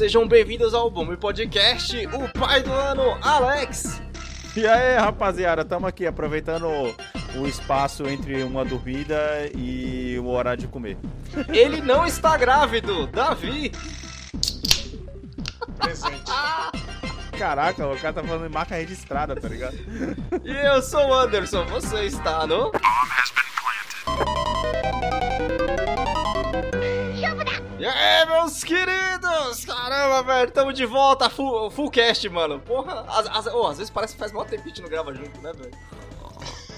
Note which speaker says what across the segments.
Speaker 1: sejam bem-vindos ao Bombe Podcast, o pai do ano, Alex.
Speaker 2: E aí, rapaziada, estamos aqui aproveitando o espaço entre uma dormida e o horário de comer.
Speaker 1: Ele não está grávido, Davi.
Speaker 3: Presente.
Speaker 2: Caraca, o cara tá falando em marca registrada, tá ligado?
Speaker 1: E eu sou o Anderson, você está no. E aí, meus queridos! Caramba, velho, tamo de volta, full, full cast, mano. Porra, às, às- oh, às vezes parece que faz mó tempo que a gente não grava junto, né, velho?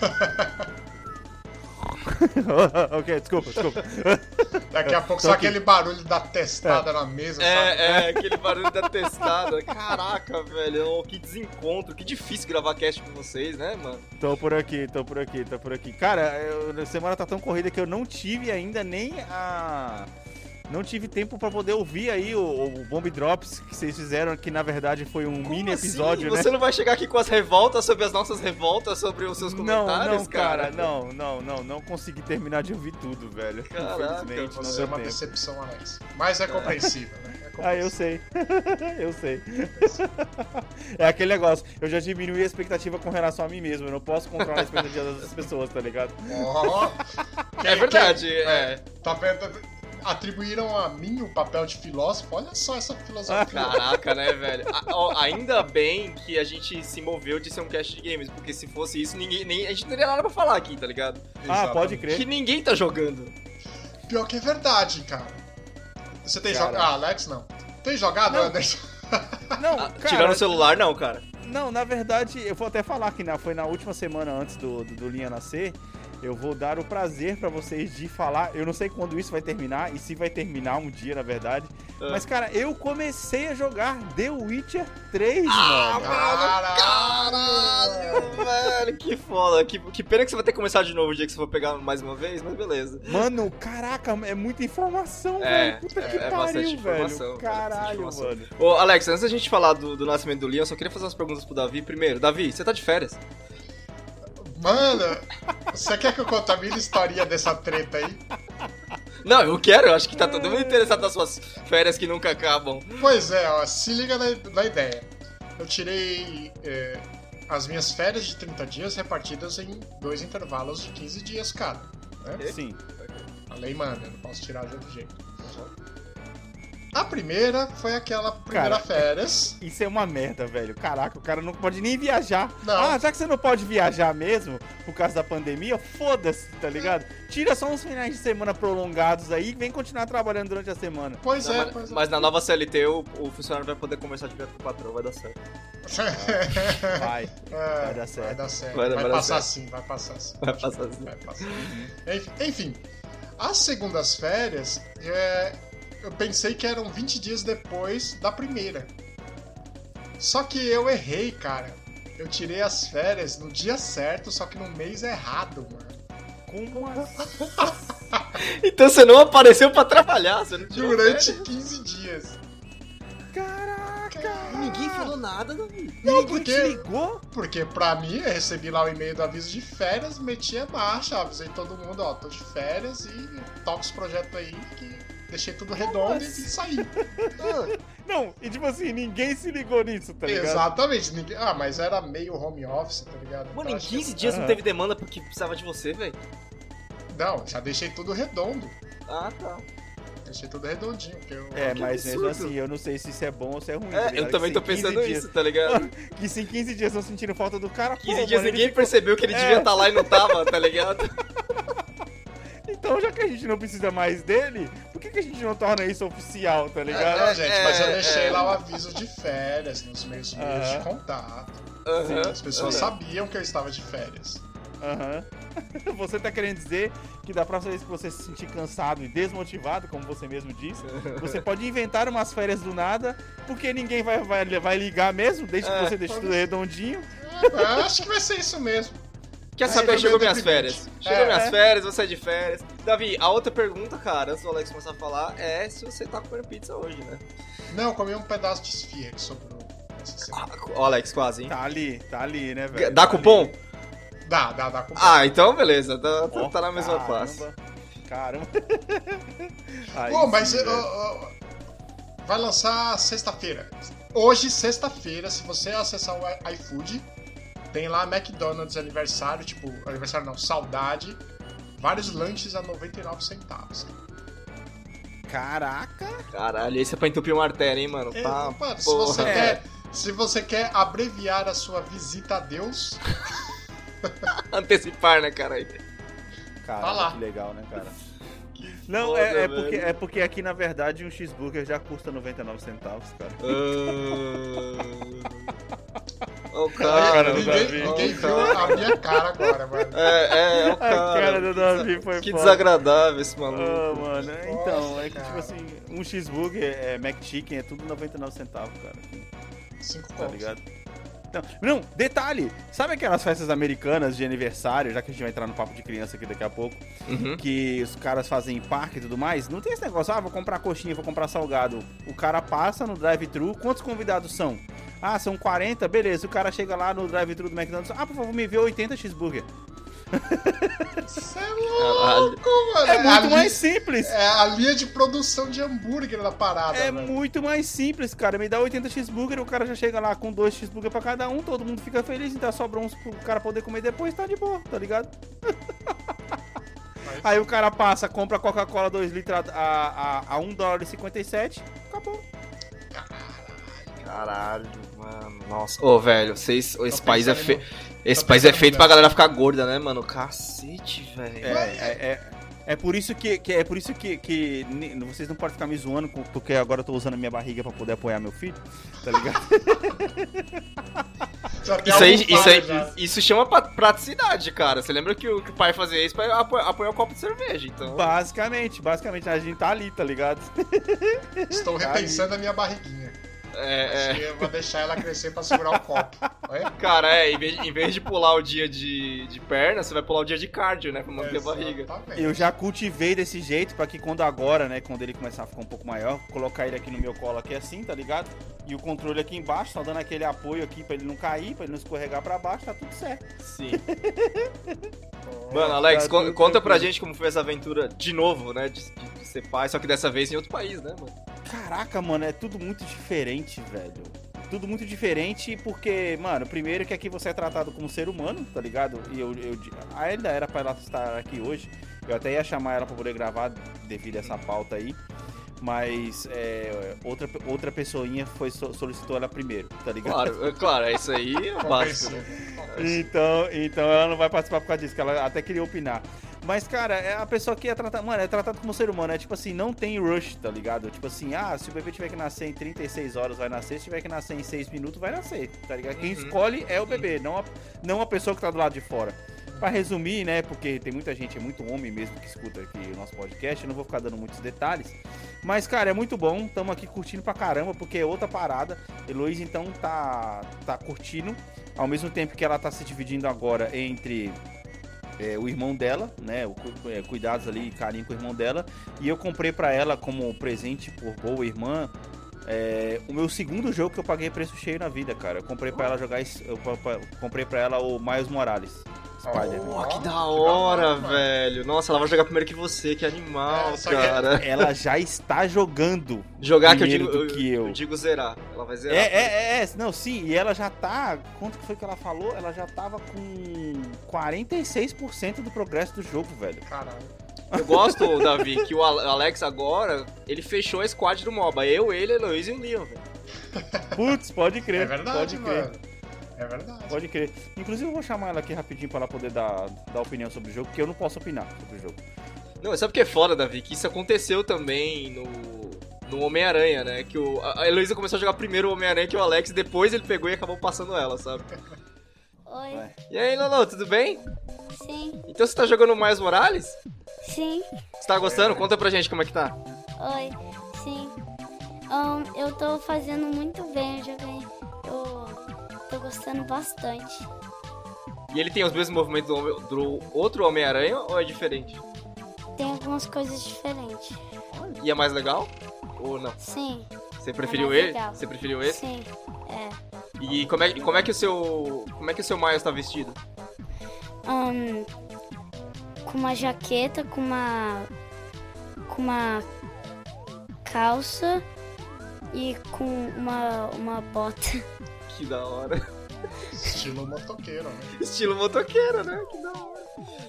Speaker 2: ok, desculpa, desculpa.
Speaker 3: Daqui a pouco só
Speaker 2: aqui.
Speaker 3: aquele barulho da testada na mesa, sabe?
Speaker 1: É, é, aquele barulho da testada. Caraca, velho, oh, que desencontro, que difícil gravar cast com vocês, né, mano?
Speaker 2: Tô por aqui, tô por aqui, tô por aqui. Cara, eu- a semana tá tão corrida que eu não tive ainda nem a. Não tive tempo pra poder ouvir aí o, o Bomb Drops que vocês fizeram, que na verdade foi um
Speaker 1: Como
Speaker 2: mini
Speaker 1: assim?
Speaker 2: episódio, né?
Speaker 1: Você não vai chegar aqui com as revoltas sobre as nossas revoltas, sobre os seus
Speaker 2: Não,
Speaker 1: comentários,
Speaker 2: não, cara, não, não, não, não consegui terminar de ouvir tudo, velho.
Speaker 1: Caraca,
Speaker 2: Infelizmente, não
Speaker 3: Você é
Speaker 2: deu
Speaker 3: uma
Speaker 2: tempo.
Speaker 3: decepção, Alex. Mas é compreensível, né? É
Speaker 2: Ah, eu sei. eu sei. é aquele negócio, eu já diminuí a expectativa com relação a mim mesmo. Eu não posso controlar a expectativa das pessoas, tá ligado?
Speaker 3: Ó,
Speaker 1: É verdade,
Speaker 3: quem-
Speaker 1: é.
Speaker 3: Tá vendo? Atribuíram a mim o papel de filósofo. Olha só essa filosofia.
Speaker 1: Caraca, né, velho? A- ó, ainda bem que a gente se moveu de ser um cast de games, porque se fosse isso, ninguém, nem, a gente não teria nada pra falar aqui, tá ligado?
Speaker 2: Ah, pode crer.
Speaker 1: Que ninguém tá jogando.
Speaker 3: Pior que é verdade, cara. Você tem jogado. Ah, Alex não. Tem jogado,
Speaker 2: Não.
Speaker 3: Anderson?
Speaker 2: Não,
Speaker 1: Ah,
Speaker 2: cara,
Speaker 1: tirando o celular, não, cara.
Speaker 2: Não, na verdade, eu vou até falar que na, foi na última semana antes do, do, do Linha nascer. Eu vou dar o prazer pra vocês de falar. Eu não sei quando isso vai terminar e se vai terminar um dia, na verdade.
Speaker 1: Ah.
Speaker 2: Mas, cara, eu comecei a jogar The Witcher 3,
Speaker 1: Ah,
Speaker 2: mano.
Speaker 1: Caralho, velho, que foda. Que, que pena que você vai ter que começar de novo o dia que você for pegar mais uma vez, mas beleza.
Speaker 2: Mano, caraca, é muita informação,
Speaker 1: É,
Speaker 2: velho. Puta
Speaker 1: é-
Speaker 2: que
Speaker 1: é
Speaker 2: pariu,
Speaker 1: bastante informação,
Speaker 2: velho.
Speaker 1: velho,
Speaker 2: Caralho,
Speaker 1: bastante informação.
Speaker 2: mano.
Speaker 1: Ô, Alex, antes da gente falar do, do nascimento do Leon, eu só queria fazer umas perguntas pro Davi primeiro. Davi, você tá de férias?
Speaker 3: Mano, você quer que eu conte a minha historinha dessa treta aí?
Speaker 1: Não, eu quero, eu acho que tá todo mundo interessado nas suas férias que nunca acabam.
Speaker 3: Pois é, ó, se liga na, na ideia. Eu tirei é, as minhas férias de 30 dias repartidas em dois intervalos de 15 dias cada. Né?
Speaker 2: Sim.
Speaker 3: A lei manda, eu não posso tirar de outro jeito. A primeira foi aquela primeira
Speaker 2: Cara,
Speaker 3: férias.
Speaker 2: Isso é uma merda, velho. Caraca, o cara não pode nem viajar.
Speaker 3: Não.
Speaker 2: Ah, já que você não pode viajar mesmo, por causa da pandemia, foda-se, tá ligado? Tira só uns finais de semana prolongados aí e vem continuar trabalhando durante a semana.
Speaker 3: Pois
Speaker 1: Não,
Speaker 3: é,
Speaker 1: mas,
Speaker 3: pois é.
Speaker 1: mas na nova CLT o, o funcionário vai poder conversar direto com o patrão, vai dar certo.
Speaker 2: Vai.
Speaker 3: É,
Speaker 2: Vai dar certo.
Speaker 3: Vai dar certo.
Speaker 1: Vai
Speaker 3: Vai,
Speaker 1: vai dar
Speaker 3: passar
Speaker 1: certo.
Speaker 3: sim, vai passar sim.
Speaker 1: Vai passar assim.
Speaker 3: Vai passar. Enfim, enfim, as segundas férias, é, eu pensei que eram 20 dias depois da primeira. Só que eu errei, cara. Eu tirei as férias no dia certo, só que no mês errado, mano.
Speaker 2: Como assim?
Speaker 1: Então você não apareceu pra trabalhar, você não tirou
Speaker 3: Durante
Speaker 1: férias?
Speaker 3: 15 dias.
Speaker 2: Caraca!
Speaker 1: Ninguém falou nada, Davi.
Speaker 3: Não,
Speaker 2: Ninguém
Speaker 3: porque-
Speaker 2: te ligou?
Speaker 3: Porque pra mim, eu recebi lá o e-mail do aviso de férias, meti a marcha, avisei todo mundo, ó, tô de férias e toca os projetos aí que deixei tudo redondo e saí.
Speaker 2: Não, e tipo assim, ninguém se ligou nisso, tá ligado?
Speaker 3: Exatamente. Ninguém... Ah, mas era meio home office, tá ligado?
Speaker 1: Mano,
Speaker 3: Então,
Speaker 1: em
Speaker 3: acho
Speaker 1: 15
Speaker 3: que-
Speaker 1: dias não
Speaker 2: Aham.
Speaker 1: teve demanda porque precisava de você, velho.
Speaker 3: Não, já deixei tudo redondo.
Speaker 1: Ah, tá.
Speaker 3: Deixei tudo redondinho. Porque eu...
Speaker 2: É,
Speaker 1: Que
Speaker 2: mas mesmo assim, eu não sei se isso é bom ou se é ruim. tá
Speaker 1: É,
Speaker 2: ligado?
Speaker 1: eu também tô
Speaker 2: se em 15
Speaker 1: pensando
Speaker 2: dias-
Speaker 1: isso, tá ligado?
Speaker 2: Que se em 15 dias não sentindo falta do cara,
Speaker 1: 15
Speaker 2: pô,
Speaker 1: dias
Speaker 2: mano,
Speaker 1: ninguém
Speaker 2: ficou-
Speaker 1: percebeu que ele
Speaker 2: É.
Speaker 1: devia estar lá e não tava, tá ligado?
Speaker 2: Então, já que a gente não precisa mais dele, por que, que a gente não torna isso oficial, tá ligado?
Speaker 3: Não, gente, mas eu
Speaker 1: é,
Speaker 3: deixei
Speaker 1: é.
Speaker 3: lá o aviso de férias nos meus meios de contato. As pessoas sabiam que eu estava de férias.
Speaker 2: Aham. Você tá querendo dizer que da próxima vez que você se sentir cansado e desmotivado, como você mesmo disse, você pode inventar umas férias do nada, porque ninguém vai, vai, vai ligar mesmo, desde que
Speaker 1: É,
Speaker 2: você deixe tudo redondinho.
Speaker 3: É, acho que vai ser isso mesmo.
Speaker 1: Quer
Speaker 3: É,
Speaker 1: saber?
Speaker 3: eu
Speaker 1: Chegou minhas férias. Chegou
Speaker 3: É.
Speaker 1: minhas férias, você é de férias. Davi, a outra pergunta, cara, antes do Alex começar a falar, é se você tá comendo pizza hoje, né?
Speaker 3: Não, eu comi um pedaço de esfirra que sobrou.
Speaker 1: Ah, ó, Alex, quase, hein?
Speaker 2: Tá ali, tá ali, né, velho?
Speaker 1: Dá
Speaker 2: Tá
Speaker 1: cupom?
Speaker 2: ali.
Speaker 3: Dá, dá, dá. com-
Speaker 1: Ah, então beleza, tá,
Speaker 2: Ó,
Speaker 1: tá na mesma
Speaker 2: caramba.
Speaker 1: classe.
Speaker 2: Caramba. Aí
Speaker 3: Pô, mas
Speaker 2: sim,
Speaker 3: ó,
Speaker 2: velho.
Speaker 3: ó, vai lançar sexta-feira. Hoje, sexta-feira, se você acessar o iFood, tem lá McDonald's aniversário, tipo, aniversário não, saudade. Vários lanches a 99 centavos.
Speaker 2: Caraca!
Speaker 1: Caralho, esse é pra entupir uma artéria, hein, mano?
Speaker 3: É,
Speaker 1: Tá,
Speaker 3: mano, se
Speaker 1: porra.
Speaker 3: você,
Speaker 2: É.
Speaker 3: quer, se você quer abreviar a sua visita a Deus,
Speaker 1: Antecipar, né, cara?
Speaker 2: Cara,
Speaker 3: Tá lá.
Speaker 2: que legal, né, cara? Não,
Speaker 1: foda,
Speaker 2: é, é porque, é porque aqui, na verdade, um cheeseburger já custa 99 centavos, cara.
Speaker 1: Ô, cara,
Speaker 3: ninguém,
Speaker 2: Davi.
Speaker 3: ninguém viu
Speaker 1: cara.
Speaker 3: a minha cara agora, mano.
Speaker 1: É, é, é o
Speaker 2: A
Speaker 1: cara.
Speaker 2: cara do Davi foi
Speaker 1: Que
Speaker 2: foda.
Speaker 1: desagradável esse maluco.
Speaker 2: Ah, mano, então, é que
Speaker 3: cara.
Speaker 2: tipo assim, um cheeseburger, é, McChicken, é tudo 99 centavos, cara.
Speaker 3: Cinco
Speaker 2: Tá
Speaker 3: contos.
Speaker 2: ligado? Não, não, detalhe, sabe aquelas festas americanas de aniversário, já que a gente vai entrar no papo de criança aqui daqui a pouco,
Speaker 1: Uhum.
Speaker 2: que os caras fazem em parque e tudo mais? Não tem esse negócio, ah, vou comprar coxinha, vou comprar salgado. O cara passa no drive-thru, quantos convidados são? Ah, são 40, beleza. O cara chega lá no drive-thru do McDonald's, ah, por favor, me vê 80 cheeseburger.
Speaker 3: Você é louco, mano.
Speaker 2: É
Speaker 3: a
Speaker 2: muito
Speaker 3: li-
Speaker 2: mais simples.
Speaker 3: É a linha de produção de hambúrguer da parada,
Speaker 2: É
Speaker 3: velho.
Speaker 2: muito mais simples, cara. Me dá 80 cheeseburger, o cara já chega lá com dois cheeseburger pra cada um, todo mundo fica feliz, então sobra uns pro cara poder comer depois, tá de boa, tá ligado? Aí o cara passa, compra Coca-Cola 2 litros a, a, a 1 dólar e 57, acabou.
Speaker 1: Caralho, mano. Nossa. Ô, velho, vocês. Esse
Speaker 3: Tô
Speaker 1: país é feito. Esse país é feito pra galera ficar gorda, né, mano? Cacete,
Speaker 2: É,
Speaker 1: velho.
Speaker 2: é, é, é por isso que, que- é por isso que, que vocês não podem ficar me zoando, com- porque agora eu tô usando a minha barriga pra poder apoiar meu filho, tá ligado?
Speaker 3: Tem
Speaker 1: Isso aí, isso aí, isso chama pra- praticidade, cara. Você lembra que o, que o pai fazia isso pra apoiar, apoiar o copo de cerveja, então.
Speaker 2: basicamente, basicamente, a gente tá ali, tá ligado?
Speaker 3: Estou repensando a minha barriguinha.
Speaker 1: É,
Speaker 3: Acho que eu vou deixar ela crescer pra segurar o copo. Olha.
Speaker 1: Cara, é, em vez, em vez de pular o dia de, de perna, você vai pular o dia de cardio, né? Pra manter a barriga.
Speaker 3: Exatamente.
Speaker 2: Eu já cultivei desse jeito pra que quando agora, né, quando ele começar a ficar um pouco maior, colocar ele aqui no meu colo aqui assim, tá ligado? E o controle aqui embaixo, só dando aquele apoio aqui pra ele não cair, pra ele não escorregar pra baixo, tá tudo certo.
Speaker 1: Sim. Mano, Alex,
Speaker 2: Tá
Speaker 1: con- conta pra
Speaker 2: tranquilo.
Speaker 1: gente como foi essa aventura de novo, né? De, de- de ser pai, só que dessa vez em outro país, né, mano?
Speaker 2: Caraca, mano, é tudo muito diferente, velho. Tudo muito diferente porque, mano, primeiro que aqui você é tratado como ser humano, tá ligado? E eu, eu ainda era pra ela estar aqui hoje. Eu até ia chamar ela pra poder gravar devido a essa pauta aí. Mas é, outra, outra pessoinha foi, so- solicitou ela primeiro, tá ligado?
Speaker 1: Claro, é, claro, é isso aí é básico. né?
Speaker 2: Então, então ela não vai participar por causa disso, que ela até queria opinar. Mas, cara, é a pessoa que é tratada. Mano, é tratado como ser humano. É tipo assim, não tem rush, tá ligado? Tipo assim, ah, se o bebê tiver que nascer em 36 horas, vai nascer. Se tiver que nascer em 6 minutos, vai nascer, tá ligado? Quem
Speaker 1: Uhum.
Speaker 2: escolhe é o bebê, não a, não a pessoa que tá do lado de fora. Pra resumir, né, porque tem muita gente, é muito homem mesmo que escuta aqui o nosso podcast, eu não vou ficar dando muitos detalhes. Mas, cara, é muito bom, tamo aqui curtindo pra caramba, porque é outra parada. Heloísa, então, tá, tá curtindo, ao mesmo tempo que ela tá se dividindo agora entre é, o irmão dela, né, o é, cuidados ali, carinho com o irmão dela, e eu comprei pra ela como presente por boa irmã, é, o meu segundo jogo que eu paguei preço cheio na vida, cara. Eu comprei pra ela jogar, esse- eu comprei pra ela o Miles Morales. Spider-Man.
Speaker 1: Pô, que da
Speaker 3: que
Speaker 1: hora,
Speaker 3: mano.
Speaker 1: velho. Nossa, ela vai jogar primeiro que você, que animal,
Speaker 3: É, só que-
Speaker 1: cara.
Speaker 2: Ela já está jogando.
Speaker 1: Jogar que eu digo, eu,
Speaker 2: que eu.
Speaker 1: eu digo zerar. Ela vai
Speaker 2: É,
Speaker 1: zerar.
Speaker 2: é, é, é, não, sim, e ela já tá. Quanto que foi que ela falou? Ela já tava com 46% do progresso do jogo, velho.
Speaker 3: Caralho.
Speaker 1: Eu gosto, Davi, que o Ale- Alex agora, ele fechou a squad do MOBA. Eu, ele, a Heloísa e o Leon, velho.
Speaker 2: Putz, pode crer.
Speaker 3: É verdade,
Speaker 2: pode crer.
Speaker 3: mano. É verdade.
Speaker 2: Pode crer. Inclusive, eu vou chamar ela aqui rapidinho pra ela poder dar, dar opinião sobre o jogo, porque eu não posso opinar sobre o jogo.
Speaker 1: Não, sabe o que é foda, Davi? Que isso aconteceu também no, no Homem-Aranha, né? Que o, a Heloísa começou a jogar primeiro o Homem-Aranha que o Alex, e depois ele pegou e acabou passando ela, sabe?
Speaker 4: Oi,
Speaker 2: Vai.
Speaker 1: E aí, Lolo, tudo bem?
Speaker 4: sim,
Speaker 1: Então você tá jogando mais Morales?
Speaker 4: sim,
Speaker 1: Você tá gostando? Conta pra gente como é que tá.
Speaker 4: oi, sim. Ahn, eu tô fazendo muito bem, eu joguei. Eu tô gostando bastante.
Speaker 1: E ele tem os mesmos movimentos do, do outro Homem-Aranha ou é diferente?
Speaker 4: Tem algumas coisas diferentes.
Speaker 1: E é mais legal? Ou não?
Speaker 4: Sim,
Speaker 1: Você preferiu
Speaker 4: mais
Speaker 1: ele?
Speaker 4: legal.
Speaker 1: Você preferiu esse?
Speaker 4: sim, é.
Speaker 1: E como é, como é que o seu. Como é que o seu Miles tá vestido?
Speaker 4: Ahn, com uma jaqueta, com uma. com uma calça e com uma, uma bota.
Speaker 1: Que da hora.
Speaker 3: Estilo motoqueiro, né?
Speaker 1: Estilo motoqueiro, né? Que da hora.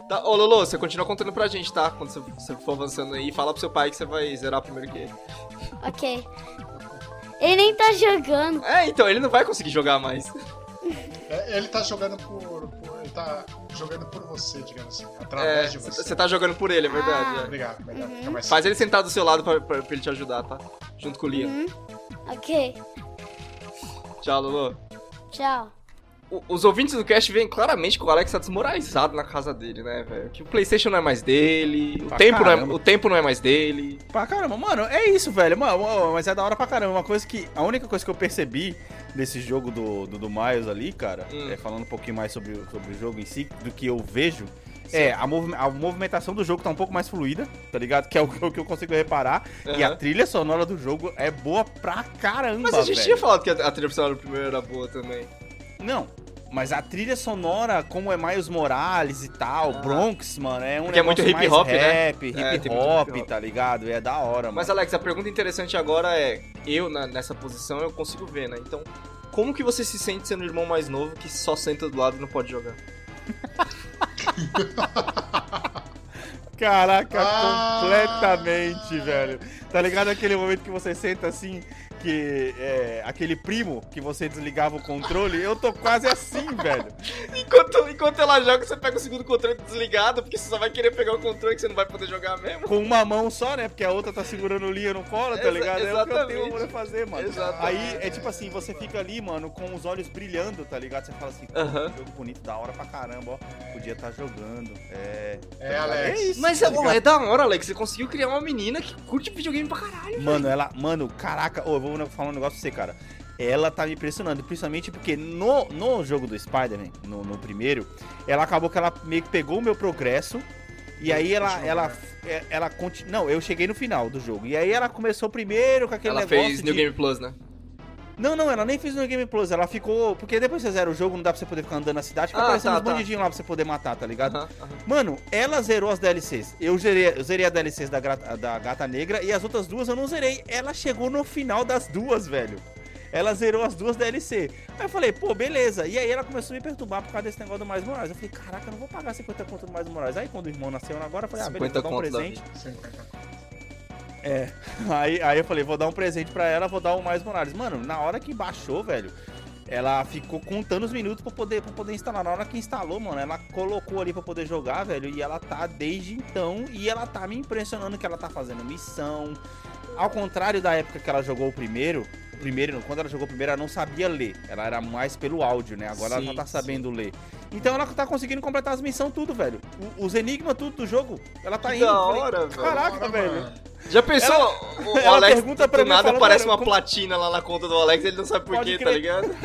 Speaker 1: Tá, ô Lolo, você continua contando pra gente, tá? Quando você, você for avançando aí, fala pro seu pai que você vai zerar primeiro que ele.
Speaker 4: Ok. Ele nem tá jogando.
Speaker 1: É, então, ele não vai conseguir jogar mais.
Speaker 3: É, ele tá jogando por, por- Ele tá jogando por você, digamos assim. Através
Speaker 1: É,
Speaker 3: de você.
Speaker 1: você tá jogando por ele, é verdade.
Speaker 4: Ah.
Speaker 1: é.
Speaker 3: Obrigado, obrigado.
Speaker 4: Uhum.
Speaker 3: Fica mais
Speaker 1: Faz ele sentar do seu lado pra, pra- pra ele te ajudar, tá? Junto com o Liam.
Speaker 4: Uhum. Ok.
Speaker 1: Tchau, Lolo.
Speaker 4: Tchau.
Speaker 1: Os ouvintes do cast veem claramente que o Alex tá desmoralizado na casa dele, né, velho? Que o PlayStation não é mais dele, o tempo, não é, o tempo não é mais dele.
Speaker 2: Pra caramba, mano, é isso, velho. Mano, mas é da hora pra caramba. Uma coisa que. A única coisa que eu percebi desse jogo do, do, do Miles ali, cara,
Speaker 1: Hum.
Speaker 2: é, falando um pouquinho mais sobre, o- sobre o jogo em si, do que eu vejo. É, a, movi- a movimentação do jogo tá um pouco mais fluida, tá ligado? Que é o, que- o que eu consigo reparar. E a trilha sonora do jogo é boa pra caramba,
Speaker 1: Mas a gente
Speaker 2: velho.
Speaker 1: tinha falado que a, a trilha sonora do primeiro era boa também.
Speaker 2: Não, mas a trilha sonora, como é Miles Morales e tal,
Speaker 1: Ah.
Speaker 2: Bronx, mano, é um
Speaker 1: Porque é muito
Speaker 2: negócio
Speaker 1: hip hop, né?
Speaker 2: rap,
Speaker 1: É,
Speaker 2: hip hop,
Speaker 1: hip hop.
Speaker 2: tá ligado? É da hora, mano.
Speaker 1: Mas, Alex, a pergunta interessante agora é: eu, na- nessa posição, eu consigo ver, né? Então, como que você se sente sendo o irmão mais novo que só senta do lado e não pode jogar?
Speaker 2: Caraca,
Speaker 3: Ah.
Speaker 2: completamente, velho. Tá ligado aquele momento que você senta assim, que é aquele primo que você desligava o controle? Eu tô quase assim, velho.
Speaker 1: Enquanto, enquanto ela joga, você pega o segundo controle desligado, porque você só vai querer pegar o controle que você não vai poder jogar mesmo.
Speaker 2: Com uma mão só, né? Porque a outra tá segurando o linha no colo, tá
Speaker 1: Exa-
Speaker 2: ligado? É o que eu tenho
Speaker 1: exatamente.
Speaker 2: pra fazer, mano.
Speaker 1: Exatamente.
Speaker 2: Aí é tipo assim, você fica ali, mano, com os olhos brilhando, tá ligado? Você fala assim,
Speaker 1: Aham.
Speaker 2: que jogo bonito, da hora pra caramba, ó. Podia estar jogando. É.
Speaker 3: É, Alex.
Speaker 2: É isso.
Speaker 1: Mas
Speaker 2: tá
Speaker 1: é, é da hora, Alex. Você conseguiu criar uma menina que curte videogame pra caralho.
Speaker 2: Mano, ela. Mano, caraca, ô, eu vou falar um negócio pra você, cara. Ela tá me impressionando, principalmente porque no, no jogo do Spider-Man, no, no primeiro, ela acabou que ela meio que pegou o meu progresso. E aí ela.
Speaker 3: Continua,
Speaker 2: ela,
Speaker 3: né?
Speaker 2: é- ela conti- Não, eu cheguei no final do jogo. E aí ela começou primeiro com aquele
Speaker 1: Ela
Speaker 2: negócio.
Speaker 1: fez
Speaker 2: de...
Speaker 1: New Game Plus, né?
Speaker 2: Não, não, ela nem fez no Game Plus. Ela ficou. Porque depois que você zera o jogo, não dá pra você poder ficar andando na cidade, fica
Speaker 1: Ah,
Speaker 2: aparecendo
Speaker 1: tá,
Speaker 2: uns
Speaker 1: tá.
Speaker 2: bandidinhos lá pra você poder matar, tá ligado? Mano, ela zerou as DLCs. Eu zerei, eu zerei a DLCs da, da Gata Negra e as outras duas eu não zerei. Ela chegou no final das duas, velho. Ela zerou as duas DLC. Aí eu falei, pô, beleza. E aí ela começou a me perturbar por causa desse negócio do Mais Moraes. Eu falei, caraca, eu não vou pagar 50 conto do Mais Moraes. Aí quando o irmão nasceu agora, eu falei, ah, beleza,
Speaker 1: 50
Speaker 2: vou dar um presente.
Speaker 3: 50.
Speaker 2: É. Aí, aí eu falei, vou dar um presente pra ela, vou dar o Mais Morales. Mano, na hora que baixou, velho, ela ficou contando os minutos pra poder, pra poder instalar. Na hora que instalou, mano, ela colocou ali pra poder jogar, velho, e ela tá desde então, e ela tá me impressionando que ela tá fazendo missão. Ao contrário da época que ela jogou o primeiro, primeiro, quando ela jogou o primeiro, ela não sabia ler. Ela era mais pelo áudio, né? Agora ela
Speaker 1: Sim,
Speaker 2: já tá
Speaker 1: sim.
Speaker 2: sabendo ler. Então ela tá conseguindo completar as missões tudo, velho. Os enigmas tudo do jogo, ela tá
Speaker 1: Que
Speaker 2: indo.
Speaker 1: da
Speaker 2: Eu falei,
Speaker 1: hora, velho.
Speaker 2: Caraca, velho.
Speaker 1: Já pensou? o, o
Speaker 2: ela
Speaker 1: Alex
Speaker 2: pergunta pra
Speaker 1: do
Speaker 2: mim,
Speaker 1: nada
Speaker 2: fala,
Speaker 1: aparece
Speaker 2: mano,
Speaker 1: uma
Speaker 2: como-
Speaker 1: platina lá na conta do Alex, ele não sabe por
Speaker 2: Pode
Speaker 1: quê, tá ligado?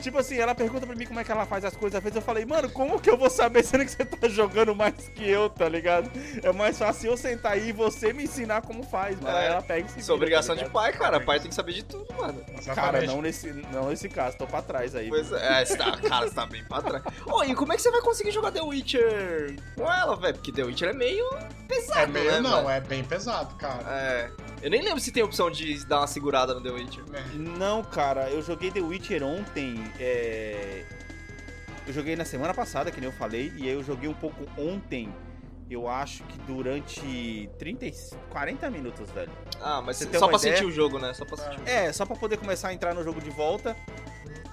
Speaker 2: Tipo assim, ela pergunta pra mim como é que ela faz as coisas. Às vezes eu falei, mano, como que eu vou saber sendo que você tá jogando mais que eu, tá ligado? É mais fácil eu sentar aí e você me ensinar como faz, mano.
Speaker 1: É,
Speaker 2: Aí ela pega e se
Speaker 1: Isso é obrigação
Speaker 2: tá
Speaker 1: de pai, cara. Pai tem que saber de tudo, mano.
Speaker 2: Cara, não nesse, não nesse caso, tô pra trás aí.
Speaker 1: Pois é, é, você tá, cara, você tá bem pra trás. Ô, e como é que você vai conseguir jogar The Witcher com ela, velho? Porque The Witcher é meio pesado,
Speaker 3: É meio,
Speaker 1: né,
Speaker 3: não,
Speaker 1: velho?
Speaker 3: é bem pesado, cara.
Speaker 1: É. Eu nem lembro se tem a opção de dar uma segurada no The Witcher.
Speaker 3: É.
Speaker 2: Não, cara, eu joguei The Witcher ontem. é, Eu joguei na semana passada, que nem eu falei, e aí eu joguei um pouco ontem. Eu acho que durante 30, e- 40 minutos, velho.
Speaker 1: Ah, mas
Speaker 2: Você tem
Speaker 1: só
Speaker 2: uma
Speaker 1: pra
Speaker 2: ideia?
Speaker 1: sentir o jogo, né? Só pra sentir o jogo.
Speaker 2: É, só pra poder começar a entrar no jogo de volta.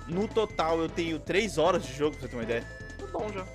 Speaker 2: No total, eu tenho 3 horas de jogo, pra você ter uma ideia.
Speaker 1: Tá bom já.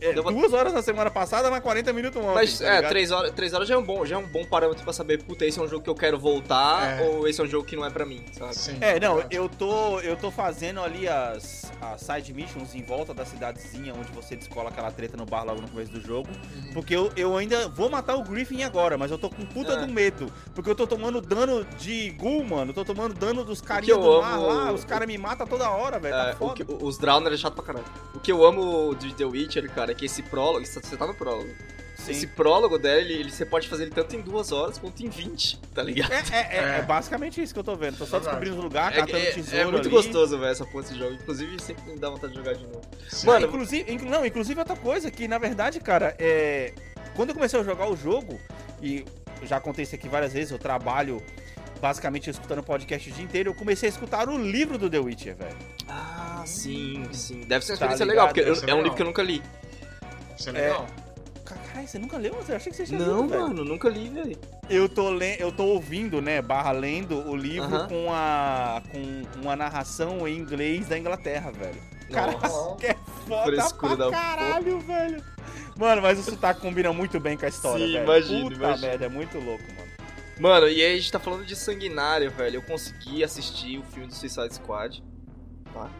Speaker 2: É,
Speaker 1: uma-
Speaker 2: duas horas na semana passada, mas 40 minutos ontem.
Speaker 1: Mas
Speaker 2: tá
Speaker 1: é, três horas, três horas já é um bom, já é um bom parâmetro pra saber, puta, esse é um jogo que eu quero voltar
Speaker 3: É.
Speaker 1: ou esse é um jogo que não é pra mim, sabe?
Speaker 3: Sim.
Speaker 2: É, não, eu tô, eu tô fazendo ali as, as side missions em volta da cidadezinha onde você descola aquela treta no bar logo no começo do jogo.
Speaker 3: Uhum.
Speaker 2: Porque eu, eu ainda vou matar o Griffin agora, mas eu tô com puta
Speaker 1: É.
Speaker 2: do medo. Porque eu tô tomando dano de ghoul, mano. Eu tô tomando dano dos carinhas
Speaker 1: eu
Speaker 2: do mar
Speaker 1: amo-
Speaker 2: lá. Os caras me matam toda hora, velho.
Speaker 1: É,
Speaker 2: Tá foda.
Speaker 1: que- os Drowner é chato pra caralho. O que eu amo de The Witcher, cara, é que esse prólogo, você tá no prólogo.
Speaker 2: Sim.
Speaker 1: Esse prólogo dele, ele, você pode fazer ele tanto em duas horas quanto em 20, tá ligado?
Speaker 2: É, é, é,
Speaker 3: É.
Speaker 2: é basicamente isso que eu tô vendo. Tô só descobrindo os lugares,
Speaker 1: É,
Speaker 2: catando
Speaker 1: é-
Speaker 2: tesouro
Speaker 1: é muito
Speaker 2: ali.
Speaker 1: gostoso, velho, essa porra desse jogo. Inclusive, sempre me dá vontade de jogar de novo.
Speaker 3: Sim.
Speaker 1: Mano,
Speaker 2: inclusive, inclu- não, inclusive outra coisa que, na verdade, cara, é. Quando eu comecei a jogar o jogo, e já contei isso aqui várias vezes, eu trabalho basicamente escutando o podcast o dia inteiro, eu comecei a escutar o livro do The Witcher, velho.
Speaker 1: Ah, sim, sim. Deve ser uma
Speaker 2: Tá
Speaker 1: experiência
Speaker 2: ligado,
Speaker 1: legal, porque eu- é um
Speaker 3: legal.
Speaker 1: livro que eu nunca li.
Speaker 3: Isso é legal.
Speaker 2: Caralho, você nunca leu? Eu achei que você tinha
Speaker 1: Não,
Speaker 2: lido,
Speaker 1: mano, nunca li, velho.
Speaker 2: Eu tô, le... eu tô ouvindo, né, barra lendo o livro
Speaker 1: Aham.
Speaker 2: com a com uma narração em inglês da Inglaterra, velho. Cara, que é foda pra
Speaker 1: da
Speaker 2: caralho, velho. Mano, mas o sotaque combina muito bem com a história,
Speaker 1: Sim,
Speaker 2: velho.
Speaker 1: imagino,
Speaker 2: Puta
Speaker 1: imagino.
Speaker 2: merda, é muito louco, mano.
Speaker 1: Mano, e aí a gente tá falando de sanguinário, velho. Eu consegui assistir o filme do Suicide Squad. Tá?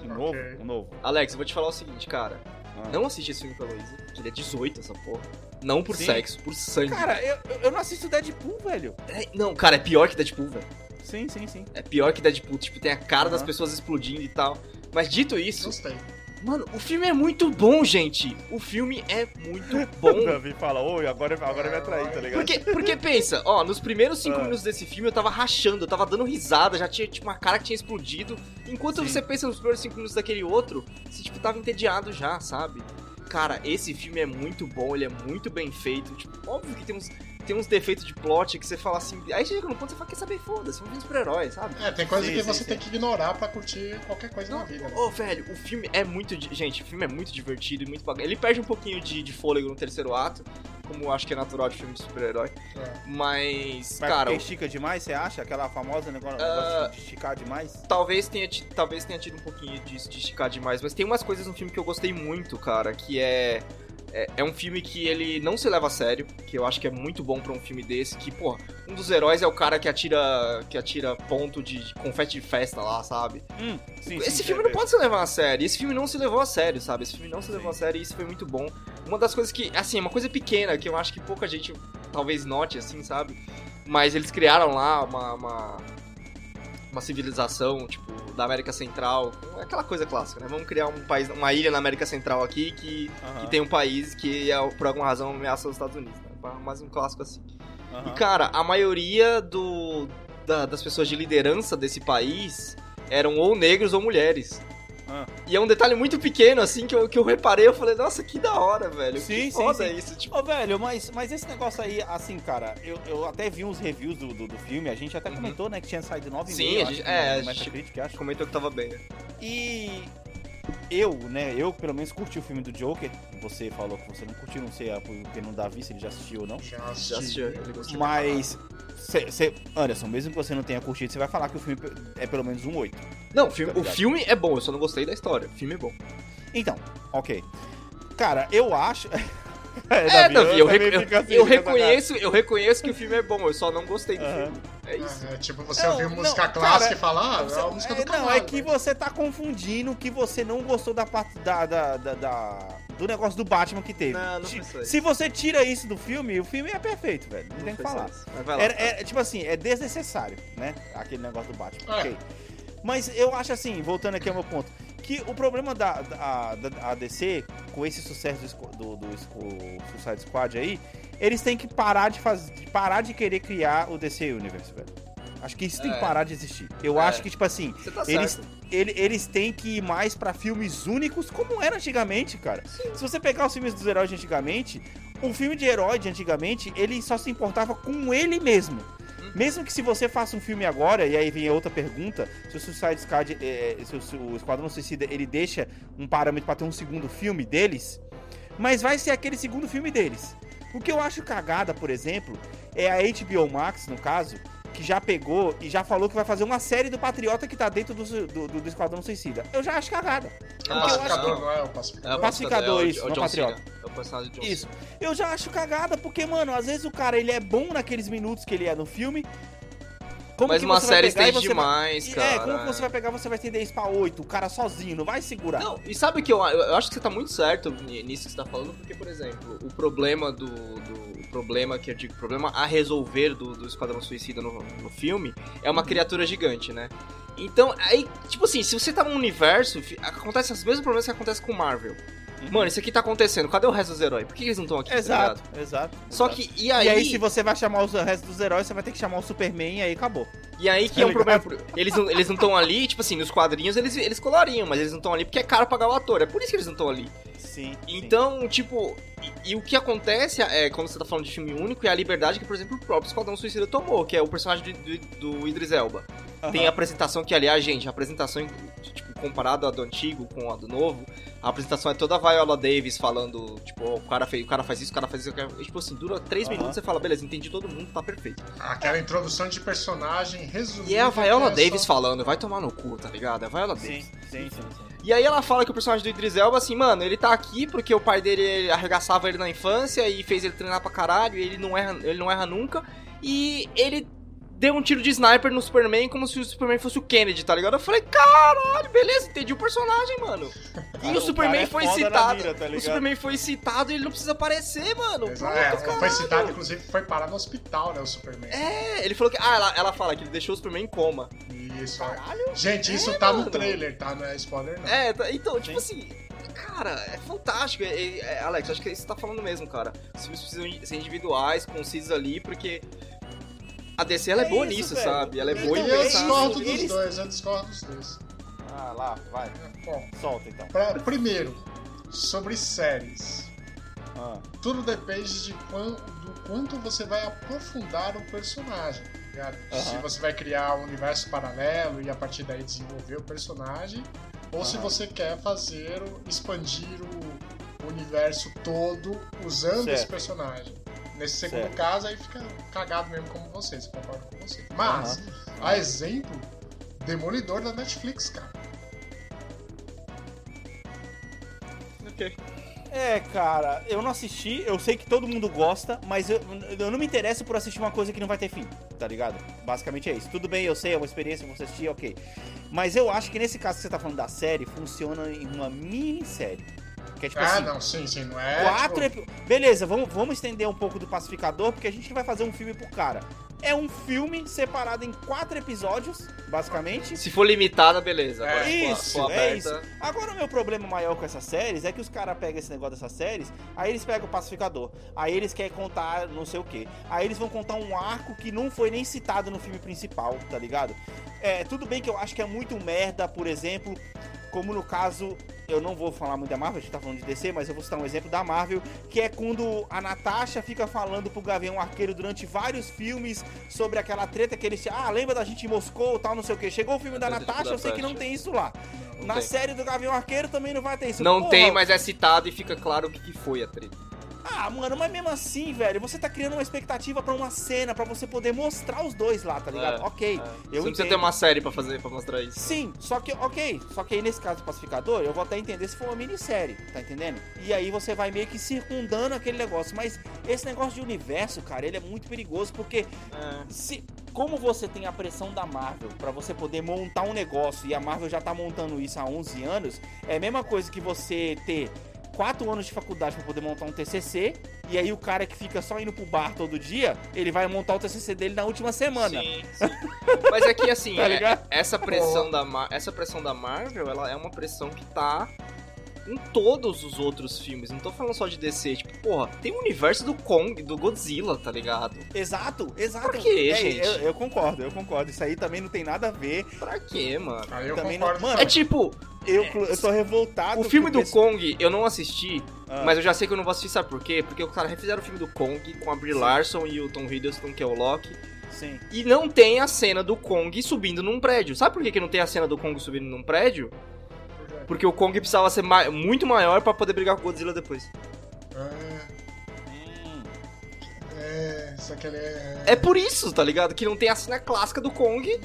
Speaker 2: De novo, de novo.
Speaker 1: Alex, eu vou te falar o seguinte, cara.
Speaker 2: Ah.
Speaker 1: Não assiste esse filme pela Luísa, que ele é 18, essa porra. Não por
Speaker 2: Sim.
Speaker 1: sexo, por sangue.
Speaker 2: Cara, eu, eu não assisto Deadpool, velho.
Speaker 1: É, não, cara, é pior que Deadpool, velho.
Speaker 2: Sim, sim, sim.
Speaker 1: É pior que Deadpool. Tipo, tem a cara das
Speaker 2: Aham.
Speaker 1: pessoas explodindo e tal. Mas dito isso,
Speaker 3: Gostei.
Speaker 1: Mano, o filme é muito bom, gente. O filme é muito
Speaker 2: O
Speaker 1: bom.
Speaker 2: Davi fala, oi, agora, agora me atraí, tá ligado?
Speaker 1: Porque, porque pensa, ó, nos primeiros cinco
Speaker 2: Ah.
Speaker 1: minutos desse filme eu tava rachando, eu tava dando risada, já tinha tipo uma cara que tinha explodido. Enquanto
Speaker 2: Sim.
Speaker 1: você pensa nos primeiros cinco minutos daquele outro, você tipo tava entediado já, sabe? Cara, esse filme é muito bom, ele é muito bem feito. Tipo, óbvio que tem uns, tem uns defeitos de plot que você fala assim. Aí chega no ponto você fala, quer saber, foda-se, vamos ver super-herói, sabe?
Speaker 3: É, tem coisa
Speaker 2: Sim,
Speaker 3: que
Speaker 2: sim,
Speaker 3: você
Speaker 2: sim.
Speaker 3: tem que ignorar pra curtir qualquer coisa na vida. né?
Speaker 1: Ô, velho, o filme é muito. Gente, o filme é muito divertido e muito bacana. Ele perde um pouquinho de, de fôlego no terceiro ato, como eu acho que é natural de filme de super-herói.
Speaker 3: É.
Speaker 1: Mas,
Speaker 2: Mas
Speaker 1: cara,
Speaker 2: porque estica demais, você acha? Aquela famosa negócio, negócio de esticar demais?
Speaker 1: talvez tenha, talvez tenha tido um pouquinho disso de esticar demais, mas tem umas coisas no filme que eu gostei muito, cara, que é. É, é um filme que ele não se leva a sério, que eu acho que é muito bom pra um filme desse, que, pô, um dos heróis é o cara que atira que atira ponto de, de confete de festa lá, sabe?
Speaker 2: Hum, sim,
Speaker 1: Esse
Speaker 2: sim,
Speaker 1: filme
Speaker 2: é,
Speaker 1: não pode se levar a sério. Esse filme não se levou a sério, sabe? Esse filme não se levou a sério e isso foi muito bom. Uma das coisas que, assim, uma coisa pequena que eu acho que pouca gente talvez note, assim, sabe? Mas eles criaram lá uma, uma, uma civilização, tipo, da América Central. Aquela coisa clássica, né? Vamos criar um país, uma ilha na América Central aqui que,
Speaker 2: Aham,
Speaker 1: que tem um país que, é, por alguma razão, ameaça os Estados Unidos. Né? Mais um clássico assim.
Speaker 2: aham.
Speaker 1: E, cara, a maioria do, da- das pessoas de liderança desse país eram ou negros ou mulheres.
Speaker 2: Ah.
Speaker 1: E é um detalhe muito pequeno, assim, que eu, que eu reparei, eu falei, nossa, que da hora, velho.
Speaker 2: Sim,
Speaker 1: que
Speaker 2: sim,
Speaker 1: foda
Speaker 2: sim.
Speaker 1: isso, tipo.
Speaker 2: Ô, velho, mas, mas esse negócio aí, assim, cara, eu, eu até vi uns reviews do, do, do filme, a gente até
Speaker 1: Uhum.
Speaker 2: comentou, né, que tinha saído 9,5,
Speaker 1: Sim, a
Speaker 2: acho,
Speaker 1: gente-
Speaker 2: no-
Speaker 1: é, a gente-
Speaker 2: acho.
Speaker 1: Comentou que tava bem, né?
Speaker 2: E eu, né, eu pelo menos curti o filme do Joker, você falou que você não curtiu, não sei ah, porque não dá vista, ele já assistiu ou não.
Speaker 3: Já
Speaker 1: Já
Speaker 3: assisti.
Speaker 1: assistiu, ele gostou.
Speaker 2: Mas, cê, cê- Anderson, mesmo que você não tenha curtido, você vai falar que o filme é pelo menos um 8.
Speaker 1: Não, o filme,
Speaker 2: Tá
Speaker 1: o filme é bom, eu só não gostei da história. O filme é bom.
Speaker 2: Então, ok. Cara, eu acho.
Speaker 1: É, Davi, eu,
Speaker 2: também
Speaker 1: rec-
Speaker 2: assim,
Speaker 1: eu reconheço, eu reconheço que o filme é bom, eu só não gostei do
Speaker 2: Aham.
Speaker 1: filme. É isso.
Speaker 3: É, tipo, você
Speaker 2: Não,
Speaker 3: ouviu
Speaker 2: não,
Speaker 3: música
Speaker 2: cara,
Speaker 3: clássica e fala, ah,
Speaker 2: Você-
Speaker 3: é a música
Speaker 2: é,
Speaker 3: do
Speaker 2: não,
Speaker 3: cavalo.
Speaker 2: é que
Speaker 3: né?
Speaker 2: você tá confundindo que você não gostou da parte da, da, da- da- do negócio do Batman que teve.
Speaker 1: Não, não isso.
Speaker 2: Se você tira isso do filme, o filme é perfeito, velho. Não, tem o que falar.
Speaker 1: isso. Mas vai lá.
Speaker 2: Era- é, tipo assim, é desnecessário, né? Aquele negócio do Batman.
Speaker 3: É.
Speaker 2: Ok. Mas eu acho assim, voltando aqui ao meu ponto, que o problema da, da, da- a DC, com esse sucesso do, do, do Suicide Squad aí, eles têm que parar de fazer. parar de querer criar o DC Universe, velho. Acho que isso tem que
Speaker 1: É.
Speaker 2: parar de existir. Eu
Speaker 1: É.
Speaker 2: acho que, tipo assim,
Speaker 1: tá
Speaker 2: eles, ele- eles têm que ir mais pra filmes únicos, como era antigamente, cara. Se você pegar os filmes dos heróis de antigamente, o filme de herói de antigamente, ele só se importava com ele mesmo.
Speaker 1: Uhum.
Speaker 2: Mesmo que se você faça um filme agora, e aí vem a outra pergunta, se o Suicide Squad, é, se o, se o Esquadrão Suicida, ele deixa um parâmetro pra ter um segundo filme deles, mas vai ser aquele segundo filme deles. O que eu acho cagada, por exemplo, é a HBO Max, no caso, que já pegou e já falou que vai fazer uma série do Patriota que tá dentro do, do, do- do Esquadrão Suicida. Eu já acho cagada.
Speaker 3: É o
Speaker 1: Ah,
Speaker 3: pacificador,
Speaker 2: que-
Speaker 3: não é o
Speaker 1: É
Speaker 3: pacificador?
Speaker 1: o
Speaker 2: Pacificador,
Speaker 1: é o-
Speaker 2: isso,
Speaker 1: é o
Speaker 2: não Patriota.
Speaker 1: Cena. É o personagem de John
Speaker 2: Isso. Eu já acho cagada, porque, mano, às vezes o cara ele é bom naqueles minutos que ele é no filme. Como
Speaker 1: Mas uma série estende
Speaker 2: você vai-
Speaker 1: demais,
Speaker 2: E,
Speaker 1: cara.
Speaker 2: É, como que você vai pegar, você vai estender isso pra 8, o cara sozinho, não vai segurar.
Speaker 1: Não, e sabe que eu, eu acho que você tá muito certo ni- nisso que você tá falando, porque, por exemplo, o problema do. do o problema que eu digo, problema a resolver do, do Esquadrão Suicida no, no filme é uma criatura gigante, né? Então, aí, tipo assim, se você tá num universo, acontece os mesmos problemas que acontecem com Marvel. Mano, isso aqui tá acontecendo, cadê o resto dos heróis? Por que eles não estão aqui? tá
Speaker 2: Exato,
Speaker 1: ligado?
Speaker 2: exato.
Speaker 1: Só
Speaker 2: exato.
Speaker 1: que, e aí.
Speaker 2: E aí, se você vai chamar os restos dos heróis, você vai ter que chamar o Superman e aí acabou.
Speaker 1: E aí que
Speaker 2: Tá
Speaker 1: é um
Speaker 2: ligado?
Speaker 1: problema. Eles não eles não estão ali, tipo assim, nos quadrinhos eles, eles colariam, mas eles não estão ali porque é caro pagar o ator. É por isso que eles não estão ali.
Speaker 2: Sim.
Speaker 1: Então, tipo, e, e o que acontece é, quando você tá falando de filme único, é a liberdade que, por exemplo, o próprio Esquadrão Suicida tomou, que é o personagem do, do, do Idris Elba. Tem a apresentação que, aliás, gente, a apresentação, tipo, comparada a do antigo com a do novo, a apresentação é toda a Viola Davis falando, tipo, "Ó, o cara, fez, o cara faz isso, o cara faz isso, o cara... e, tipo assim, dura três
Speaker 2: Aham.
Speaker 1: minutos, você fala, beleza, entendi todo mundo, tá perfeito.
Speaker 3: Aquela introdução de personagem resumida.
Speaker 1: E é a Viola
Speaker 3: é
Speaker 1: Davis
Speaker 3: só-
Speaker 1: falando, vai tomar no cu, tá ligado? É a Viola Davis.
Speaker 2: Sim, sim, sim, sim.
Speaker 1: E aí ela fala que o personagem do Idris Elba, assim, mano, ele tá aqui porque o pai dele arregaçava ele na infância e fez ele treinar pra caralho, ele não erra, ele não erra nunca. E ele deu um tiro de sniper no Superman como se o Superman fosse o Kennedy, tá ligado? Eu falei, caralho, beleza, entendi o personagem, mano. E
Speaker 2: Cara,
Speaker 1: o
Speaker 2: o
Speaker 1: Superman
Speaker 2: cara é
Speaker 1: foi citado.
Speaker 2: mira, tá
Speaker 1: o? Superman foi citado e ele não precisa aparecer, mano.
Speaker 3: Exa-
Speaker 1: Pronto,
Speaker 3: é,
Speaker 1: caralho.
Speaker 3: foi citado, inclusive, foi parar no hospital, né, o Superman.
Speaker 1: É, ele falou que. Ah, ela, ela fala que ele deixou o Superman em coma.
Speaker 3: Isso.
Speaker 1: Caralho.
Speaker 3: Gente, isso
Speaker 1: É,
Speaker 3: tá
Speaker 1: mano.
Speaker 3: no trailer, tá? Não é spoiler, não.
Speaker 1: É, tá- então, tipo assim, cara, é fantástico. É, é, Alex, acho que isso que você tá falando mesmo, cara. Os filmes precisam ser individuais, concisos ali, porque a DC ela é,
Speaker 2: É
Speaker 1: boa
Speaker 2: isso,
Speaker 1: nisso,
Speaker 2: velho.
Speaker 1: sabe? Ela é
Speaker 2: Eu
Speaker 1: boa em
Speaker 3: E eu
Speaker 1: pensar.
Speaker 3: discordo dos
Speaker 2: Eles-
Speaker 3: dois, eu discordo dos dois.
Speaker 2: Ah, lá, vai.
Speaker 3: Bom,
Speaker 2: Solta então.
Speaker 3: pra- primeiro, sobre séries.
Speaker 2: Ah,
Speaker 3: Tudo depende de quan- do quanto você vai aprofundar o personagem. ligado? Se você vai criar um universo paralelo e a partir daí desenvolver o personagem, ou se
Speaker 2: Aham.
Speaker 3: você quer fazer, o- expandir o universo todo usando esse
Speaker 2: Certo.
Speaker 3: personagem. Nesse segundo
Speaker 2: Certo.
Speaker 3: caso, aí fica cagado mesmo como vocês, concordo com você. Mas, a exemplo, Demolidor da Netflix, cara.
Speaker 1: Ok.
Speaker 2: É, cara, eu não assisti, eu sei que todo mundo gosta, mas eu, eu não me interesso por assistir uma coisa que não vai ter fim, tá ligado? Basicamente é isso. Tudo bem, eu sei, é uma experiência, você assistir, ok. Mas eu acho que nesse caso que você tá falando da série, funciona em uma minissérie. Que é tipo
Speaker 3: ah,
Speaker 2: assim,
Speaker 3: não, sim, sim, não é.
Speaker 2: quatro
Speaker 3: tipo,
Speaker 2: epi- Beleza, vamos, vamos estender um pouco do pacificador, porque a gente vai fazer um filme pro cara. É um filme separado em quatro episódios, basicamente.
Speaker 1: Se for limitada, beleza. Agora,
Speaker 3: É,
Speaker 1: se for-
Speaker 2: isso,
Speaker 1: for
Speaker 2: é
Speaker 1: aberta-
Speaker 2: Agora o meu problema maior com essas séries é que os caras pegam esse negócio dessas séries, aí eles pegam o pacificador, aí eles querem contar não sei o que, aí eles vão contar um arco que não foi nem citado no filme principal, tá ligado? É, tudo bem que eu acho que é muito merda, por exemplo, como no caso, eu não vou falar muito da Marvel, a gente tá falando de DC, mas eu vou citar um exemplo da Marvel, que é quando a Natasha fica falando pro Gavião Arqueiro durante vários filmes sobre aquela treta que eles. Ah, lembra da gente em Moscou tal, não sei o que. Chegou o filme da
Speaker 1: de
Speaker 2: Natasha, eu sei que não tem isso lá.
Speaker 1: Não
Speaker 2: Na
Speaker 1: tem.
Speaker 2: série do Gavião Arqueiro também não vai ter isso.
Speaker 1: Não
Speaker 2: Porra,
Speaker 1: tem, mas é citado e fica claro o que, que foi a treta.
Speaker 2: Ah, mano, mas mesmo assim, velho, você tá criando uma expectativa pra uma cena, pra você poder mostrar os dois lá, tá ligado?
Speaker 1: É,
Speaker 2: ok,
Speaker 1: É.
Speaker 2: eu
Speaker 1: Você não precisa
Speaker 2: entendo.
Speaker 1: ter uma série pra fazer, pra mostrar isso.
Speaker 2: Sim, só que, ok, só que aí nesse caso do pacificador, eu vou até entender se for uma minissérie, tá entendendo? E aí você vai meio que circundando aquele negócio. Mas esse negócio de universo, cara, ele é muito perigoso porque
Speaker 1: É.
Speaker 2: se como você tem a pressão da Marvel pra você poder montar um negócio e a Marvel já tá montando isso há 11 anos, é a mesma coisa que você ter 4 anos de faculdade pra poder montar um TCC e aí o cara que fica só indo pro bar todo dia, ele vai montar o TCC dele na última semana.
Speaker 1: Sim, sim. Mas é que assim,
Speaker 2: Tá
Speaker 1: é-
Speaker 2: ligado?
Speaker 1: essa pressão da Mar- essa pressão da Marvel, ela é uma pressão que tá em todos os outros filmes. Não tô falando só de DC, tipo, porra, tem o universo do Kong, do Godzilla, tá ligado?
Speaker 2: Exato, exato.
Speaker 1: Por quê,
Speaker 2: É,
Speaker 1: gente?
Speaker 2: Eu, eu concordo, eu concordo. Isso aí também não tem nada a ver.
Speaker 1: Pra quê, mano?
Speaker 3: Aí eu
Speaker 2: Também
Speaker 3: concordo.
Speaker 2: não- mano,
Speaker 1: É tipo,
Speaker 2: Eu, eu tô revoltado.
Speaker 1: o filme do
Speaker 2: pessoal-
Speaker 1: Kong eu não assisti,
Speaker 2: Ah,
Speaker 1: mas eu já sei que eu não vou assistir, sabe por quê? Porque os caras refizeram o filme do Kong com a Brie
Speaker 2: Sim.
Speaker 1: Larson e o Tom Hiddleston, que é o Loki.
Speaker 2: Sim.
Speaker 1: E não tem a cena do Kong subindo num prédio. Sabe por que, que não tem a cena do Kong subindo num prédio? Porque o Kong precisava ser ma- muito maior pra poder brigar com o Godzilla depois.
Speaker 3: É,
Speaker 2: Hum,
Speaker 3: é, isso aqui é.
Speaker 1: É por isso, tá ligado? Que não tem a cena clássica do Kong,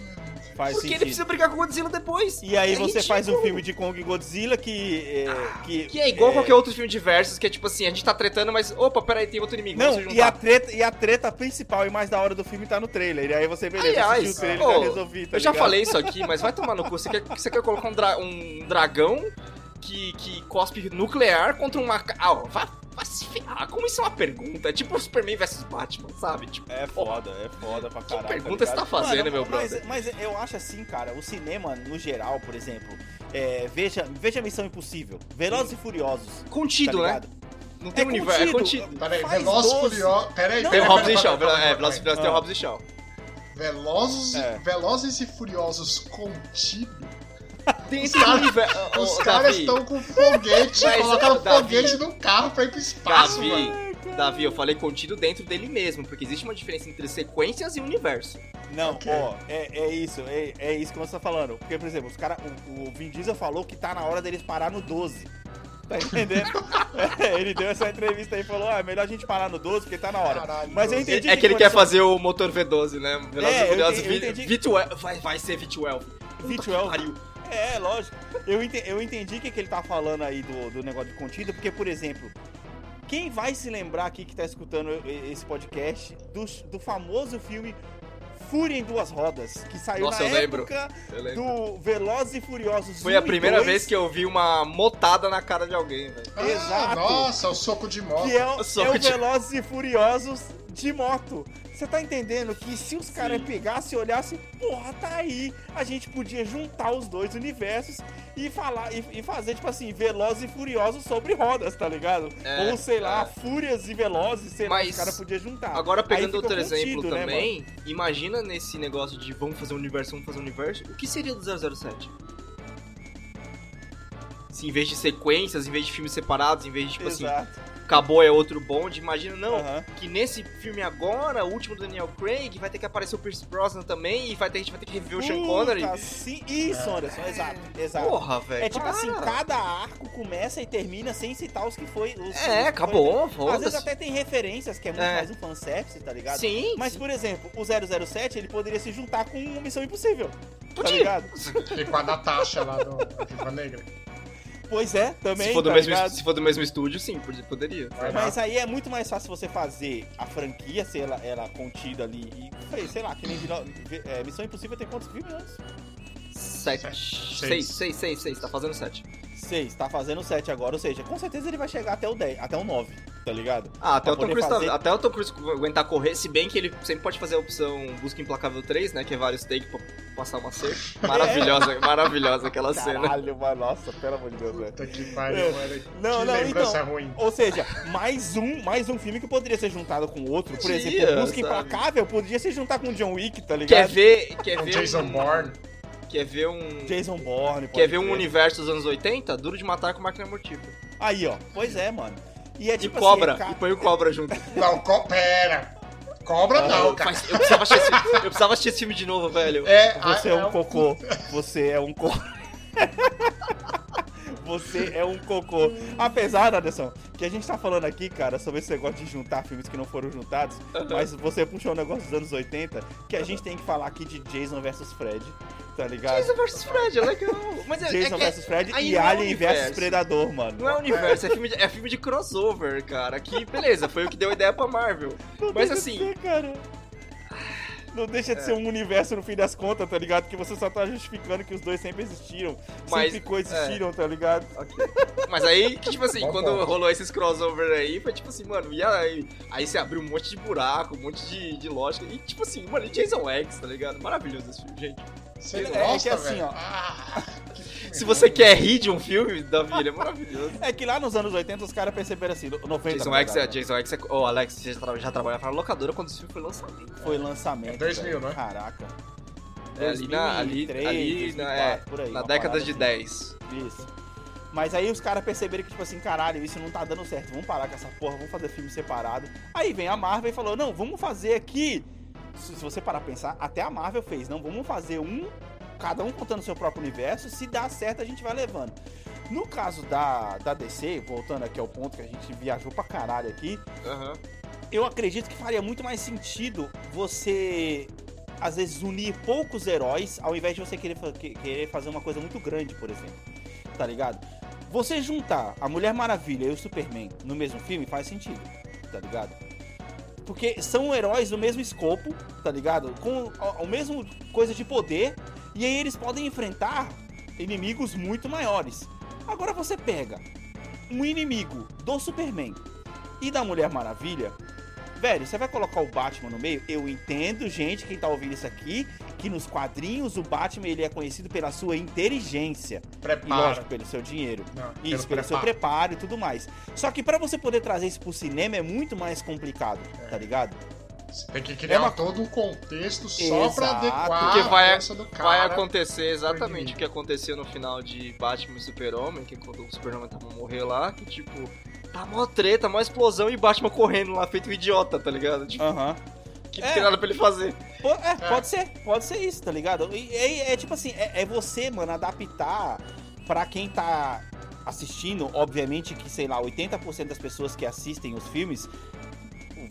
Speaker 2: faz
Speaker 1: porque ele
Speaker 2: sentido.
Speaker 1: precisa brigar com o Godzilla depois.
Speaker 2: E aí
Speaker 1: É
Speaker 2: você faz um
Speaker 1: ridículo.
Speaker 2: filme de Kong e Godzilla que. é, que,
Speaker 1: Que é igual
Speaker 2: é,
Speaker 1: qualquer outro filme de versus, que é tipo assim, a gente tá tretando, mas opa, peraí, tem outro inimigo,
Speaker 2: Não, e a, treta, e a treta principal e mais da hora do filme tá no trailer. E aí você, beleza,
Speaker 1: Aliás,
Speaker 2: o trailer
Speaker 1: ô,
Speaker 2: já resolvi, tá
Speaker 1: Eu já falei isso aqui, mas vai tomar no cu. Você quer, você quer colocar um, dra- um dragão que, que cospe nuclear contra um macaco. Ah, ó, vá, vá se ferrar. Como isso é uma pergunta? É tipo Superman vs Batman, sabe? Tipo,
Speaker 2: É foda, é foda pra caralho.
Speaker 1: pergunta você
Speaker 2: ligado?
Speaker 1: tá fazendo, meu
Speaker 2: mas,
Speaker 1: brother?
Speaker 2: Mas eu acho assim, cara, o cinema, no geral, por exemplo, é, veja, veja Missão Impossível, Velozes e Furiosos, tá
Speaker 1: contido, né?
Speaker 2: ligado?
Speaker 1: Não tem
Speaker 2: É
Speaker 1: universo, é
Speaker 2: contido.
Speaker 3: Peraí, Velozes
Speaker 2: doze.
Speaker 3: Furiosos. Peraí,
Speaker 1: Tem o Hobbs e Shaw, é, Velozes e. Furiosos tem o. Hobbs e Shaw.
Speaker 3: Velozes,
Speaker 2: É.
Speaker 3: Velozes e Furiosos contido.
Speaker 1: Dentro do universo.
Speaker 3: Os caras estão com foguete,
Speaker 1: Mas,
Speaker 3: colocaram
Speaker 1: Davi.
Speaker 3: foguete no carro pra ir pro espaço,
Speaker 1: Davi,
Speaker 3: mano.
Speaker 1: Davi, eu falei contido dentro dele mesmo, porque existe uma diferença entre sequências e universo.
Speaker 2: Não,
Speaker 3: Ok.
Speaker 2: ó, é, é isso, é, é isso que você tá falando. Porque, por exemplo, os cara, o, o Vin Diesel falou que tá na hora deles parar no 12. Tá entendendo? É, ele deu essa entrevista aí e falou: ah, é melhor a gente parar no 12 porque tá na hora.
Speaker 3: Caralho,
Speaker 2: Mas eu entendi
Speaker 1: É que ele
Speaker 2: quando
Speaker 1: quer
Speaker 2: são-
Speaker 1: fazer o motor V12, né? Velozes
Speaker 2: É,
Speaker 1: e Furiosos
Speaker 2: entendi- eu
Speaker 1: Vi-
Speaker 2: entendi.
Speaker 1: V12. Vai, vai ser V12.
Speaker 2: V12. É, lógico. Eu entendi, eu entendi o que, que ele tá falando aí do, do negócio de contido, porque, por exemplo, quem vai se lembrar aqui que tá escutando esse podcast do, do famoso filme Fúria em Duas Rodas, que saiu
Speaker 1: Nossa,
Speaker 2: na
Speaker 1: eu
Speaker 2: época
Speaker 1: lembro.
Speaker 2: do Velozes e Furiosos
Speaker 1: Foi
Speaker 2: 1
Speaker 1: a primeira
Speaker 2: 2,
Speaker 1: vez que eu vi uma motada na cara de alguém, velho.
Speaker 3: Ah,
Speaker 2: Exato.
Speaker 3: Nossa, o soco de moto.
Speaker 2: Que é, o- é o
Speaker 1: de-
Speaker 2: Velozes e Furiosos de moto. Você tá entendendo que se os caras pegassem e olhassem, porra, tá aí. A gente podia juntar os dois universos e falar e, e fazer, tipo assim, Velozes e Furiosos sobre rodas, tá ligado?
Speaker 1: É,
Speaker 2: Ou sei lá,
Speaker 1: é.
Speaker 2: Fúrias e Velozes, sei lá,
Speaker 1: Mas
Speaker 2: os caras podiam juntar.
Speaker 1: Agora, pegando outro
Speaker 2: contido,
Speaker 1: exemplo
Speaker 2: né,
Speaker 1: também, imagina nesse negócio de vamos fazer um universo, vamos fazer um universo, o que seria do 007? Se em vez de sequências, em vez de filmes separados, em vez de, tipo
Speaker 2: mano?
Speaker 1: assim, Acabou é outro bonde, imagina, não, que nesse filme agora, o último do Daniel Craig, vai ter que aparecer o Pierce Brosnan também, e vai ter, a gente vai ter que reviver o Sean Connery.
Speaker 2: Sim, isso, Anderson, exato, exato.
Speaker 1: Porra, velho.
Speaker 2: É tipo
Speaker 1: para.
Speaker 2: assim, cada arco começa e termina sem citar os que foi. Os, que
Speaker 1: É,
Speaker 2: foi-
Speaker 1: acabou,
Speaker 2: Às vezes até tem referências, que é muito
Speaker 1: É.
Speaker 2: mais um fanservice, tá ligado?
Speaker 1: Sim,
Speaker 2: Mas,
Speaker 1: sim.
Speaker 2: por exemplo, o 007, ele poderia se juntar com uma Missão Impossível, tá
Speaker 1: Podia.
Speaker 2: ligado?
Speaker 3: E com a Natasha lá do Viva Negra.
Speaker 2: Pois é, também,
Speaker 1: se, for do
Speaker 2: tá
Speaker 1: mesmo,
Speaker 2: ligado?
Speaker 1: se for do mesmo estúdio, sim, pod- poderia.
Speaker 3: Lá.
Speaker 2: Mas aí é muito mais fácil você fazer a franquia, ser ela, ela contida ali e, sei- lá, que nem é, Missão Impossível tem quantos filmes antes?
Speaker 1: Sete.
Speaker 3: Seis.
Speaker 1: Seis, seis, seis, seis. Tá fazendo sete.
Speaker 2: Seis, tá fazendo sete agora, ou seja, com certeza ele vai chegar até o 10, até o 9, tá ligado?
Speaker 1: Ah, até
Speaker 2: Pra
Speaker 1: o, Tom Cruise
Speaker 2: fazer-
Speaker 1: tá, até o Tom Cruise aguentar correr, se bem que ele sempre pode fazer a opção Busca Implacável 3, né? Que é vários takes pra passar uma C. Maravilhosa, maravilhosa aquela cena.
Speaker 2: Caralho, mano, nossa, pelo amor de Deus, velho.
Speaker 3: Puta que pariu, mano.
Speaker 2: É. Não,
Speaker 3: que
Speaker 2: não, então.
Speaker 3: ruim.
Speaker 2: Ou seja, mais um, mais um filme que poderia ser juntado com outro. Por
Speaker 1: Podia,
Speaker 2: exemplo, Busca
Speaker 1: sabe?
Speaker 2: Implacável podia se juntar com John Wick, tá
Speaker 1: Quer
Speaker 2: ligado?
Speaker 1: ver. Quer
Speaker 3: O
Speaker 1: ver
Speaker 3: Jason
Speaker 1: um,
Speaker 3: Bourne.
Speaker 1: Quer ver um.
Speaker 2: Jason Bourne.
Speaker 1: Quer ver um universo dos anos 80? Duro de matar com máquina mortífera.
Speaker 2: Aí, ó. Pois é, mano. E é
Speaker 1: E
Speaker 2: tipo
Speaker 1: cobra.
Speaker 2: assim, é ca-
Speaker 1: E põe o cobra junto.
Speaker 3: Não, co pera. Cobra não, cara.
Speaker 1: Eu, precisava assistir esse, eu precisava assistir esse filme de novo, velho.
Speaker 3: É,
Speaker 2: Você
Speaker 3: a-
Speaker 2: é um cocô. Você é um cocô. Você é um cocô. Apesar, Anderson, que a gente tá falando aqui, cara, sobre esse negócio de juntar filmes que não foram juntados, mas você puxou um negócio dos anos 80, que a gente tem que falar aqui de Jason vs Fred, tá ligado?
Speaker 1: Jason vs Fred, é legal. Mas é,
Speaker 2: Jason
Speaker 1: é que é-
Speaker 2: vs Fred e
Speaker 1: não é
Speaker 2: Alien vs
Speaker 1: universo.
Speaker 2: Predador, mano.
Speaker 1: Não é universo, é filme, de, é filme de crossover, cara. Que beleza, foi o que deu ideia pra Marvel.
Speaker 2: Não
Speaker 1: Mas
Speaker 2: deixa de
Speaker 1: assim-
Speaker 2: ser, cara. Não deixa de ser um universo no fim das contas, tá ligado? Que você só tá justificando que os dois sempre existiram.
Speaker 1: Mas,
Speaker 2: sempre coexistiram, tá ligado?
Speaker 1: Mas aí, que, tipo assim,
Speaker 3: Bom
Speaker 1: quando rolou esses crossover aí, foi tipo assim, mano, e aí? Aí você abriu um monte de buraco, um monte de, de lógica. E tipo assim, mano, e Jason X, tá ligado? Maravilhoso esse filme, gente.
Speaker 3: Você
Speaker 2: É que
Speaker 3: gosta,
Speaker 2: assim,
Speaker 3: velho?
Speaker 2: ó.
Speaker 3: Ah, que
Speaker 1: Se você
Speaker 3: ruim.
Speaker 1: quer rir de um filme, Davi, ele é maravilhoso.
Speaker 2: É que lá nos anos 80 os caras perceberam assim, 90
Speaker 1: Jason
Speaker 2: na
Speaker 1: X é.
Speaker 2: verdade, né?
Speaker 1: Jason X é. Ô, Alex, você já, tra já trabalhava na locadora quando esse filme foi lançado.
Speaker 2: Foi lançamento.
Speaker 3: É 2000,
Speaker 2: velho.
Speaker 3: né?
Speaker 2: Caraca.
Speaker 1: É, ali na, ali,
Speaker 2: 2003,
Speaker 1: ali na,
Speaker 2: 2004,
Speaker 1: é,
Speaker 2: por aí,
Speaker 1: na década de
Speaker 2: assim.
Speaker 1: 10.
Speaker 2: Isso. Mas aí os caras perceberam que, tipo assim, caralho, isso não tá dando certo. Vamos parar com essa porra, vamos fazer filme separado. Aí vem a Marvel e falou: não, vamos fazer aqui. Se, você parar pra pensar, até a Marvel fez, não, vamos fazer um, cada um contando seu próprio universo. Se dá certo, a gente vai levando. No caso da, da DC, voltando aqui ao ponto que a gente viajou pra caralho aqui,
Speaker 1: Aham.
Speaker 2: eu acredito que faria muito mais sentido você, às vezes, unir poucos heróis, ao invés de você querer, querer fazer uma coisa muito grande, por exemplo. Tá ligado? Você juntar a Mulher Maravilha e o Superman no mesmo filme faz sentido, tá ligado? Porque são heróis do mesmo escopo, tá ligado? Com a, a mesma coisa de poder, e aí eles podem enfrentar inimigos muito maiores. Agora você pega um inimigo do Superman e da Mulher Maravilha, velho, você vai colocar o Batman no meio? Eu entendo, gente, quem tá ouvindo isso aqui, que nos quadrinhos o Batman ele é conhecido pela sua inteligência e
Speaker 3: Prepara.
Speaker 2: lógico pelo seu dinheiro.
Speaker 3: Não,
Speaker 2: Isso, pelo seu
Speaker 3: preparo.
Speaker 2: preparo e tudo mais. Só que pra você poder trazer isso pro cinema é muito mais complicado, tá ligado?
Speaker 3: Você tem que criar
Speaker 2: É uma-
Speaker 3: todo um contexto só pra
Speaker 2: Exato.
Speaker 3: adequar
Speaker 1: Porque vai-
Speaker 3: a do cara.
Speaker 1: Vai acontecer exatamente o que aconteceu no final de Batman e Super-Homem, que quando o Super-Homem tava pra morrer lá, que tipo, tá mó treta, mó explosão e Batman correndo lá, feito um idiota, tá ligado? Tipo,
Speaker 2: Aham.
Speaker 1: Que
Speaker 2: É.
Speaker 1: não tem nada pra ele fazer.
Speaker 2: Po- É, pode ser, pode ser isso, tá ligado? E, é, é tipo assim, é, é você, mano, adaptar pra quem tá assistindo, obviamente que, sei lá, 80% das pessoas que assistem os filmes,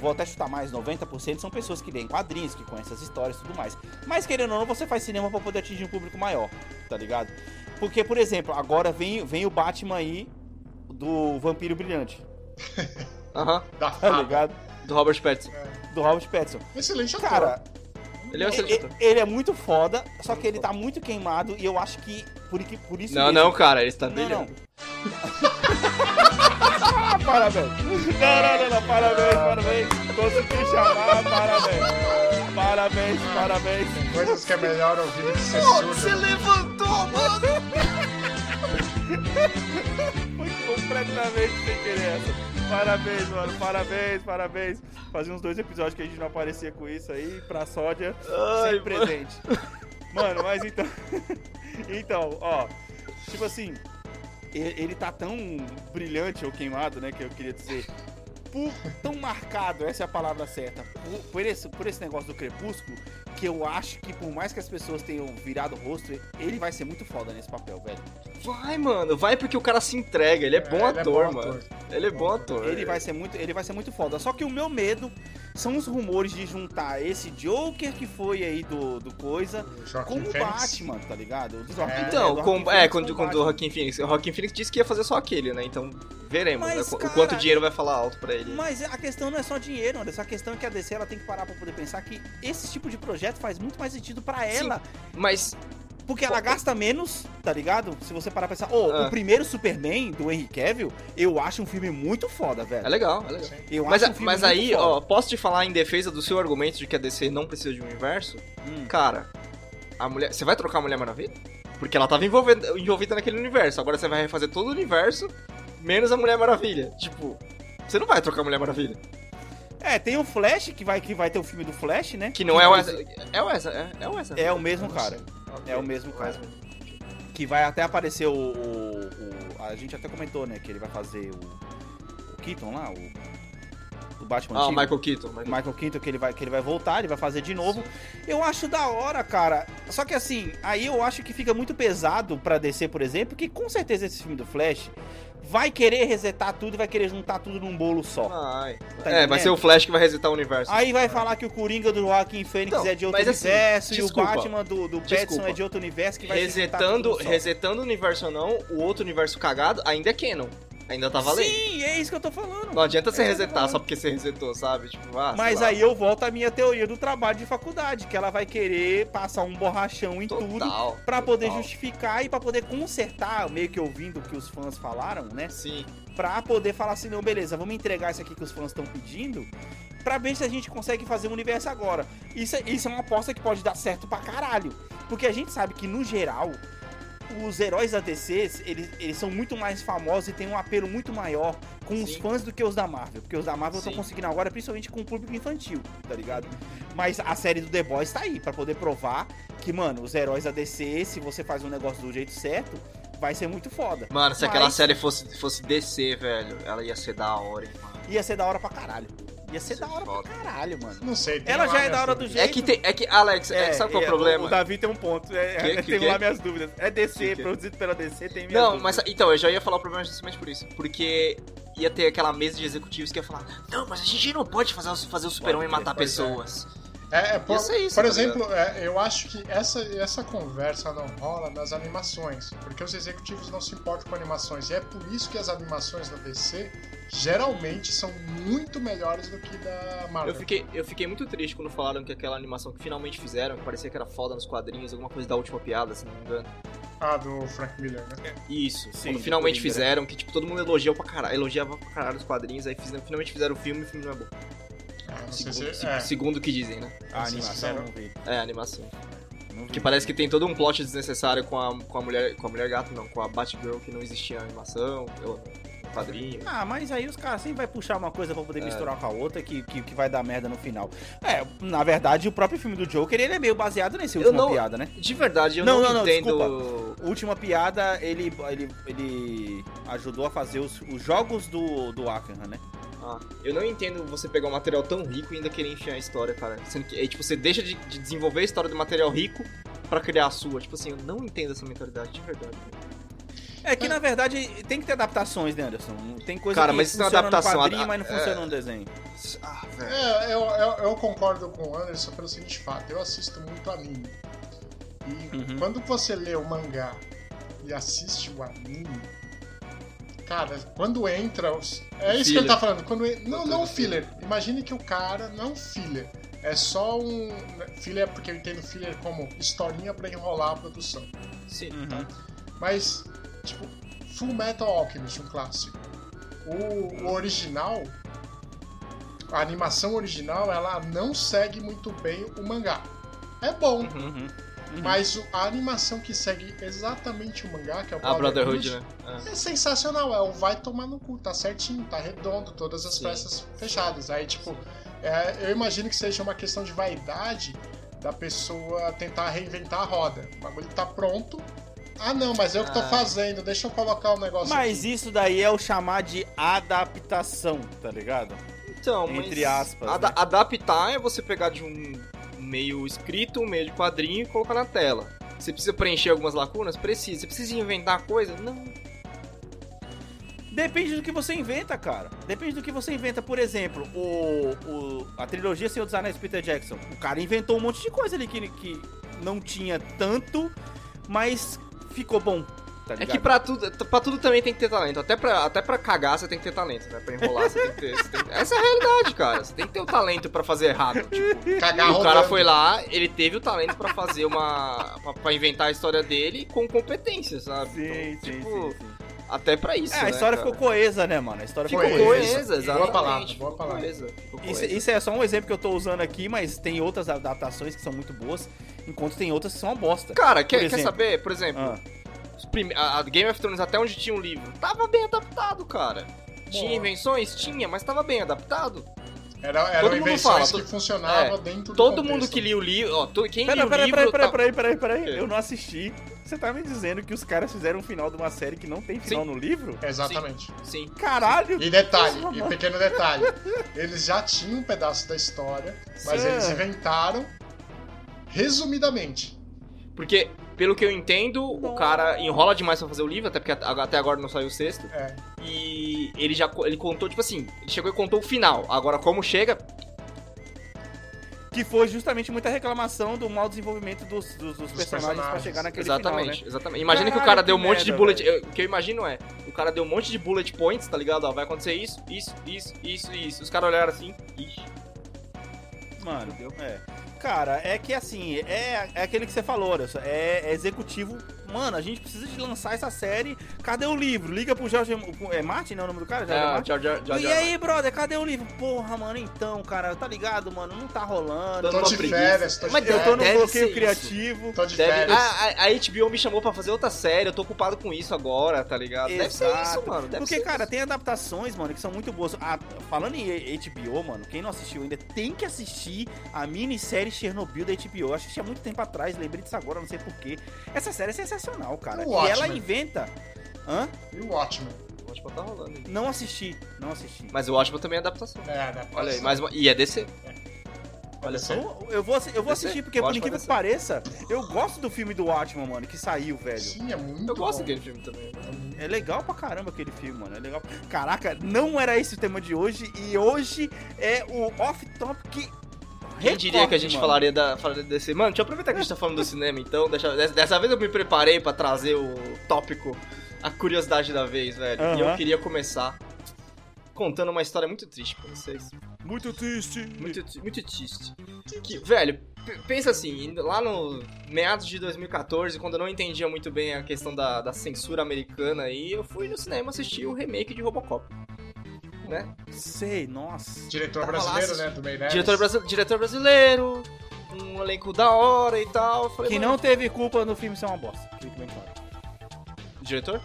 Speaker 2: vou até chutar mais, 90% são pessoas que leem quadrinhos, que conhecem as histórias e tudo mais. Mas querendo ou não, você faz cinema pra poder atingir um público maior, tá ligado? Porque, por exemplo, agora vem, vem o Batman aí do Vampiro Brilhante,
Speaker 1: Aham,
Speaker 3: Da
Speaker 2: tá ligado?
Speaker 1: Do Robert Pattinson.
Speaker 2: Do Robert Pattinson.
Speaker 3: Excelente ator.
Speaker 2: Cara,
Speaker 1: Ele é um excelente ator.
Speaker 2: Ele é muito foda, só que ele tá muito queimado e eu acho que por, que- por isso
Speaker 1: Não,
Speaker 2: mesmo-
Speaker 1: não, cara, ele está brilhando.
Speaker 2: Ah, parabéns. Não, não, não, não, parabéns, parabéns. Consegui chamar, parabéns. Parabéns, parabéns.
Speaker 3: Coisas que é melhor ouvir do que ser surdo.
Speaker 1: levantou, mano!
Speaker 2: Foi completamente sem querer essa. Parabéns, mano, parabéns, parabéns. Fazia uns dois episódios que a gente não aparecia com isso aí, pra sódia,
Speaker 1: Ai,
Speaker 2: sempre
Speaker 1: mano.
Speaker 2: presente. Mano, mas então. então, ó. Tipo assim, ele, ele tá tão brilhante ou queimado, né? Que eu queria dizer. Por, tão marcado, essa é a palavra certa, por, por esse, por esse negócio do crepúsculo, que eu acho que por mais que as pessoas tenham virado o rosto, ele vai ser muito foda nesse papel, velho.
Speaker 1: Vai, mano, vai porque o cara se entrega, ele é bom
Speaker 3: É, ele é
Speaker 1: ator,
Speaker 3: bom
Speaker 1: mano.
Speaker 3: ator.
Speaker 1: Ele é bom ator.
Speaker 2: Ele vai ser muito, ele vai ser muito foda. Só que o meu medo são os rumores de juntar esse Joker que foi aí do, do coisa com o. Batman, tá ligado? Do-
Speaker 3: É.
Speaker 1: Então,
Speaker 2: do
Speaker 1: com, é, quando,
Speaker 2: com o
Speaker 1: quando o
Speaker 2: Batman.
Speaker 1: Joaquin Phoenix. O Joaquin Phoenix disse que ia fazer só aquele, né? Então, veremos.
Speaker 2: Mas,
Speaker 1: né? O-
Speaker 2: cara,
Speaker 1: o quanto dinheiro vai falar alto pra ele.
Speaker 2: Mas a questão não é só dinheiro, Anderson. A questão é que a DC ela tem que parar pra poder pensar que esse tipo de projeto faz muito mais sentido pra ela.
Speaker 1: Mas,
Speaker 2: Porque ela gasta menos, tá ligado? Se você parar pra pensar. Ô,
Speaker 1: Ah.
Speaker 2: o primeiro Superman do Henry Cavill, eu acho um filme muito foda, velho.
Speaker 1: é legal, é legal.
Speaker 2: Eu
Speaker 1: Mas,
Speaker 2: acho um filme
Speaker 1: mas aí,
Speaker 2: foda.
Speaker 1: ó, posso te falar em defesa do seu argumento de que a DC não precisa de um universo?
Speaker 2: Hum.
Speaker 1: Cara, a mulher. Você vai trocar a Mulher Maravilha? Porque ela tava envolvida, envolvida naquele universo. Agora você vai refazer todo o universo, menos a Mulher Maravilha. Tipo, você não vai trocar a Mulher Maravilha.
Speaker 2: É, tem o Flash, que vai, que vai ter o filme do Flash, né?
Speaker 1: Que não é o Wesley. É o Wesley, é, é o Wesley.
Speaker 2: É o mesmo cara.
Speaker 1: Ok,
Speaker 2: É o mesmo cara.
Speaker 1: Wesley.
Speaker 2: Que vai até aparecer o, o- o- A gente até comentou, né? Que ele vai fazer o. O Keaton lá, o. O Batman
Speaker 1: Ah, o
Speaker 2: antigo.
Speaker 1: Michael Keaton. Michael...
Speaker 2: Michael Keaton, que ele, vai, que ele vai voltar, ele vai fazer de novo. Eu acho da hora, cara. Só que assim, aí eu acho que fica muito pesado pra descer, por exemplo, que com certeza esse filme do Flash vai querer resetar tudo e vai querer juntar tudo num bolo só.
Speaker 1: Ai.
Speaker 2: Tá
Speaker 1: é, vai ser o Flash que vai resetar o universo.
Speaker 2: Aí vai falar que o Coringa do Joaquim Fênix
Speaker 1: Então,
Speaker 2: é de outro
Speaker 1: mas assim,
Speaker 2: universo
Speaker 1: desculpa.
Speaker 2: e o Batman do, do Pattinson é de outro universo que vai
Speaker 1: resetando, resetando o universo ou não, o outro universo cagado ainda é canon. Ainda tá valendo.
Speaker 2: Sim, é isso que eu tô falando.
Speaker 1: Não adianta você
Speaker 2: É
Speaker 1: resetar só porque você resetou, sabe? Tipo, ah,
Speaker 2: Mas aí eu volto à minha teoria do trabalho de faculdade, que ela vai querer passar um borrachão em tudo
Speaker 1: Total,
Speaker 2: Pra poder
Speaker 1: total.
Speaker 2: justificar e pra poder consertar, meio que ouvindo o que os fãs falaram, né?
Speaker 1: Sim.
Speaker 2: Pra poder falar assim, não, beleza, vamos entregar isso aqui que os fãs estão pedindo, pra ver se a gente consegue fazer um universo agora. Isso, é- isso é uma aposta que pode dar certo pra caralho. Porque a gente sabe que, no geral, os heróis da DC, eles, eles são muito mais famosos e têm um apelo muito maior com os
Speaker 1: Sim.
Speaker 2: fãs do que os da Marvel. Porque os da Marvel estão conseguindo agora, principalmente com o público infantil, tá ligado? Mas a série do The Boys tá aí, pra poder provar que, mano, os heróis da DC, se você faz um negócio do jeito certo, vai ser muito foda.
Speaker 1: Mano, se aquela
Speaker 2: Mas
Speaker 1: série fosse, fosse DC, velho, ela ia ser da hora, hein, mano.
Speaker 2: Ia ser da hora pra caralho. Ia ser da
Speaker 1: é
Speaker 2: hora pra caralho, mano.
Speaker 3: Não sei. tem
Speaker 2: Ela já é da hora do jeito.
Speaker 1: É que tem. É que, Alex, é, que sabe qual é o problema?
Speaker 2: O Davi tem um ponto. É,
Speaker 1: Que-
Speaker 2: é,
Speaker 1: que- que?
Speaker 2: lá minhas dúvidas. É DC,
Speaker 1: Que que?
Speaker 2: produzido pela DC, tem minhas
Speaker 1: Não,
Speaker 2: dúvidas.
Speaker 1: mas então, eu já ia falar o problema justamente por isso. Porque ia ter aquela mesa de executivos que ia falar: Não, mas a gente não pode fazer, o- fazer o super-homem matar
Speaker 3: é.
Speaker 1: pessoas.
Speaker 3: É, é, por,
Speaker 1: Ia ser isso,
Speaker 3: por
Speaker 1: tá
Speaker 3: exemplo, é, eu acho que essa, essa conversa não rola nas animações, porque os executivos não se importam com animações, e é por isso que as animações da DC geralmente são muito melhores do que da Marvel.
Speaker 1: Eu fiquei, eu fiquei muito triste quando falaram que aquela animação que finalmente fizeram, que parecia que era foda nos quadrinhos, alguma coisa da última piada, se não me engano.
Speaker 3: Ah, do Frank Miller, né?
Speaker 1: Isso,
Speaker 2: Sim,
Speaker 1: quando
Speaker 2: do
Speaker 1: finalmente fizeram, que tipo, todo mundo elogiou pra caralho, elogiava pra caralho os quadrinhos, aí finalmente fizeram o filme e o filme não é bom.
Speaker 3: Ah, não
Speaker 1: Segundo,
Speaker 3: se,
Speaker 1: se-
Speaker 3: é,
Speaker 1: segundo o que dizem, né?
Speaker 2: A
Speaker 3: Vocês
Speaker 2: animação,
Speaker 3: fizeram-
Speaker 2: não vi.
Speaker 1: É, a animação. Que parece que tem todo um plot desnecessário com a, com a mulher. Com a mulher gato, não, com a Batgirl que não existia animação. Eu, quadrinho.
Speaker 2: Ah, mas aí os caras sempre vai puxar uma coisa pra poder
Speaker 1: É.
Speaker 2: misturar com a outra que, que, que vai dar merda no final. É, na verdade, o próprio filme do Joker, ele é meio baseado nesse última
Speaker 1: não-
Speaker 2: piada, né?
Speaker 1: De verdade, eu
Speaker 2: Não,
Speaker 1: não,
Speaker 2: não, não,
Speaker 1: entendo.
Speaker 2: Última piada, ele, ele, ele ajudou a fazer os, os jogos do, do Arkham, né?
Speaker 1: Ah, eu não entendo você pegar um material tão rico e ainda querer enfiar a história, cara. Sendo que, aí, tipo, você deixa de, de desenvolver a história do material rico pra criar a sua. Tipo assim, eu não entendo essa mentalidade, de verdade.
Speaker 2: É que, na verdade, tem que ter adaptações, né, Anderson? Tem coisa
Speaker 1: Cara,
Speaker 2: que
Speaker 1: mas isso é
Speaker 2: funciona
Speaker 1: adaptação,
Speaker 2: no quadrinho,
Speaker 1: a-
Speaker 2: mas não
Speaker 1: é.
Speaker 2: funciona no desenho.
Speaker 1: Ah, velho.
Speaker 3: É, eu, eu, eu concordo com o Anderson pelo seguinte fato: eu assisto muito anime. E
Speaker 2: Uhum.
Speaker 3: quando você lê o mangá e assiste o anime, cara, quando entra. Os... É isso que ele
Speaker 1: Filler.
Speaker 3: tá falando. Quando en- Não, não filler. Imagine que o cara não é um filler. É só um. Filler é porque eu entendo filler como historinha pra enrolar a produção.
Speaker 1: Sim.
Speaker 2: Uhum.
Speaker 3: Mas, tipo, Full Metal Alchemist, um clássico. O, o original, a animação original, ela não segue muito bem o mangá. É bom,
Speaker 1: Uhum.
Speaker 2: Uhum. Uhum.
Speaker 3: mas o- a animação que segue exatamente o mangá, que é o
Speaker 1: A Brotherhood, né?
Speaker 3: é sensacional, é o vai tomar no cu, tá certinho, tá redondo, todas as
Speaker 1: Sim.
Speaker 3: peças fechadas. Aí, tipo, é, eu imagino que seja uma questão de vaidade da pessoa tentar reinventar a roda. O bagulho tá pronto. Ah, não, mas eu que tô
Speaker 1: Ah.
Speaker 3: fazendo, deixa eu colocar o negócio
Speaker 2: Mas
Speaker 3: aqui.
Speaker 2: isso daí é o chamar de adaptação, tá ligado?
Speaker 1: Então,
Speaker 2: Entre
Speaker 1: mas
Speaker 2: aspas,
Speaker 1: ada-
Speaker 2: né?
Speaker 1: Adaptar é você pegar de um meio escrito, meio de quadrinho e colocar na tela. Você precisa preencher algumas lacunas? Precisa. Você precisa inventar coisa? Não.
Speaker 2: Depende do que você inventa, cara. Depende do que você inventa. Por exemplo, o, o- a trilogia Senhor dos Anéis Peter Jackson. O cara inventou um monte de coisa ali que, que não tinha tanto, mas ficou bom. Tá
Speaker 1: É que pra tudo, pra tudo também tem que ter talento. Até pra, até pra cagar você tem que ter talento, né? Pra enrolar você tem que ter. você tem que- Essa é a realidade, cara. Você tem que ter o talento pra fazer errado. Tipo,
Speaker 3: Cagar
Speaker 1: o cara
Speaker 3: rodando.
Speaker 1: foi lá, ele teve o talento pra fazer uma. Pra, pra inventar a história dele com competência, sabe?
Speaker 2: Sim,
Speaker 1: Então,
Speaker 2: sim,
Speaker 1: tipo,
Speaker 2: sim, sim.
Speaker 1: Até pra isso.
Speaker 2: É, a
Speaker 1: né,
Speaker 2: história
Speaker 1: cara?
Speaker 2: ficou coesa, né, mano? A história
Speaker 1: Ficou
Speaker 2: ficou
Speaker 3: coesa.
Speaker 2: coesa.
Speaker 1: coesa, exatamente.
Speaker 3: Boa palavra, boa palavra.
Speaker 1: coesa,
Speaker 2: Isso, isso é só um exemplo que eu tô usando aqui, mas tem outras adaptações que são muito boas, enquanto tem outras que são uma bosta.
Speaker 1: Cara, quer, quer saber? Por exemplo,
Speaker 2: Ah,
Speaker 1: prime- a Game of Thrones, até onde tinha um livro, tava bem adaptado, cara. Tinha
Speaker 3: Boa.
Speaker 1: invenções? Tinha, mas tava bem adaptado.
Speaker 3: Era, eram
Speaker 1: Todo mundo
Speaker 3: invenções
Speaker 1: fala,
Speaker 3: que funcionavam
Speaker 1: é,
Speaker 3: dentro do
Speaker 1: Todo
Speaker 3: contexto.
Speaker 1: mundo que lia o livro, ó, to- quem
Speaker 2: Pera,
Speaker 1: lia o
Speaker 2: pera,
Speaker 1: livro...
Speaker 2: pera, pera,
Speaker 1: tá-
Speaker 2: peraí, peraí, peraí,
Speaker 1: quê?
Speaker 2: Eu não assisti. Você tá me dizendo que os caras fizeram um final de uma série que não tem final
Speaker 1: Sim.
Speaker 2: no livro?
Speaker 3: Exatamente.
Speaker 1: Sim.
Speaker 2: Caralho!
Speaker 3: E detalhe, e pequeno detalhe, eles já tinham um pedaço da história, mas
Speaker 2: Sim.
Speaker 3: eles inventaram resumidamente.
Speaker 1: Porque, pelo que eu entendo, o cara enrola demais pra fazer o livro, até porque at- até agora não saiu o sexto.
Speaker 3: É,
Speaker 1: E ele já ele contou, tipo assim, ele chegou e contou o final. Agora, como chega,
Speaker 2: Que foi justamente muita reclamação do mau desenvolvimento dos, dos, dos personagens, pra
Speaker 3: personagens.
Speaker 2: chegar naquele
Speaker 1: exatamente,
Speaker 2: final, né?
Speaker 1: exatamente. Imagina que o
Speaker 2: Caralho,
Speaker 1: cara
Speaker 2: que
Speaker 1: deu um monte de
Speaker 2: merda,
Speaker 1: bullet. eu- O que eu imagino é, o cara deu um monte de bullet points, tá ligado? Ó, vai acontecer isso, isso, isso, isso, isso. Os caras olharam assim, ixi.
Speaker 2: Mano, é. Cara, é que assim, é, é aquele que você falou, é, é executivo. Mano, a gente precisa de lançar essa série. Cadê o livro? Liga pro Jorge. É Martin, não é o nome do cara? Jorge
Speaker 1: É,
Speaker 2: Martin?
Speaker 1: Jar Jar- Jar
Speaker 2: E aí, brother, cadê o livro? Porra, mano, então, cara, tá ligado, mano? Não tá rolando.
Speaker 3: Tô
Speaker 1: uma
Speaker 3: de
Speaker 1: preguiça.
Speaker 3: férias, tô de
Speaker 1: Mas
Speaker 2: Eu tô
Speaker 3: férias,
Speaker 2: no bloqueio criativo.
Speaker 3: tô de
Speaker 1: Deve...
Speaker 3: férias.
Speaker 1: A, a HBO me chamou pra fazer outra série, eu tô ocupado com isso agora, tá ligado? Deve ser
Speaker 2: Exato.
Speaker 1: isso, mano. Deve
Speaker 2: Porque,
Speaker 1: ser
Speaker 2: cara,
Speaker 1: isso.
Speaker 2: tem adaptações, mano, que são muito boas. Ah, falando em HBO, mano, quem não assistiu ainda tem que assistir a minissérie Chernobyl da HBO. Eu assisti há muito tempo atrás, lembrei disso agora, não sei porquê. Essa série é sensacional, cara.
Speaker 3: O
Speaker 2: e ela inventa. Hã?
Speaker 3: E o Watchmen.
Speaker 1: O Watchmen tá rolando aí.
Speaker 2: Não assisti, não assisti.
Speaker 1: Mas o Watchmen também é adaptação.
Speaker 3: É, adaptação.
Speaker 1: Olha aí, mais uma... E é DC. Olha só.
Speaker 2: Eu, eu vou, eu vou assistir, porque por incrível que
Speaker 1: deve
Speaker 2: pareça, eu gosto do filme do Watchmen, mano, que saiu, velho.
Speaker 3: Sim, é muito
Speaker 1: Eu gosto
Speaker 3: bom.
Speaker 1: daquele filme também.
Speaker 2: É legal pra caramba aquele filme, mano. É legal. Caraca, não era esse o tema de hoje. E hoje é o off-topic.
Speaker 1: Quem diria que a gente
Speaker 2: mano.
Speaker 1: falaria da falaria desse. Mano, deixa eu aproveitar que a gente tá falando do cinema, então. Deixa, dessa, vez eu me preparei pra trazer o tópico, a curiosidade da vez, velho. E eu queria começar contando uma história muito triste pra vocês.
Speaker 2: Muito triste.
Speaker 1: Muito, muito triste. Que, velho, pensa assim, lá no meados de 2014, quando eu não entendia muito bem a questão da, da censura americana aí, eu fui no cinema assistir o remake de Robocop. Né?
Speaker 2: Sei, nossa.
Speaker 3: Diretor
Speaker 1: Tava lá
Speaker 3: brasileiro,
Speaker 1: assistindo.
Speaker 3: né, do Meirelles.
Speaker 1: Diretor, brasi- diretor brasileiro, um elenco da hora e tal. Falei,
Speaker 2: Que
Speaker 1: mano,
Speaker 2: não teve culpa no filme ser uma bosta. Fique bem claro.
Speaker 1: Diretor?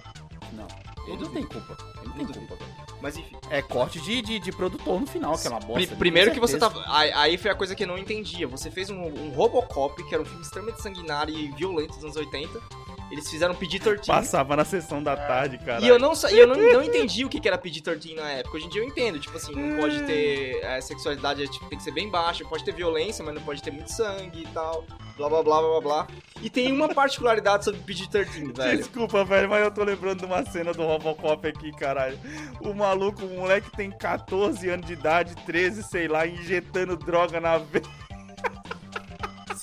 Speaker 2: Não. Ele não tem culpa. Ele não tem culpa, velho.
Speaker 1: Mas enfim.
Speaker 2: É corte de, de, de produtor no final, que é uma bosta. Com
Speaker 1: primeiro que você tava. Aí, aí foi a coisa que eu não entendia. Você fez um, um Robocop, que era um filme extremamente sanguinário e violento dos anos 80. Eles fizeram PG-13.
Speaker 2: Passava na sessão da tarde, cara.
Speaker 1: E eu não, e eu não, não entendi o que era PG-13 na época. Hoje em dia eu entendo. Tipo assim, não pode ter. é, sexualidade é, tipo, tem que ser bem baixa. Pode ter violência, mas não pode ter muito sangue e tal. Blá blá blá blá blá. E tem uma particularidade sobre PG-13, velho.
Speaker 2: Desculpa, velho, mas eu tô lembrando de uma cena do Robocop aqui, caralho. O maluco, o moleque tem 14 anos de idade, 13, sei lá, injetando droga na veia.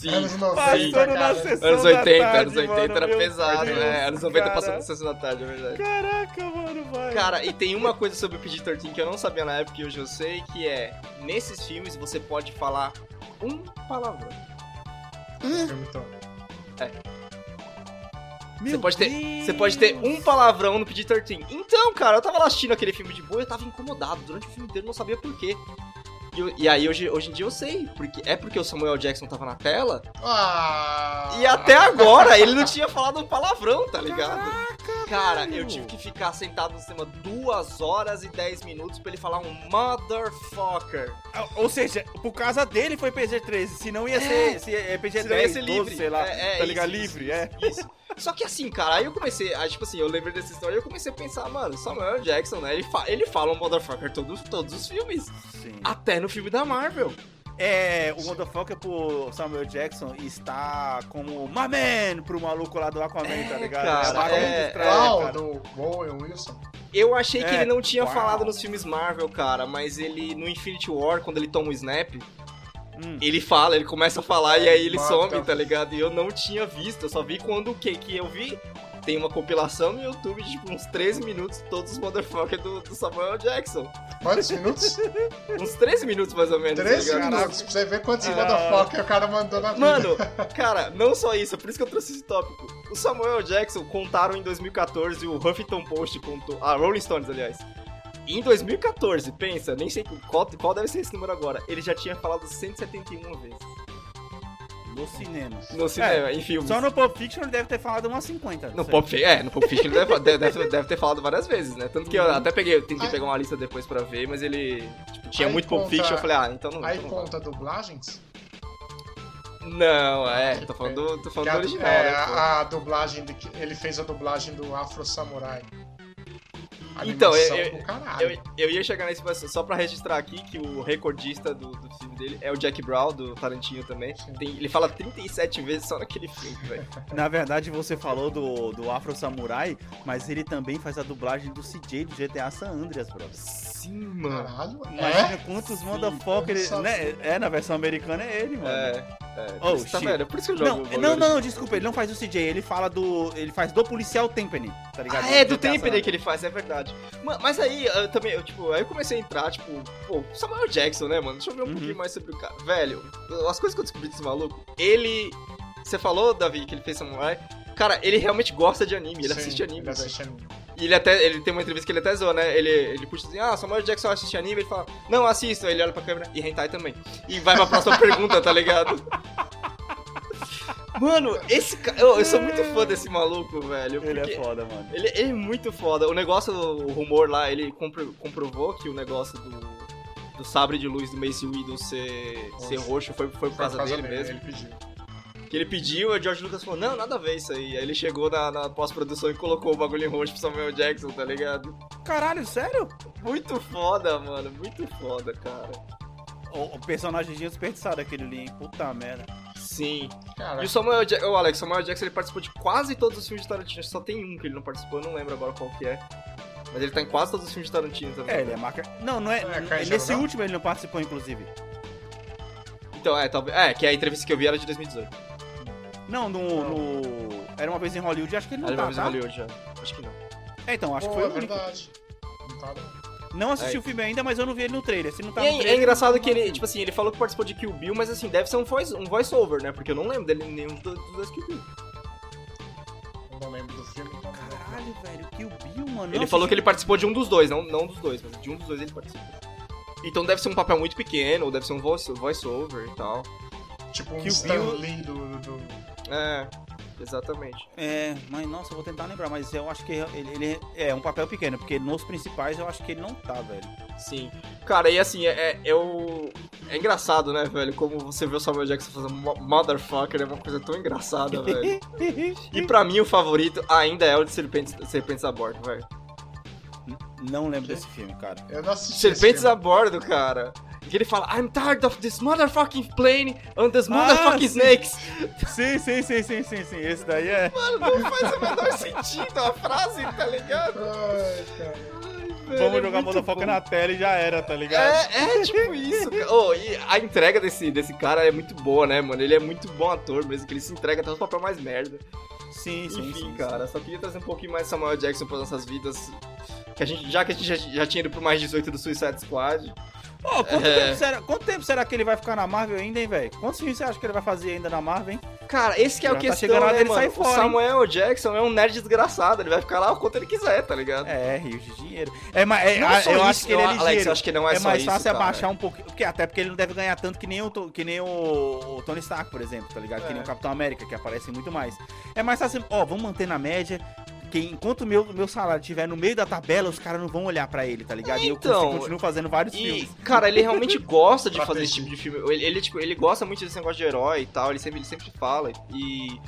Speaker 1: Sim.
Speaker 3: Anos 90,
Speaker 2: Passando na
Speaker 3: cara.
Speaker 2: sessão
Speaker 1: Anos
Speaker 2: da
Speaker 1: 80,
Speaker 2: tarde,
Speaker 1: anos 80
Speaker 2: mano,
Speaker 1: era pesado,
Speaker 2: Deus,
Speaker 1: né? Anos 90
Speaker 2: cara.
Speaker 1: passando na sessão da tarde, é verdade.
Speaker 2: Caraca, mano, vai.
Speaker 1: Cara, e tem uma coisa sobre o PG-13 que eu não sabia na época e hoje eu sei, que é, nesses filmes você pode falar um palavrão.
Speaker 3: Filme, então.
Speaker 2: Meu
Speaker 1: Você pode ter, você pode ter um palavrão no PG-13. Então, cara, eu tava lá assistindo aquele filme de boa e eu tava incomodado. Durante o filme inteiro não sabia por quê. E, e aí, hoje, hoje em dia eu sei. Porque, é porque o Samuel Jackson tava na tela.
Speaker 3: Ah!
Speaker 1: E até agora ele não tinha falado um palavrão, tá ligado? Cara,
Speaker 2: velho.
Speaker 1: eu tive que ficar sentado no cinema duas horas e 10 minutos pra ele falar um motherfucker.
Speaker 2: Ou seja, por causa dele foi PG-13, senão ia ser, se é PG-10,
Speaker 1: Senão ia ser
Speaker 2: 12,
Speaker 1: livre.
Speaker 2: sei lá,
Speaker 1: É, é,
Speaker 2: tá ligado?
Speaker 1: isso,
Speaker 2: livre,
Speaker 1: isso,
Speaker 2: é.
Speaker 1: Isso. Só que assim, cara, aí eu comecei, aí, tipo assim, eu lembrei dessa história e eu comecei a pensar, mano, Samuel Jackson, né? Ele, fa ele fala um motherfucker todos, todos os filmes.
Speaker 2: Sim.
Speaker 1: Até no filme da Marvel.
Speaker 2: É, o Motherfucker pro Samuel Jackson está como My Man pro maluco lá do Aquaman, tá ligado?
Speaker 1: cara, é,
Speaker 3: Qual?
Speaker 2: cara.
Speaker 3: do Owen Wilson?
Speaker 1: Eu achei que
Speaker 2: É,
Speaker 1: ele não tinha
Speaker 2: uau.
Speaker 1: falado nos filmes Marvel, cara, mas ele, no Infinity War, quando ele toma o snap,
Speaker 2: Hum.
Speaker 1: ele fala, ele começa a falar e aí ele
Speaker 3: Mata.
Speaker 1: some, tá ligado? E eu não tinha visto, eu só vi quando o que que eu vi. Tem uma compilação no YouTube de tipo uns 13 minutos, todos os motherfuckers do, do Samuel Jackson.
Speaker 3: Quantos minutos?
Speaker 1: Uns 13 minutos mais ou menos. tá
Speaker 3: 13
Speaker 1: ligado?
Speaker 3: minutos. Pra você ver quantos
Speaker 2: Ah.
Speaker 3: motherfucker o cara mandou na vida.
Speaker 1: Mano, cara, não só isso, é por isso que eu trouxe esse tópico. O Samuel Jackson contaram em 2014, o Huffington Post contou. Ah, Rolling Stones, aliás. Em 2014, pensa, nem sei qual, qual deve ser esse número agora. Ele já tinha falado 171 vezes.
Speaker 2: No cinema.
Speaker 1: No cinema, em filmes.
Speaker 2: Só no Pulp Fiction ele deve ter falado umas 50.
Speaker 1: No. Pop Fiction, é, no Pop Fiction ele deve, deve, deve- ter falado várias vezes, né? Tanto que eu até peguei, eu tentei
Speaker 3: Aí-
Speaker 1: pegar uma lista depois pra ver, mas ele tipo, tinha muito Pop
Speaker 3: conta-
Speaker 1: Fiction, eu falei, ah, então não.
Speaker 3: Aí
Speaker 1: então não,
Speaker 3: conta dublagens?
Speaker 1: não, é, tô falando do, tô falando do original,
Speaker 3: é,
Speaker 1: né?
Speaker 3: a, a dublagem, de, que- ele fez a dublagem do Afro Samurai.
Speaker 1: Então, eu-. Eu, eu ia chegar nesse só pra registrar aqui que o recordista do, do filme dele é o Jack Brown, do Tarantino também. Tem- ele fala 37 vezes só naquele filme, velho.
Speaker 2: Na verdade, você falou do, do Afro Samurai, mas ele também faz a dublagem do CJ do GTA San Andreas, brother.
Speaker 1: Sim, mano.
Speaker 3: Caralho,
Speaker 2: Imagina
Speaker 3: é?
Speaker 2: quantos
Speaker 1: Sim,
Speaker 2: motherfucker ele,
Speaker 3: eu não
Speaker 2: né? É, na versão americana é ele, mano.
Speaker 1: É, é.
Speaker 2: Oh,
Speaker 1: isso, tá vendo? Por isso que eu jogo
Speaker 2: Não,
Speaker 1: o
Speaker 2: não, não, não,
Speaker 1: original.
Speaker 2: desculpa, ele não faz o CJ, ele fala do. Ele faz do policial Tempany, tá ligado?
Speaker 1: Ah, é, do
Speaker 2: Andreas.
Speaker 1: que ele faz, é verdade. Ma- Mas aí, eu também, eu, tipo, aí eu comecei a entrar, tipo, pô, Samuel Jackson, né, mano? Deixa eu ver um
Speaker 2: Uhum.
Speaker 1: pouquinho mais sobre o cara. Velho, as coisas que eu descobri desse maluco, ele. Você falou, Davi, que ele fez Samurai. Cara, ele realmente gosta de anime, ele
Speaker 3: Sim,
Speaker 1: assiste anime,
Speaker 3: Ele
Speaker 1: velho.
Speaker 3: assiste anime.
Speaker 1: E ele até, ele tem uma entrevista que ele até zoa, né? Ele, ele puxa assim, ah, Samuel Jackson assiste anime, ele fala, não, assisto. Aí ele olha pra câmera, e hentai também. E vai pra próxima pergunta, tá ligado? Mano, esse cara, eu, eu sou muito fã desse maluco, velho.
Speaker 2: Ele é foda, mano.
Speaker 1: ele, ele é muito foda. O negócio, o rumor lá, ele compro- comprovou que o negócio do, do sabre de luz do Mace Windu ser, ser roxo foi, foi por causa, dele mesmo.
Speaker 3: Ele pediu.
Speaker 1: Que ele pediu, e o George Lucas falou, não, nada a ver isso aí. Aí ele chegou na, na pós-produção e colocou o bagulho em roxo pro Samuel Jackson, tá ligado?
Speaker 2: Caralho, sério?
Speaker 1: Muito foda, mano. Muito foda, cara.
Speaker 2: O, o personagemzinho desperdiçado aquele ali, hein? Puta merda.
Speaker 1: Sim.
Speaker 3: Cara,
Speaker 1: E o Samuel Jackson, o Alex, Samuel Jackson, ele participou de quase todos os filmes de Tarantino. Só tem um que ele não participou, eu não lembro agora qual que é. Mas ele tá em quase todos os filmes de Tarantino também.
Speaker 2: É, ele é marca. Não, não é.
Speaker 3: Não é de
Speaker 2: nesse
Speaker 3: Aluguel?
Speaker 2: último ele não participou, inclusive.
Speaker 1: Então, é, talvez. É, que a entrevista que eu vi era de 2018.
Speaker 2: Não, no. no- Era uma vez em Hollywood, acho que ele não
Speaker 1: Era
Speaker 2: tá,
Speaker 1: uma vez em
Speaker 2: tá?
Speaker 1: Hollywood já. Acho que não.
Speaker 2: É, então, acho
Speaker 3: Pô,
Speaker 2: que foi
Speaker 3: é
Speaker 2: o único.
Speaker 3: verdade. Não tá, não.
Speaker 2: Não assisti
Speaker 1: É.
Speaker 2: o filme ainda, mas eu não vi ele no trailer. Se não tá
Speaker 1: E
Speaker 2: no
Speaker 1: é,
Speaker 2: trailer,
Speaker 1: é engraçado
Speaker 2: não
Speaker 1: que ele, tipo assim, ele falou que participou de Kill Bill, mas assim, deve ser um voice, um voice over, né? Porque eu não lembro dele em nenhum dos dois, Kill Bill.
Speaker 3: Eu não lembro do filme, então.
Speaker 2: Caralho, velho, Kill Bill, mano.
Speaker 1: Ele falou que ele participou de um dos dois, não, não dos dois, mas de um dos dois ele participou. Então deve ser um papel muito pequeno, ou deve ser um voice, voice over e tal.
Speaker 3: Tipo um
Speaker 2: Kill
Speaker 3: Stan
Speaker 2: Bill-
Speaker 3: Lee do. do-
Speaker 1: É. Exatamente.
Speaker 2: É, mas nossa, eu vou tentar lembrar, mas eu acho que ele, ele é um papel pequeno, porque nos principais eu acho que ele não tá, velho.
Speaker 1: Sim. Cara, e assim, é, é, eu- é engraçado, né, velho? Como você vê o Samuel Jackson fazendo mo- motherfucker, é uma coisa tão engraçada, velho. E pra mim, o favorito ainda é o de Serpentes, Serpentes a Bordo, velho.
Speaker 2: Não lembro desse filme, cara.
Speaker 3: Eu não assisti esse
Speaker 1: Serpentes
Speaker 3: filme.
Speaker 1: a Bordo, cara. Que ele fala, I'm tired of this motherfucking plane and this
Speaker 2: Ah,
Speaker 1: motherfucking
Speaker 2: sim.
Speaker 1: snakes.
Speaker 2: Sim, sim, sim, sim, sim, sim. Esse daí é.
Speaker 1: Mano, não faz o menor sentido a frase, tá ligado?
Speaker 3: Ai, cara.
Speaker 2: Vamos
Speaker 1: é
Speaker 2: jogar Motherfucker na tela e já era, tá ligado?
Speaker 1: É, é tipo isso. Oh, e a entrega desse, desse cara é muito boa, né, mano? Ele é muito bom ator mesmo, que ele se entrega até os papéis mais merda.
Speaker 2: Sim, sim,
Speaker 1: Enfim,
Speaker 2: sim.
Speaker 1: cara, só queria trazer um pouquinho mais Samuel Jackson para nossas vidas. Que a gente, já que a gente já, já tinha ido pro mais 18 do Suicide Squad.
Speaker 2: Pô, quanto,
Speaker 1: É.
Speaker 2: tempo será, quanto tempo será que ele vai ficar na Marvel ainda, hein, velho? Quantos filmes você acha que ele vai fazer ainda na Marvel, hein?
Speaker 1: Cara, esse que é
Speaker 2: Já
Speaker 1: o
Speaker 2: tá chegando a hora
Speaker 1: né,
Speaker 2: dele
Speaker 1: mano?
Speaker 2: sair
Speaker 1: o
Speaker 2: fora, hein?
Speaker 1: Samuel Jackson é um nerd desgraçado, ele vai ficar lá o quanto ele quiser, tá ligado?
Speaker 2: É, rios de dinheiro. É, mas é,
Speaker 1: só
Speaker 2: eu
Speaker 1: isso,
Speaker 2: acho que ele é
Speaker 1: não, Alex,
Speaker 2: ligeiro.
Speaker 1: eu acho que não é
Speaker 2: é
Speaker 1: só
Speaker 2: mais
Speaker 1: isso,
Speaker 2: fácil
Speaker 1: cara.
Speaker 2: abaixar um pouquinho. Porque, até porque ele não deve ganhar tanto que nem o, que nem o, o Tony Stark, por exemplo, tá ligado? Que
Speaker 1: É.
Speaker 2: nem o Capitão América, que aparece muito mais. É mais fácil, ó, vamos manter na média. Que enquanto o meu, meu salário estiver no meio da tabela, os caras não vão olhar pra ele, tá ligado? e eu
Speaker 1: Então,
Speaker 2: consigo- continuo fazendo vários
Speaker 1: E,
Speaker 2: filmes.
Speaker 1: cara, ele realmente gosta de fazer esse tipo de filme. Ele, ele, tipo, ele gosta muito desse negócio de herói e tal, ele sempre, ele sempre fala. E.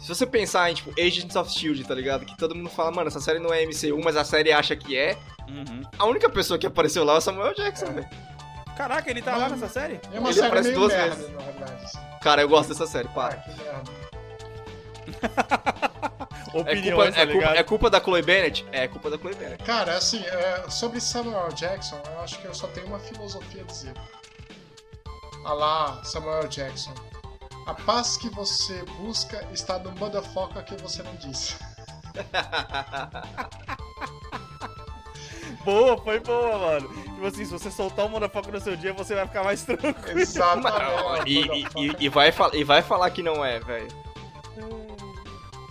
Speaker 1: Se você pensar em, tipo, Agents of Shield, tá ligado? Que todo mundo fala, mano, essa série não é MCU, mas a série acha que é.
Speaker 2: Uhum.
Speaker 1: A única pessoa que apareceu lá é o Samuel Jackson, velho.
Speaker 2: Caraca, ele tá lá nessa série?
Speaker 3: É uma
Speaker 1: Ele
Speaker 3: série
Speaker 1: aparece
Speaker 3: meio
Speaker 1: duas
Speaker 3: merda,
Speaker 1: vezes.
Speaker 3: na verdade.
Speaker 1: Cara, eu gosto dessa série,
Speaker 3: Ah,
Speaker 1: para.
Speaker 3: que merda.
Speaker 1: É culpa,
Speaker 2: Opiniões, tá
Speaker 1: é, culpa, é culpa da Chloe Bennett? É culpa da Chloe Bennett.
Speaker 3: Cara, assim, é, sobre Samuel Jackson, eu acho que eu só tenho uma filosofia a dizer. Ah lá, Samuel Jackson. A paz que você busca está no motherfucker que você não disse.
Speaker 2: Boa, foi boa, mano. Tipo assim, se você soltar o motherfucker no seu dia, você vai ficar mais tranquilo.
Speaker 3: Exatamente.
Speaker 1: E, e, e, e vai, e vai falar que não é, velho.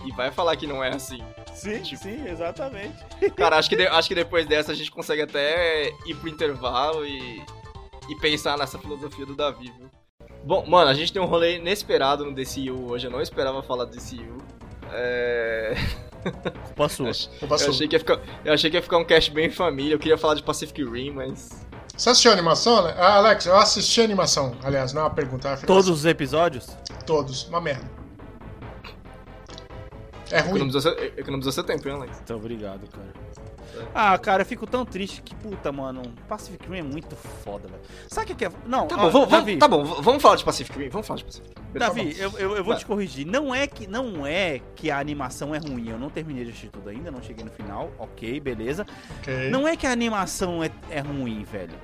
Speaker 1: E vai falar que não é assim.
Speaker 2: Sim,
Speaker 1: Tipo-
Speaker 2: sim, exatamente.
Speaker 1: Cara, acho que, de- acho que depois dessa a gente consegue até ir pro intervalo e, e pensar nessa filosofia do Davi, viu? Bom, mano, a gente tem um rolê inesperado no DCU hoje. Eu não esperava falar do DCU. É...
Speaker 2: Culpa sua.
Speaker 3: Culpa
Speaker 1: Eu
Speaker 3: sua.
Speaker 1: achei, que ia ficar, eu achei que ia ficar um cast bem família. Eu queria falar de Pacific Rim, mas.
Speaker 3: Você assistiu a animação? né? Ah, Alex, eu assisti a animação. Aliás, não é uma pergunta, é uma
Speaker 2: Todos os episódios?
Speaker 3: Todos. Uma merda. É ruim.
Speaker 1: Economizou seu, economizou seu tempo, hein, Alex?
Speaker 2: Muito obrigado, cara. Ah, cara, eu fico tão triste que, puta, mano, Pacific Rim é muito foda, velho. Sabe o que é? Não,
Speaker 1: Tá
Speaker 2: ó,
Speaker 1: bom, vamos,
Speaker 2: Davi,
Speaker 1: tá bom, vamos falar de Pacific Rim. Vamos falar de Pacific Rim.
Speaker 2: Davi, eu, eu, eu vou
Speaker 1: Vai.
Speaker 2: te corrigir. Não é, que, não é que a animação é ruim. Eu não terminei de assistir tudo ainda, não cheguei no final. Ok, beleza.
Speaker 3: Ok.
Speaker 2: Não é que a animação é, é ruim, velho.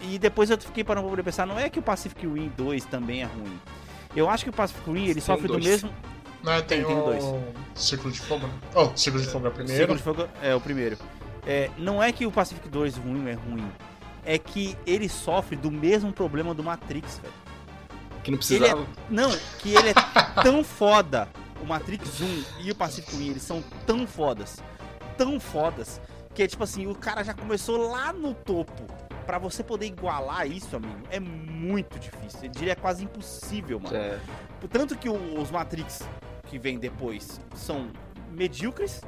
Speaker 2: E depois eu fiquei parando pra poder pensar, não é que o Pacific Rim 2 também é ruim. Eu acho que o Pacific Rim, ele
Speaker 1: Tem
Speaker 2: sofre do
Speaker 1: dois.
Speaker 2: mesmo...
Speaker 3: Não, é, tem,
Speaker 2: Tem- tem
Speaker 3: o
Speaker 2: dois.
Speaker 3: Círculo de Fogo, né? Oh, Círculo de Fogo é o primeiro.
Speaker 2: Círculo de Fogo é o primeiro. É, não é que o Pacific 2 ruim é ruim. É que ele sofre do mesmo problema do Matrix, velho.
Speaker 1: Que não precisava.
Speaker 2: Não, que ele é tão foda. O Matrix 1 e o Pacific Rim, eles são tão fodas. Tão fodas. Que é tipo assim, o cara já começou lá no topo. Pra você poder igualar isso, amigo, é muito difícil. Eu diria quase impossível, mano.
Speaker 1: É.
Speaker 2: Tanto que os Matrix que vem depois são medíocres,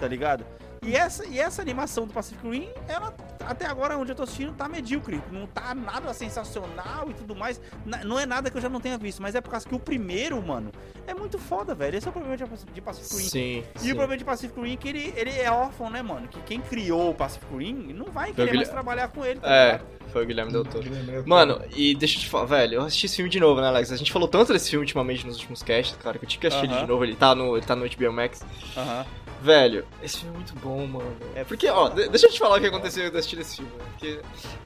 Speaker 2: tá ligado? E essa, e essa animação do Pacific Rim, ela, até agora, onde eu tô assistindo, tá medíocre. Não tá nada sensacional e tudo mais. Na- não é nada que eu já não tenha visto, mas é por causa que o primeiro, mano, é muito foda, velho. Esse é o problema de, de Pacific Rim.
Speaker 1: Sim.
Speaker 2: E
Speaker 1: sim.
Speaker 2: o problema de Pacific Rim é que ele, ele é órfão, né, mano? Que quem criou o Pacific Rim não vai querer mais trabalhar com ele, tá
Speaker 1: É,
Speaker 2: ligado?
Speaker 1: Foi o Guilherme Del Toro. Mano, e deixa eu te falar, velho, eu assisti esse filme de novo, né, Alex? A gente falou tanto desse filme ultimamente nos últimos casts, cara, que eu tinha que assistir ele
Speaker 2: Aham.
Speaker 1: de novo. Ele tá no, ele tá no HBO Max.
Speaker 2: Aham.
Speaker 1: Velho, esse filme é muito bom, mano.
Speaker 2: É
Speaker 1: Porque, ó, de- deixa eu te falar o que aconteceu eu assistindo esse filme. né? Porque,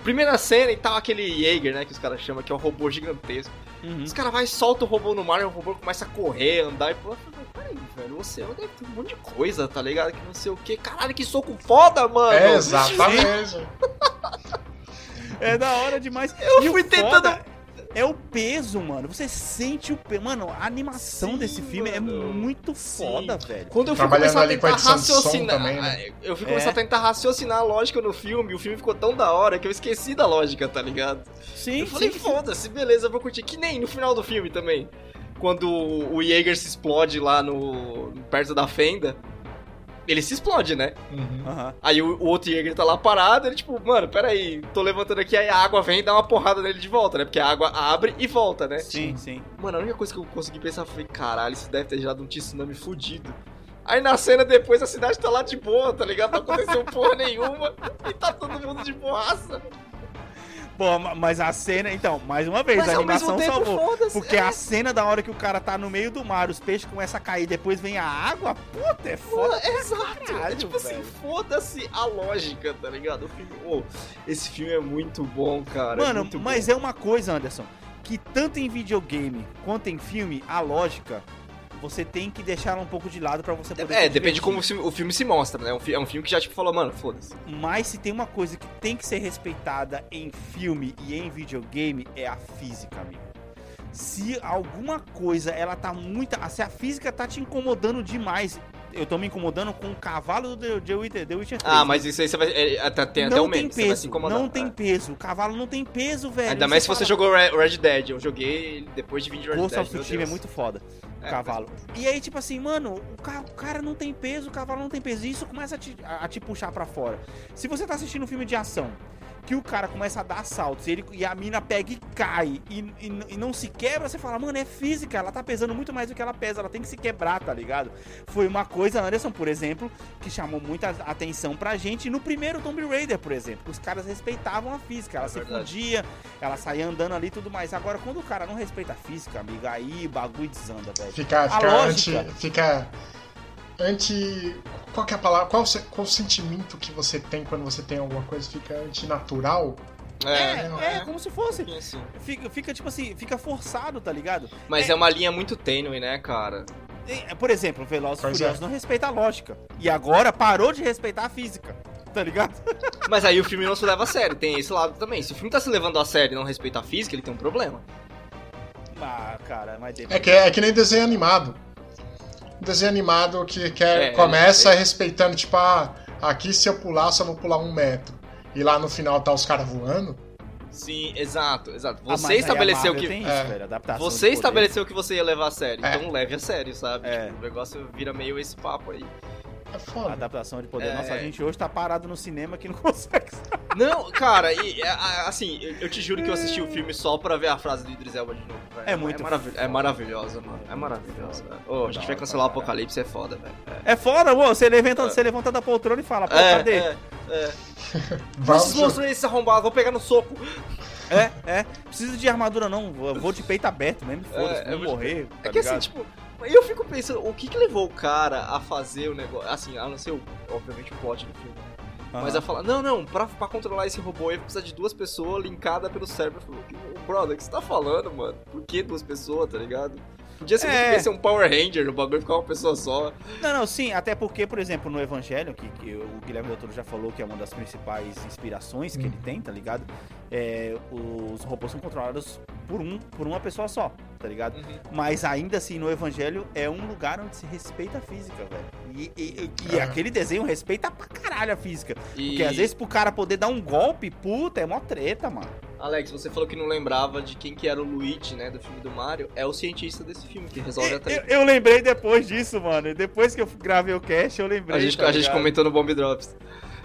Speaker 1: primeira cena e tal, aquele Jaeger, né, que os caras chamam, que é um robô gigantesco.
Speaker 2: Uhum.
Speaker 1: Os caras vai solta o robô no mar e o robô começa a correr, andar e falei, peraí, velho, o oceano deve ter um monte de coisa, tá ligado? Que não sei o que. Caralho, que soco foda, mano!
Speaker 3: É, exatamente.
Speaker 2: É da hora demais.
Speaker 1: Eu
Speaker 2: E
Speaker 1: fui tentando-
Speaker 2: É o peso, mano. Você sente o peso. Mano, a animação
Speaker 1: Sim,
Speaker 2: desse filme é
Speaker 1: mano.
Speaker 2: muito
Speaker 1: Sim.
Speaker 2: foda, velho.
Speaker 1: Quando eu fui começar a tentar raciocinar.
Speaker 3: também, né?
Speaker 1: Eu fui
Speaker 2: É.
Speaker 1: começar a tentar raciocinar a lógica no filme, e o filme ficou tão da hora que eu esqueci da lógica, tá ligado?
Speaker 2: Sim,
Speaker 1: eu falei,
Speaker 2: sim, sim.
Speaker 1: foda-se, beleza, eu vou curtir. Que nem no final do filme também. quando o Jaeger se explode lá no. perto da fenda. Ele se explode, né?
Speaker 3: Uhum.
Speaker 2: Aham.
Speaker 1: Aí o, o outro Jäger tá lá parado, ele tipo, mano, peraí, tô levantando aqui, aí a água vem e dá uma porrada nele de volta, né? Porque a água abre e volta, né?
Speaker 2: Sim, sim.
Speaker 1: Mano, a única coisa que eu consegui pensar foi, caralho, isso deve ter gerado um tsunami fudido. Aí na cena depois a cidade tá lá de boa, tá ligado? Não aconteceu porra nenhuma e tá todo mundo de boaça.
Speaker 2: Ma- mas a cena, então, mais uma vez,
Speaker 1: Mas
Speaker 2: a animação
Speaker 1: tempo,
Speaker 2: salvou. Porque a cena da hora que o cara tá no meio do mar, os peixes começam a cair, depois vem a água, puta, é foda.
Speaker 1: Mano, exato.
Speaker 2: caralho,
Speaker 1: é tipo assim,
Speaker 2: velho.
Speaker 1: foda-se a lógica, tá ligado? O filme, ô, esse filme é muito bom, cara. é
Speaker 2: Mano,
Speaker 1: muito
Speaker 2: mas
Speaker 1: bom.
Speaker 2: é uma coisa, Anderson, que tanto em videogame quanto em filme, a lógica, você tem que deixar ela um pouco de lado pra você poder
Speaker 1: É, depende de como o filme, se mostra, né? É um É um filme que já, tipo, falou, mano, foda-se.
Speaker 2: Mas se tem uma coisa que tem que ser respeitada em filme e em videogame é a física, amigo. Se alguma coisa ela tá muito, se a física tá te incomodando demais, eu tô me incomodando com o cavalo do The Witcher, The Witcher 3.
Speaker 1: Ah,
Speaker 2: né?
Speaker 1: mas isso aí você vai. é, até- tem até
Speaker 2: não
Speaker 1: um
Speaker 2: tem
Speaker 1: meme, vai se
Speaker 2: peso,
Speaker 1: incomodar.
Speaker 2: não tem
Speaker 1: É.
Speaker 2: peso. O cavalo não tem peso, velho.
Speaker 1: Ainda mais se você
Speaker 2: fala,
Speaker 1: jogou Re- Red Dead. Eu joguei depois de vir de Red
Speaker 2: Ghost
Speaker 1: Dead.
Speaker 2: of
Speaker 1: meu
Speaker 2: Tsushima é muito foda. O
Speaker 1: É,
Speaker 2: cavalo. E aí, tipo assim, mano, o ca- o cara, não tem peso, o cavalo não tem peso. E isso começa a te, a- a te puxar pra fora. Se você tá assistindo um filme de ação, que o cara começa a dar saltos e, ele, e a mina pega e cai e, e- e não se quebra, você fala, mano, é física, ela tá pesando muito mais do que ela pesa, ela tem que se quebrar, tá ligado? Foi uma coisa, Anderson, por exemplo, que chamou muita atenção pra gente no primeiro Tomb Raider, por exemplo. Os caras respeitavam a física, ela
Speaker 1: É
Speaker 2: se podia, ela saía andando ali e tudo mais. Agora, quando o cara não respeita a física, amiga, aí o bagulho desanda, velho.
Speaker 3: Fica,
Speaker 2: A
Speaker 3: fica anti.
Speaker 2: lógica.
Speaker 3: Fica. Anti. Qual que é a palavra? Qual, qual o sentimento que você tem quando você tem alguma coisa? Fica antinatural?
Speaker 2: É, é, como se fosse.
Speaker 1: assim.
Speaker 2: Fica, fica, tipo assim, fica forçado, tá ligado?
Speaker 1: Mas é. uma linha muito tênue, né, cara?
Speaker 2: É, Por exemplo, Velozes e
Speaker 3: Pois
Speaker 2: Furiosos
Speaker 3: é.
Speaker 2: não respeita a lógica. E agora parou de respeitar a física, tá ligado?
Speaker 1: Mas aí o filme não se leva a sério, tem esse lado também. Se o filme tá se levando a sério e não respeita a física, ele tem um problema.
Speaker 2: Ah, cara, mas...
Speaker 3: É que, é que nem desenho animado. Desenho animado que, que é-
Speaker 1: É,
Speaker 3: começa respeitando, tipo, ah, aqui se eu pular, só vou pular um metro. E lá no final tá os caras voando.
Speaker 1: Sim, exato, exato.
Speaker 2: Ah,
Speaker 1: Você
Speaker 2: aí a
Speaker 1: estabeleceu que.
Speaker 2: Tem isso,
Speaker 3: É.
Speaker 2: velho,
Speaker 1: Você estabeleceu que você ia levar a sério,
Speaker 3: É.
Speaker 1: então leve a sério, sabe?
Speaker 2: É.
Speaker 1: Tipo, o negócio vira meio esse papo aí.
Speaker 3: É foda.
Speaker 2: Adaptação de poder.
Speaker 1: É.
Speaker 2: Nossa, a gente hoje tá parado no cinema que não consegue.
Speaker 1: Não, cara, e, é, assim, eu, te juro que eu assisti o filme só pra ver a frase do Idris Elba de novo, velho.
Speaker 2: É muito
Speaker 1: É, maravilhoso, é maravilhosa, mano. É maravilhosa. Ô, a gente vai cancelar o Apocalipse, é foda, velho.
Speaker 2: É foda, ô, você levanta, você levanta da poltrona e fala, pô,
Speaker 1: É,
Speaker 2: cadê?
Speaker 1: é, é. Monstros aí, esse arrombado, vou pegar no soco.
Speaker 2: É, é. Precisa de armadura não, eu vou de peito aberto mesmo, foda-se,
Speaker 1: É,
Speaker 2: vou
Speaker 1: eu vou-
Speaker 2: morrer. tá
Speaker 1: É que assim,
Speaker 2: ligado?
Speaker 1: Tipo, eu fico pensando, o que que levou o cara a fazer o negócio, assim, a não ser, o, obviamente, o plot do filme, né? Mas a falar, não, não, pra, pra controlar esse robô aí precisa de duas pessoas linkadas pelo cérebro. "Ô, brother, o que você tá falando, mano? Por que duas pessoas, tá ligado? Podia ser
Speaker 2: É.
Speaker 1: ser um Power Ranger, o bagulho ficar uma pessoa só.
Speaker 2: Não, não, sim, até porque, por exemplo, no Evangelho, que, que o Guilherme Doutor já falou que é uma das principais inspirações que
Speaker 3: Hum.
Speaker 2: ele tem, tá ligado? É, os robôs são controlados por, um, por uma pessoa só, tá ligado? Mas ainda assim, no Evangelho é um lugar onde se respeita a física, velho. E, e- e
Speaker 3: É.
Speaker 2: aquele desenho respeita pra caralho a física.
Speaker 1: E,
Speaker 2: Porque às vezes pro cara poder dar um golpe, puta, é mó treta, mano.
Speaker 1: Alex, você falou que não lembrava de quem que era o Luigi, né, do filme do Mario. É o cientista desse filme que resolve a
Speaker 2: Eu,
Speaker 1: treta.
Speaker 2: eu lembrei depois disso, mano. Depois que eu gravei o cast, eu lembrei.
Speaker 1: A gente,
Speaker 2: tá
Speaker 1: a gente comentou no Bomb Drops.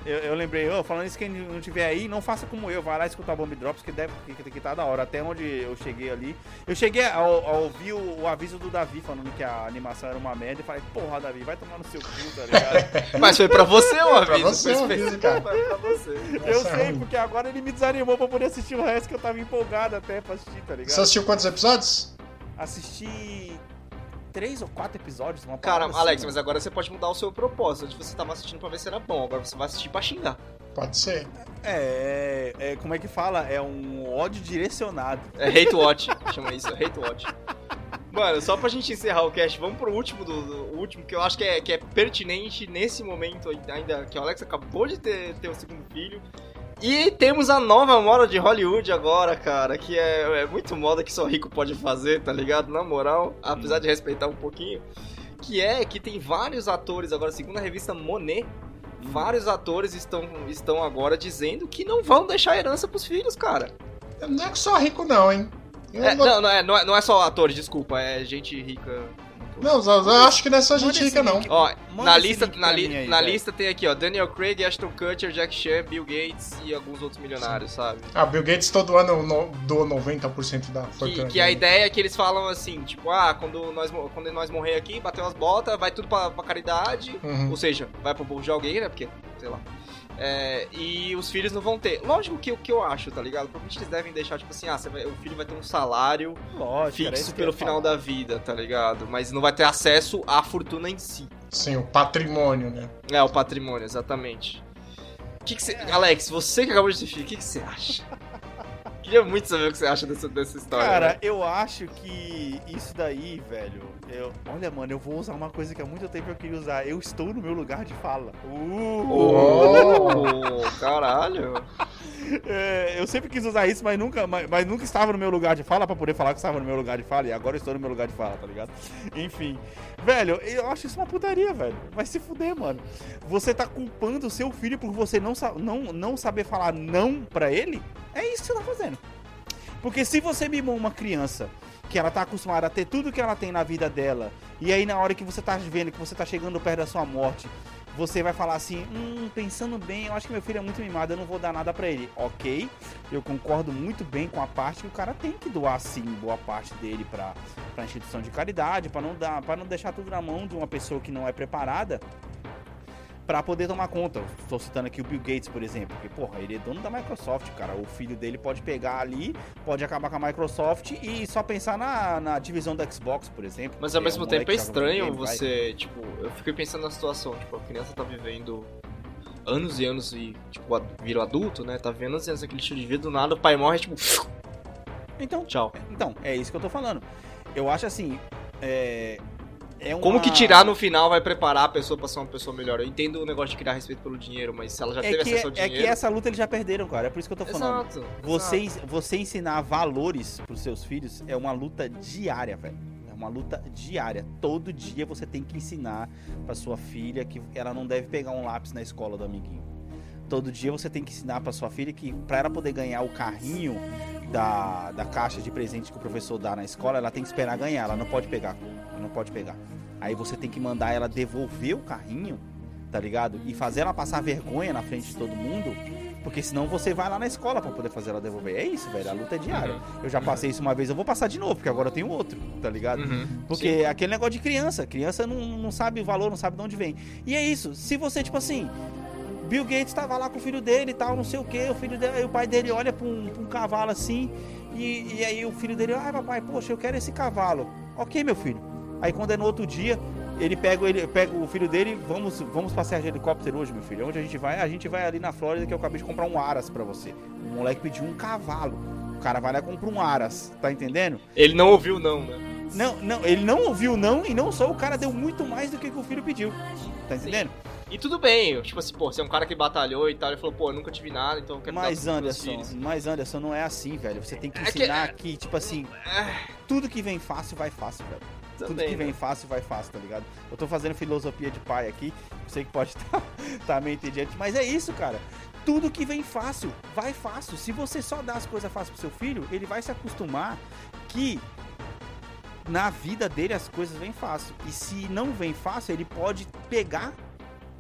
Speaker 2: Eu, eu lembrei, ô, falando isso, quem não tiver aí, não faça como eu, vai lá escutar Bomb Drops, que deve que, que tá da hora. Até onde eu cheguei ali. Eu cheguei a, a ouvir o, o aviso do Davi falando que a animação era uma merda e falei, porra, Davi, vai tomar no seu cu, tá ligado?
Speaker 1: Mas foi pra você o
Speaker 3: Pra
Speaker 1: aviso.
Speaker 3: você
Speaker 1: foi
Speaker 3: aviso, cara.
Speaker 1: pra você.
Speaker 2: eu
Speaker 3: é
Speaker 2: sei,
Speaker 3: ruim.
Speaker 2: porque agora ele me desanimou pra poder assistir o resto que eu tava empolgado até pra assistir, tá ligado?
Speaker 3: Você assistiu quantos episódios?
Speaker 2: Assisti três ou quatro episódios, uma
Speaker 1: Cara, Alex,
Speaker 2: assim,
Speaker 1: mas agora você pode mudar o seu propósito. Antes você tava assistindo pra ver se era bom, agora você vai assistir pra xingar.
Speaker 3: Pode ser.
Speaker 2: É, é, como é que fala? É um ódio direcionado.
Speaker 1: É hate watch, chama isso, é hate watch. Mano, só pra gente encerrar o cast, vamos pro último do, do- último que eu acho que é, que é pertinente nesse momento ainda que o Alex acabou de ter, ter o segundo filho. E temos a nova moda de Hollywood agora, cara, que é, é muito moda que só rico pode fazer, tá ligado? Na moral, apesar de respeitar um pouquinho. Que é que tem vários atores agora, segundo a revista Monet, vários atores estão, estão agora dizendo que não vão deixar herança pros filhos, cara.
Speaker 3: Não é só rico, não, hein?
Speaker 1: É,
Speaker 3: não,
Speaker 1: não é, não, é, não é só atores, desculpa, é gente rica.
Speaker 3: Não, eu eu acho que não é só gente rica, não.
Speaker 1: Ó,
Speaker 2: Manda
Speaker 1: na lista, na, li-
Speaker 2: aí,
Speaker 1: na lista tem aqui, ó, Daniel Craig, Ashton Kutcher, Jack Chan, Bill Gates e alguns outros milionários, sabe?
Speaker 3: Ah, Bill Gates todo ano no, doa 90% da
Speaker 1: Que,
Speaker 3: fortuna.
Speaker 1: que a
Speaker 3: dele.
Speaker 1: ideia é que eles falam assim, tipo, ah, quando nós, quando nós morrer aqui, bater umas botas, vai tudo pra, pra caridade,
Speaker 3: Uhum.
Speaker 1: ou seja, vai pro bolso de alguém, né, porque, sei lá. É, e os filhos não vão ter. Lógico que o que eu acho, tá ligado? Provavelmente eles devem deixar, tipo assim, ah, você vai- o filho vai ter um salário
Speaker 2: Lógico,
Speaker 1: fixo pelo final
Speaker 2: falar.
Speaker 1: da vida, tá ligado? Mas não vai ter acesso à fortuna em si.
Speaker 3: Sim, o patrimônio, né?
Speaker 1: É, o patrimônio, exatamente. Que que você... Alex, você que acabou de assistir, o que você acha? Queria muito saber o que você acha dessa, dessa história.
Speaker 2: Cara,
Speaker 1: né?
Speaker 2: eu acho que isso daí, velho. Eu... Olha, mano, eu vou usar uma coisa que há muito tempo eu queria usar. Eu estou no meu lugar de fala. Uh!
Speaker 1: Oh, caralho.
Speaker 2: É, eu sempre quis usar isso, mas nunca, mas, mas nunca estava no meu lugar de fala pra poder falar que estava no meu lugar de fala. E agora eu estou no meu lugar de fala, tá ligado? Enfim. Velho, eu acho isso uma putaria, velho. Vai se fuder, mano. Você tá culpando o seu filho por você não, não, não saber falar não pra ele? É isso que você tá fazendo. Porque se você mimou uma criança que ela tá acostumada a ter tudo que ela tem na vida dela, e aí na hora que você tá vendo que você tá chegando perto da sua morte, você vai falar assim, hum, pensando bem, eu acho que meu filho é muito mimado, eu não vou dar nada pra ele. Ok, eu concordo muito bem com a parte que o cara tem que doar sim boa parte dele pra instituição de caridade, pra não dar, para não deixar tudo na mão de uma pessoa que não é preparada pra poder tomar conta. Estou citando aqui o Bill Gates, por exemplo, que porra, ele é dono da Microsoft, cara. O filho dele pode pegar ali, pode acabar com a Microsoft e só pensar na, na divisão da Xbox, por exemplo.
Speaker 1: Mas ao
Speaker 2: que
Speaker 1: mesmo
Speaker 2: um
Speaker 1: tempo é estranho
Speaker 2: vai.
Speaker 1: você, tipo, eu fiquei pensando na situação, tipo, a criança tá vivendo anos e anos e, tipo, vira adulto, né? Tá vivendo anos e anos aquele estilo de vida, do nada o pai morre, tipo,
Speaker 2: Então,
Speaker 1: tchau.
Speaker 2: então, é isso que eu tô falando. Eu acho assim, é... é
Speaker 1: Como
Speaker 2: uma-
Speaker 1: que tirar no final vai preparar a pessoa pra ser uma pessoa melhor? Eu entendo o negócio de criar respeito pelo dinheiro, mas se ela já
Speaker 2: É
Speaker 1: teve
Speaker 2: que,
Speaker 1: acesso ao
Speaker 2: é
Speaker 1: dinheiro...
Speaker 2: que essa luta eles já perderam, cara. É por isso que eu tô falando.
Speaker 1: Exato.
Speaker 2: Você,
Speaker 1: exato.
Speaker 2: você ensinar valores pros seus filhos é uma luta diária, velho. É uma luta diária. Todo dia você tem que ensinar pra sua filha que ela não deve pegar um lápis na escola do amiguinho. Todo dia você tem que ensinar pra sua filha que pra ela poder ganhar o carrinho da, da caixa de presente que o professor dá na escola, ela tem que esperar ganhar. Ela não pode pegar. Ela não pode pegar. Aí você tem que mandar ela devolver o carrinho, tá ligado? E fazer ela passar vergonha na frente de todo mundo. Porque senão você vai lá na escola pra poder fazer ela devolver. É isso, velho. A luta é diária. Eu já passei isso uma vez, eu vou passar de novo, porque agora eu tenho outro, tá ligado?
Speaker 1: Uhum.
Speaker 2: Porque é aquele negócio de criança. Criança não, não sabe o valor, não sabe de onde vem. E é isso. Se você, tipo assim. Bill Gates tava lá com o filho dele e tal, não sei o que. O filho dele, aí o pai dele olha pra um, um cavalo assim. E, e aí o filho dele, ai papai, poxa, eu quero esse cavalo. Ok, meu filho. Aí quando é no outro dia, ele pega, ele pega o filho dele, vamos, vamos passear de helicóptero hoje, meu filho. Onde a gente vai? A gente vai ali na Flórida que eu acabei de comprar um Aras pra você. O moleque pediu um cavalo. O cara vai lá e compra um Aras, tá entendendo?
Speaker 1: Ele não ouviu não, né?
Speaker 2: Não, não, ele não ouviu não e não só o cara deu muito mais do que o filho pediu. Tá entendendo?
Speaker 1: E tudo bem, tipo assim, pô, você é um cara que batalhou e tal, ele falou, pô, eu nunca tive nada, então eu quero
Speaker 2: Mas Anderson, mas Anderson, não é assim, velho. Você tem que
Speaker 1: É que-
Speaker 2: ensinar que, tipo assim,
Speaker 1: É,
Speaker 2: tudo que vem fácil vai fácil, velho. Tudo
Speaker 1: também,
Speaker 2: que
Speaker 1: né?
Speaker 2: vem fácil vai fácil, tá ligado? Eu tô fazendo filosofia de pai aqui, sei que pode estar tá meio entediante, mas é isso, cara. Tudo que vem fácil, vai fácil. Se você só dá as coisas fáceis pro seu filho, ele vai se acostumar que na vida dele as coisas vêm fácil. E se não vem fácil, ele pode pegar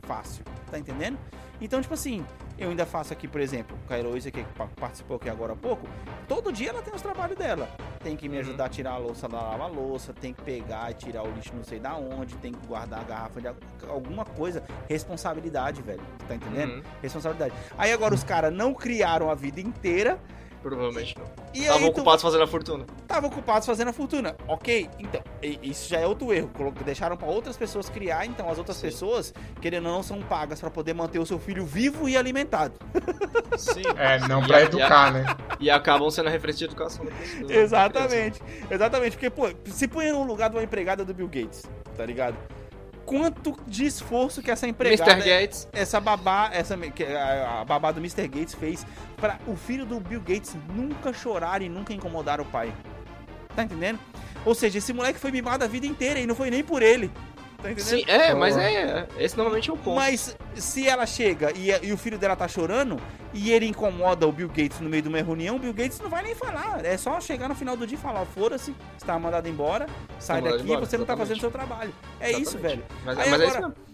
Speaker 2: fácil. Tá entendendo? Então, tipo assim, eu ainda faço aqui, por exemplo, com a Heloísa que pa- participou aqui agora há pouco. Todo dia ela tem os trabalhos dela. Tem que me ajudar a tirar a louça da lava-louça, tem que pegar e tirar o lixo não sei da onde, tem que guardar a garrafa de alguma coisa. Responsabilidade, velho. Tá entendendo?
Speaker 1: Uhum,
Speaker 2: Responsabilidade. Aí agora os caras não criaram a vida inteira
Speaker 1: provavelmente não. Estavam
Speaker 2: aí tu-
Speaker 1: ocupados fazendo a fortuna.
Speaker 2: estavam ocupados fazendo a fortuna. Ok, então, isso já é outro erro. Deixaram para outras pessoas criar, então as outras
Speaker 1: Sim.
Speaker 2: pessoas, querendo ou não, são pagas para poder manter o seu filho vivo e alimentado.
Speaker 1: Sim.
Speaker 3: É, não
Speaker 1: E
Speaker 3: pra
Speaker 1: a-
Speaker 3: educar, né?
Speaker 1: E acabam sendo a referência de educação.
Speaker 2: Exatamente. Exatamente, porque, pô, se põe no lugar de uma empregada do Bill Gates, tá ligado? Quanto de esforço que essa empregada,
Speaker 1: Mr. Gates.
Speaker 2: essa babá, essa a babá do Mr. Gates fez para o filho do Bill Gates nunca chorar e nunca incomodar o pai. Tá entendendo? Ou seja, esse moleque foi mimado a vida inteira e não foi nem por ele. Tá entendendo?
Speaker 1: Sim, é, mas é. Esse normalmente é o ponto.
Speaker 2: Mas se ela chega e, e o filho dela tá chorando e ele incomoda o Bill Gates no meio de uma reunião, o Bill Gates não vai nem falar. É só chegar no final do dia e falar: foda-se, você tá mandado embora, sai
Speaker 1: mandado
Speaker 2: daqui,
Speaker 1: embora,
Speaker 2: você não tá
Speaker 1: exatamente.
Speaker 2: fazendo seu trabalho. É isso,
Speaker 1: Exatamente.
Speaker 2: velho.
Speaker 1: Mas,
Speaker 2: Aí
Speaker 1: mas é isso
Speaker 2: agora-
Speaker 1: mesmo.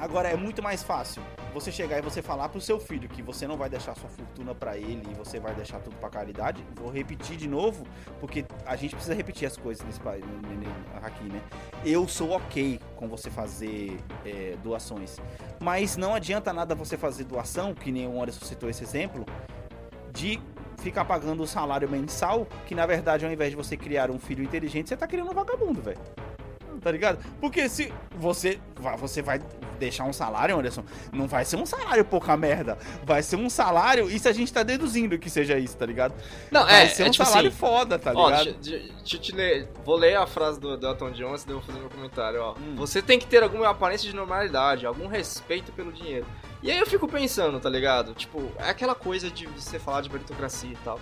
Speaker 2: Agora é muito mais fácil você chegar e você falar pro seu filho que você não vai deixar sua fortuna pra ele e você vai deixar tudo pra caridade. Vou repetir de novo, porque a gente precisa repetir as coisas nesse país, aqui, né? Eu sou ok com você fazer é, doações, mas não adianta nada você fazer doação, que nem o Anderson citou esse exemplo, de ficar pagando o salário mensal, que na verdade ao invés de você criar um filho inteligente, você tá criando um vagabundo, velho. Tá ligado? Porque se você vai, você vai deixar um salário, Anderson, não vai ser um salário pouca merda. Vai ser um salário, isso a gente tá deduzindo que seja isso, tá ligado?
Speaker 1: Não,
Speaker 2: vai
Speaker 1: é,
Speaker 2: ser
Speaker 1: é
Speaker 2: um
Speaker 1: tipo
Speaker 2: salário
Speaker 1: assim.
Speaker 2: foda, tá
Speaker 1: Ó,
Speaker 2: ligado?
Speaker 1: eu te ler. Vou ler a frase do, do Elton John antes de eu fazer meu comentário, ó.
Speaker 2: Hum.
Speaker 1: Você tem que ter alguma aparência de normalidade, algum respeito pelo dinheiro. E aí eu fico pensando, tá ligado? Tipo, é aquela coisa de você falar de meritocracia e tal.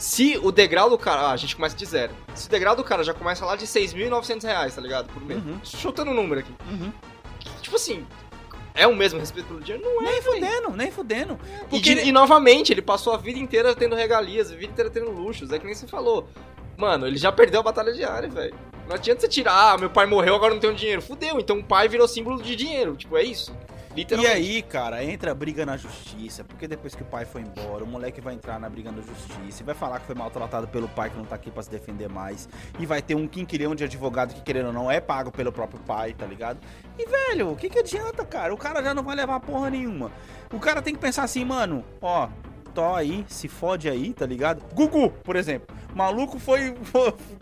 Speaker 1: Se o degrau do cara. Ah, a gente começa de zero. Se o degrau do cara já começa lá de 6.900 reais, tá ligado? Por mês.
Speaker 2: Uhum.
Speaker 1: Chutando o número aqui.
Speaker 2: Uhum.
Speaker 1: Tipo assim, é o mesmo respeito pelo dinheiro? Não é,
Speaker 2: Nem fudendo, nem fudendo.
Speaker 1: E, de- e novamente, ele passou a vida inteira tendo regalias, a vida inteira tendo luxos. É que nem você falou. Mano, ele já perdeu a batalha diária, velho. Não adianta você tirar, ah, meu pai morreu, agora não tenho dinheiro. Fudeu, então o pai virou símbolo de dinheiro. Tipo, é isso.
Speaker 2: E aí, cara, entra a briga na justiça, porque depois que o pai foi embora, o moleque vai entrar na briga na justiça e vai falar que foi maltratado pelo pai que não tá aqui pra se defender mais. E vai ter um quinquilhão de advogado que, querendo ou não, é pago pelo próprio pai, tá ligado? E, velho, o que que adianta, cara? O cara já não vai levar porra nenhuma. O cara tem que pensar assim, mano, ó, tô aí, se fode aí, tá ligado? Gugu, por exemplo. Maluco foi.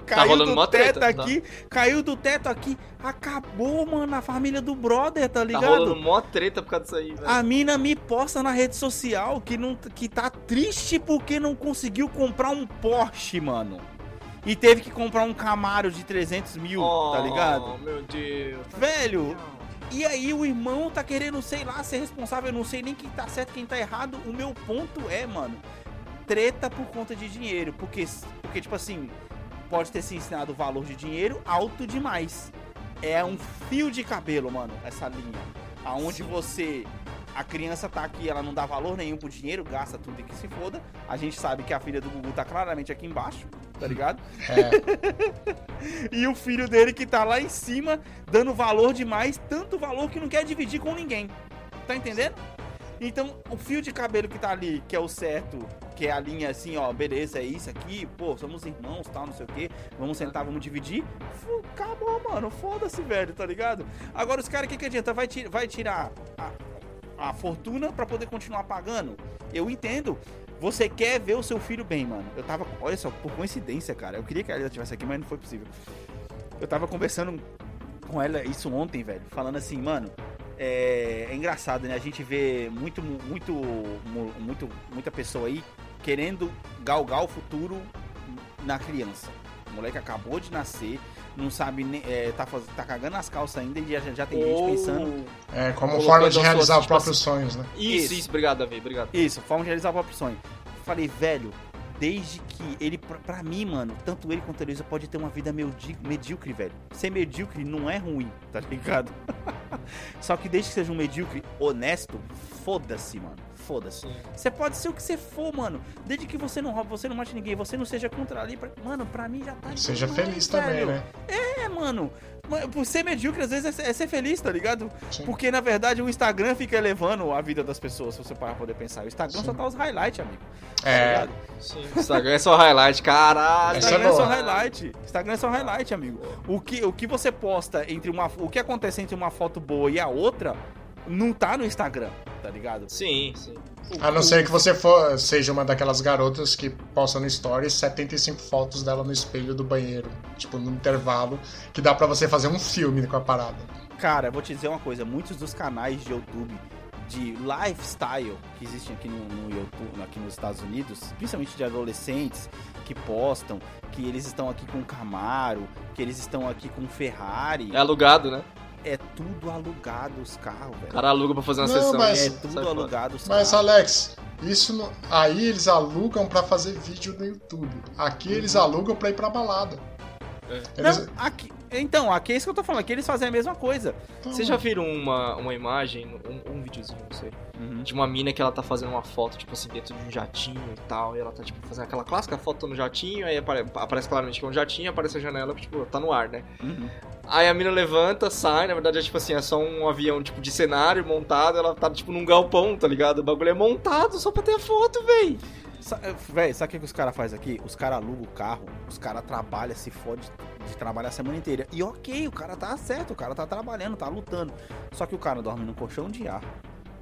Speaker 2: caiu
Speaker 1: rolando
Speaker 2: do teto
Speaker 1: treta, tá?
Speaker 2: aqui, caiu do teto aqui, acabou, mano, a família do brother, tá
Speaker 1: Tá
Speaker 2: ligado?
Speaker 1: rolando mó treta por causa disso aí, velho.
Speaker 2: A mina me posta na rede social que, não, que tá triste porque não conseguiu comprar um Porsche, mano. E teve que comprar um Camaro de 300 mil, tá ligado?
Speaker 1: Oh, meu Deus.
Speaker 2: Velho, e aí o irmão tá querendo, sei lá, ser responsável. Eu não sei nem quem tá certo, quem tá errado. O meu ponto é, mano, treta por conta de dinheiro. Porque, porque tipo assim, pode ter se ensinado o valor de dinheiro alto demais. É um fio de cabelo, mano, essa linha. Aonde você. A criança tá aqui, ela não dá valor nenhum pro dinheiro, gasta tudo e que se foda. A gente sabe que a filha do Gugu tá claramente aqui embaixo, tá ligado?
Speaker 3: É,
Speaker 2: E o filho dele que tá lá em cima, dando valor demais, tanto valor que não quer dividir com ninguém. Tá entendendo? Então, o fio de cabelo que tá ali, que é o certo, que é a linha assim, ó, beleza, é isso aqui, pô, somos irmãos, tal, não sei o quê, vamos sentar, vamos dividir. Acabou, mano, foda-se, velho, tá ligado? Agora, os caras, o que, que adianta? Vai, vai tirar a, a fortuna pra poder continuar pagando? Eu entendo. Você quer ver o seu filho bem, mano. Eu tava, olha só, por coincidência, cara, eu queria que ela estivesse aqui, mas não foi possível. Eu tava conversando com ela isso ontem, velho, falando assim, mano, é, é engraçado, né? A gente vê muito, muito, mu- muito, muita pessoa aí querendo galgar o futuro na criança. O moleque acabou de nascer, não sabe nem. é, tá, faz- tá cagando as calças ainda e já, já tem gente pensando.
Speaker 3: é como forma de realizar os
Speaker 1: tipo
Speaker 3: próprios sonhos, né?
Speaker 1: Isso,
Speaker 2: Isso.
Speaker 1: isso, obrigado, Davi, obrigado.
Speaker 2: Isso, forma de realizar o próprio sonho. Falei, velho, desde que ele, pra, pra mim, mano, tanto ele quanto a Heloísa pode ter uma vida medí- medíocre, velho. Ser medíocre não é ruim, tá ligado? Só que desde que seja um medíocre honesto, foda-se, mano. Foda-se. Você pode ser o que você for, mano. Desde que você não rouba, você não mate ninguém, você não seja contra ali. Pra... Mano, pra mim já tá.
Speaker 3: Seja
Speaker 2: demais,
Speaker 3: feliz também,
Speaker 2: velho.
Speaker 3: né?
Speaker 2: É, mano. Por ser medíocre, às vezes é ser- é ser feliz, tá ligado?
Speaker 3: Sim.
Speaker 2: Porque na verdade o Instagram fica elevando a vida das pessoas, se você parar pra poder pensar. O Instagram
Speaker 3: Sim.
Speaker 2: só tá os highlights, amigo. Tá
Speaker 3: É,
Speaker 2: ligado?
Speaker 1: Sim. Instagram é só highlight, caralho.
Speaker 2: Instagram é,
Speaker 3: é
Speaker 2: só highlight. Instagram é só highlight, amigo. O que, o que você posta entre uma. O que acontece entre uma foto boa e a outra não tá no Instagram, tá ligado?
Speaker 1: Sim, sim.
Speaker 3: a não ser que você for, seja uma daquelas garotas que posta no stories 75 fotos dela no espelho do banheiro, tipo, no intervalo, que dá pra você fazer um filme com a parada.
Speaker 2: Cara, eu vou te dizer uma coisa: muitos dos canais de YouTube de lifestyle que existem aqui no, no YouTube, aqui nos Estados Unidos, principalmente de adolescentes que postam que eles estão aqui com Camaro, que eles estão aqui com Ferrari,
Speaker 1: É alugado, né?
Speaker 2: É tudo alugado os carros,
Speaker 1: O
Speaker 2: velho.
Speaker 1: cara aluga pra fazer uma
Speaker 3: Não,
Speaker 1: sessão.
Speaker 3: mas-
Speaker 2: É tudo alugado os
Speaker 3: Mas,
Speaker 2: carros.
Speaker 3: Alex, isso não- aí eles alugam pra fazer vídeo no YouTube. Aqui eles alugam pra ir pra balada. Eles-
Speaker 2: Não, aqui, Então, aqui é isso que eu tô falando, aqui eles fazem a mesma coisa.
Speaker 3: Então,
Speaker 1: Vocês já viram uma, uma imagem, um, um videozinho, não sei, de uma mina que ela tá fazendo uma foto, tipo assim, dentro de um jatinho e tal, e ela tá, tipo, fazendo aquela clássica foto no jatinho, aí apare- aparece claramente que é um jatinho, aparece a janela, tipo, tá no ar, né?
Speaker 2: Uhum.
Speaker 1: Aí a mina levanta, sai, na verdade é tipo assim, é só um avião, tipo, de cenário montado, ela tá, tipo, num galpão, tá ligado? O bagulho é montado só pra ter a foto, véi.
Speaker 2: Eh, Véi, sabe o que, os caras fazem aqui? Os caras alugam o carro, os caras trabalham, se fode de trabalhar a semana inteira. E ok, o cara tá certo, o cara tá trabalhando, tá lutando. Só que o cara dorme num colchão de ar,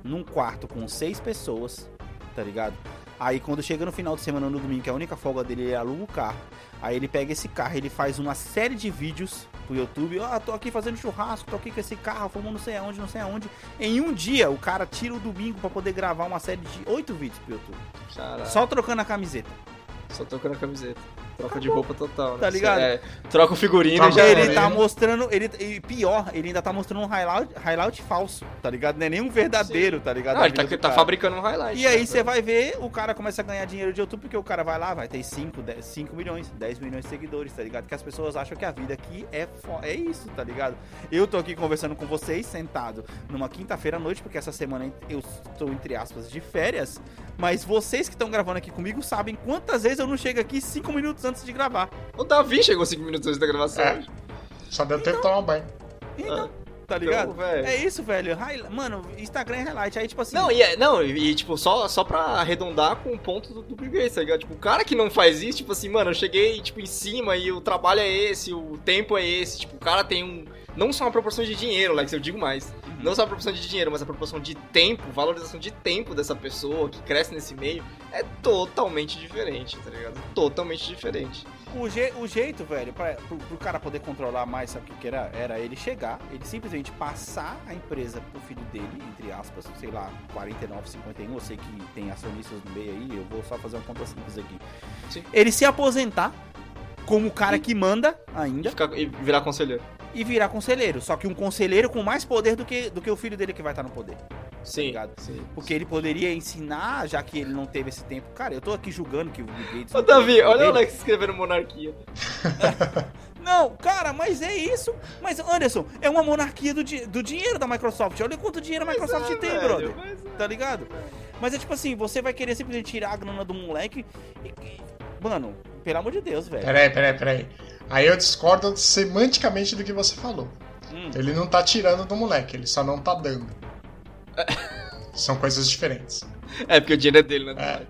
Speaker 2: num quarto com seis pessoas, tá ligado? Aí quando chega no final de semana, no domingo, que é a única folga dele, ele aluga o carro. Aí ele pega esse carro, ele faz uma série de vídeos pro YouTube. Ó, tô aqui fazendo churrasco, tô aqui com esse carro, fomos não sei aonde, não sei aonde. Em um dia, o cara tira o domingo pra poder gravar uma série de oito vídeos pro YouTube.
Speaker 1: Caralho.
Speaker 2: Só trocando a camiseta.
Speaker 1: Só trocando a camiseta. Troca de roupa total, né?
Speaker 2: Tá ligado?
Speaker 1: É, troca o figurino
Speaker 3: Tá
Speaker 1: e já
Speaker 2: ele tá
Speaker 3: né?
Speaker 2: mostrando. Ele, e pior, ele ainda tá mostrando um highlight, highlight falso, tá ligado? Não é nem um verdadeiro, tá ligado?
Speaker 1: Não, ele tá, tá fabricando um highlight.
Speaker 2: E aí
Speaker 1: né,
Speaker 2: você vai ver, o cara começa a ganhar dinheiro de YouTube, porque o cara vai lá, vai ter 5, 10, 5 milhões, 10 milhões de seguidores, tá ligado? Que as pessoas acham que a vida aqui é, é isso, tá ligado? Eu tô aqui conversando com vocês, sentado numa quinta-feira à noite, porque essa semana eu estou, entre aspas, de férias, mas vocês que estão gravando aqui comigo sabem quantas vezes eu não chego aqui 5 minutos antes de gravar.
Speaker 1: O Davi chegou 5 minutos antes da gravação.
Speaker 3: É. Só deu tempo de tomar um banho.
Speaker 2: Então, tá ligado?
Speaker 1: Então,
Speaker 2: é isso, velho. Mano, Instagram é highlight. Aí, tipo assim.
Speaker 1: Não, e, é- não, e, e, tipo, só, só pra arredondar com o ponto do, do Bill Gates, tá ligado? Tipo, o cara que não faz isso, tipo assim, mano, eu cheguei, tipo, em cima e o trabalho é esse, o tempo é esse, tipo, o cara tem um... Não só uma proporção de dinheiro, Lex, eu digo mais.
Speaker 2: Uhum.
Speaker 1: Não só a proporção de dinheiro, mas a proporção de tempo, valorização de tempo dessa pessoa que cresce nesse meio é totalmente diferente, tá ligado? Totalmente diferente.
Speaker 2: O, je- o jeito, velho, pra, pro, pro cara poder controlar mais, sabe o que, era? Era ele chegar, ele simplesmente passar a empresa pro filho dele, entre aspas, sei lá, 49, 51, eu sei que tem acionistas no meio aí, eu vou só fazer uma conta simples aqui.
Speaker 1: Sim.
Speaker 2: Ele se aposentar como o cara que manda
Speaker 1: E,
Speaker 2: ainda
Speaker 1: ficar, e virar conselheiro.
Speaker 2: E virar conselheiro. Só que um conselheiro com mais poder do que, do que o filho dele que vai estar no poder.
Speaker 1: Sim.
Speaker 2: ligado?
Speaker 1: sim.
Speaker 2: Porque ele poderia ensinar, já que ele não teve esse tempo. Cara, eu tô aqui julgando que o Bill Gates.
Speaker 1: Ô, Davi, olha o Lex escrevendo monarquia.
Speaker 2: Não, cara, mas é isso. Mas, Anderson, é uma monarquia do, di- do dinheiro da Microsoft. Olha quanto dinheiro a Microsoft
Speaker 1: é,
Speaker 2: tem,
Speaker 1: velho,
Speaker 2: brother.
Speaker 1: é.
Speaker 2: Tá ligado? Mas é tipo assim, você vai querer simplesmente tirar a grana do moleque e- Mano, pelo amor de Deus, velho.
Speaker 3: Peraí, peraí, peraí. Aí eu discordo semanticamente do que você falou.
Speaker 2: Hum,
Speaker 3: Ele não tá tirando do moleque, ele só não tá dando. São coisas diferentes.
Speaker 1: É, porque o dinheiro é dele, né?
Speaker 3: É.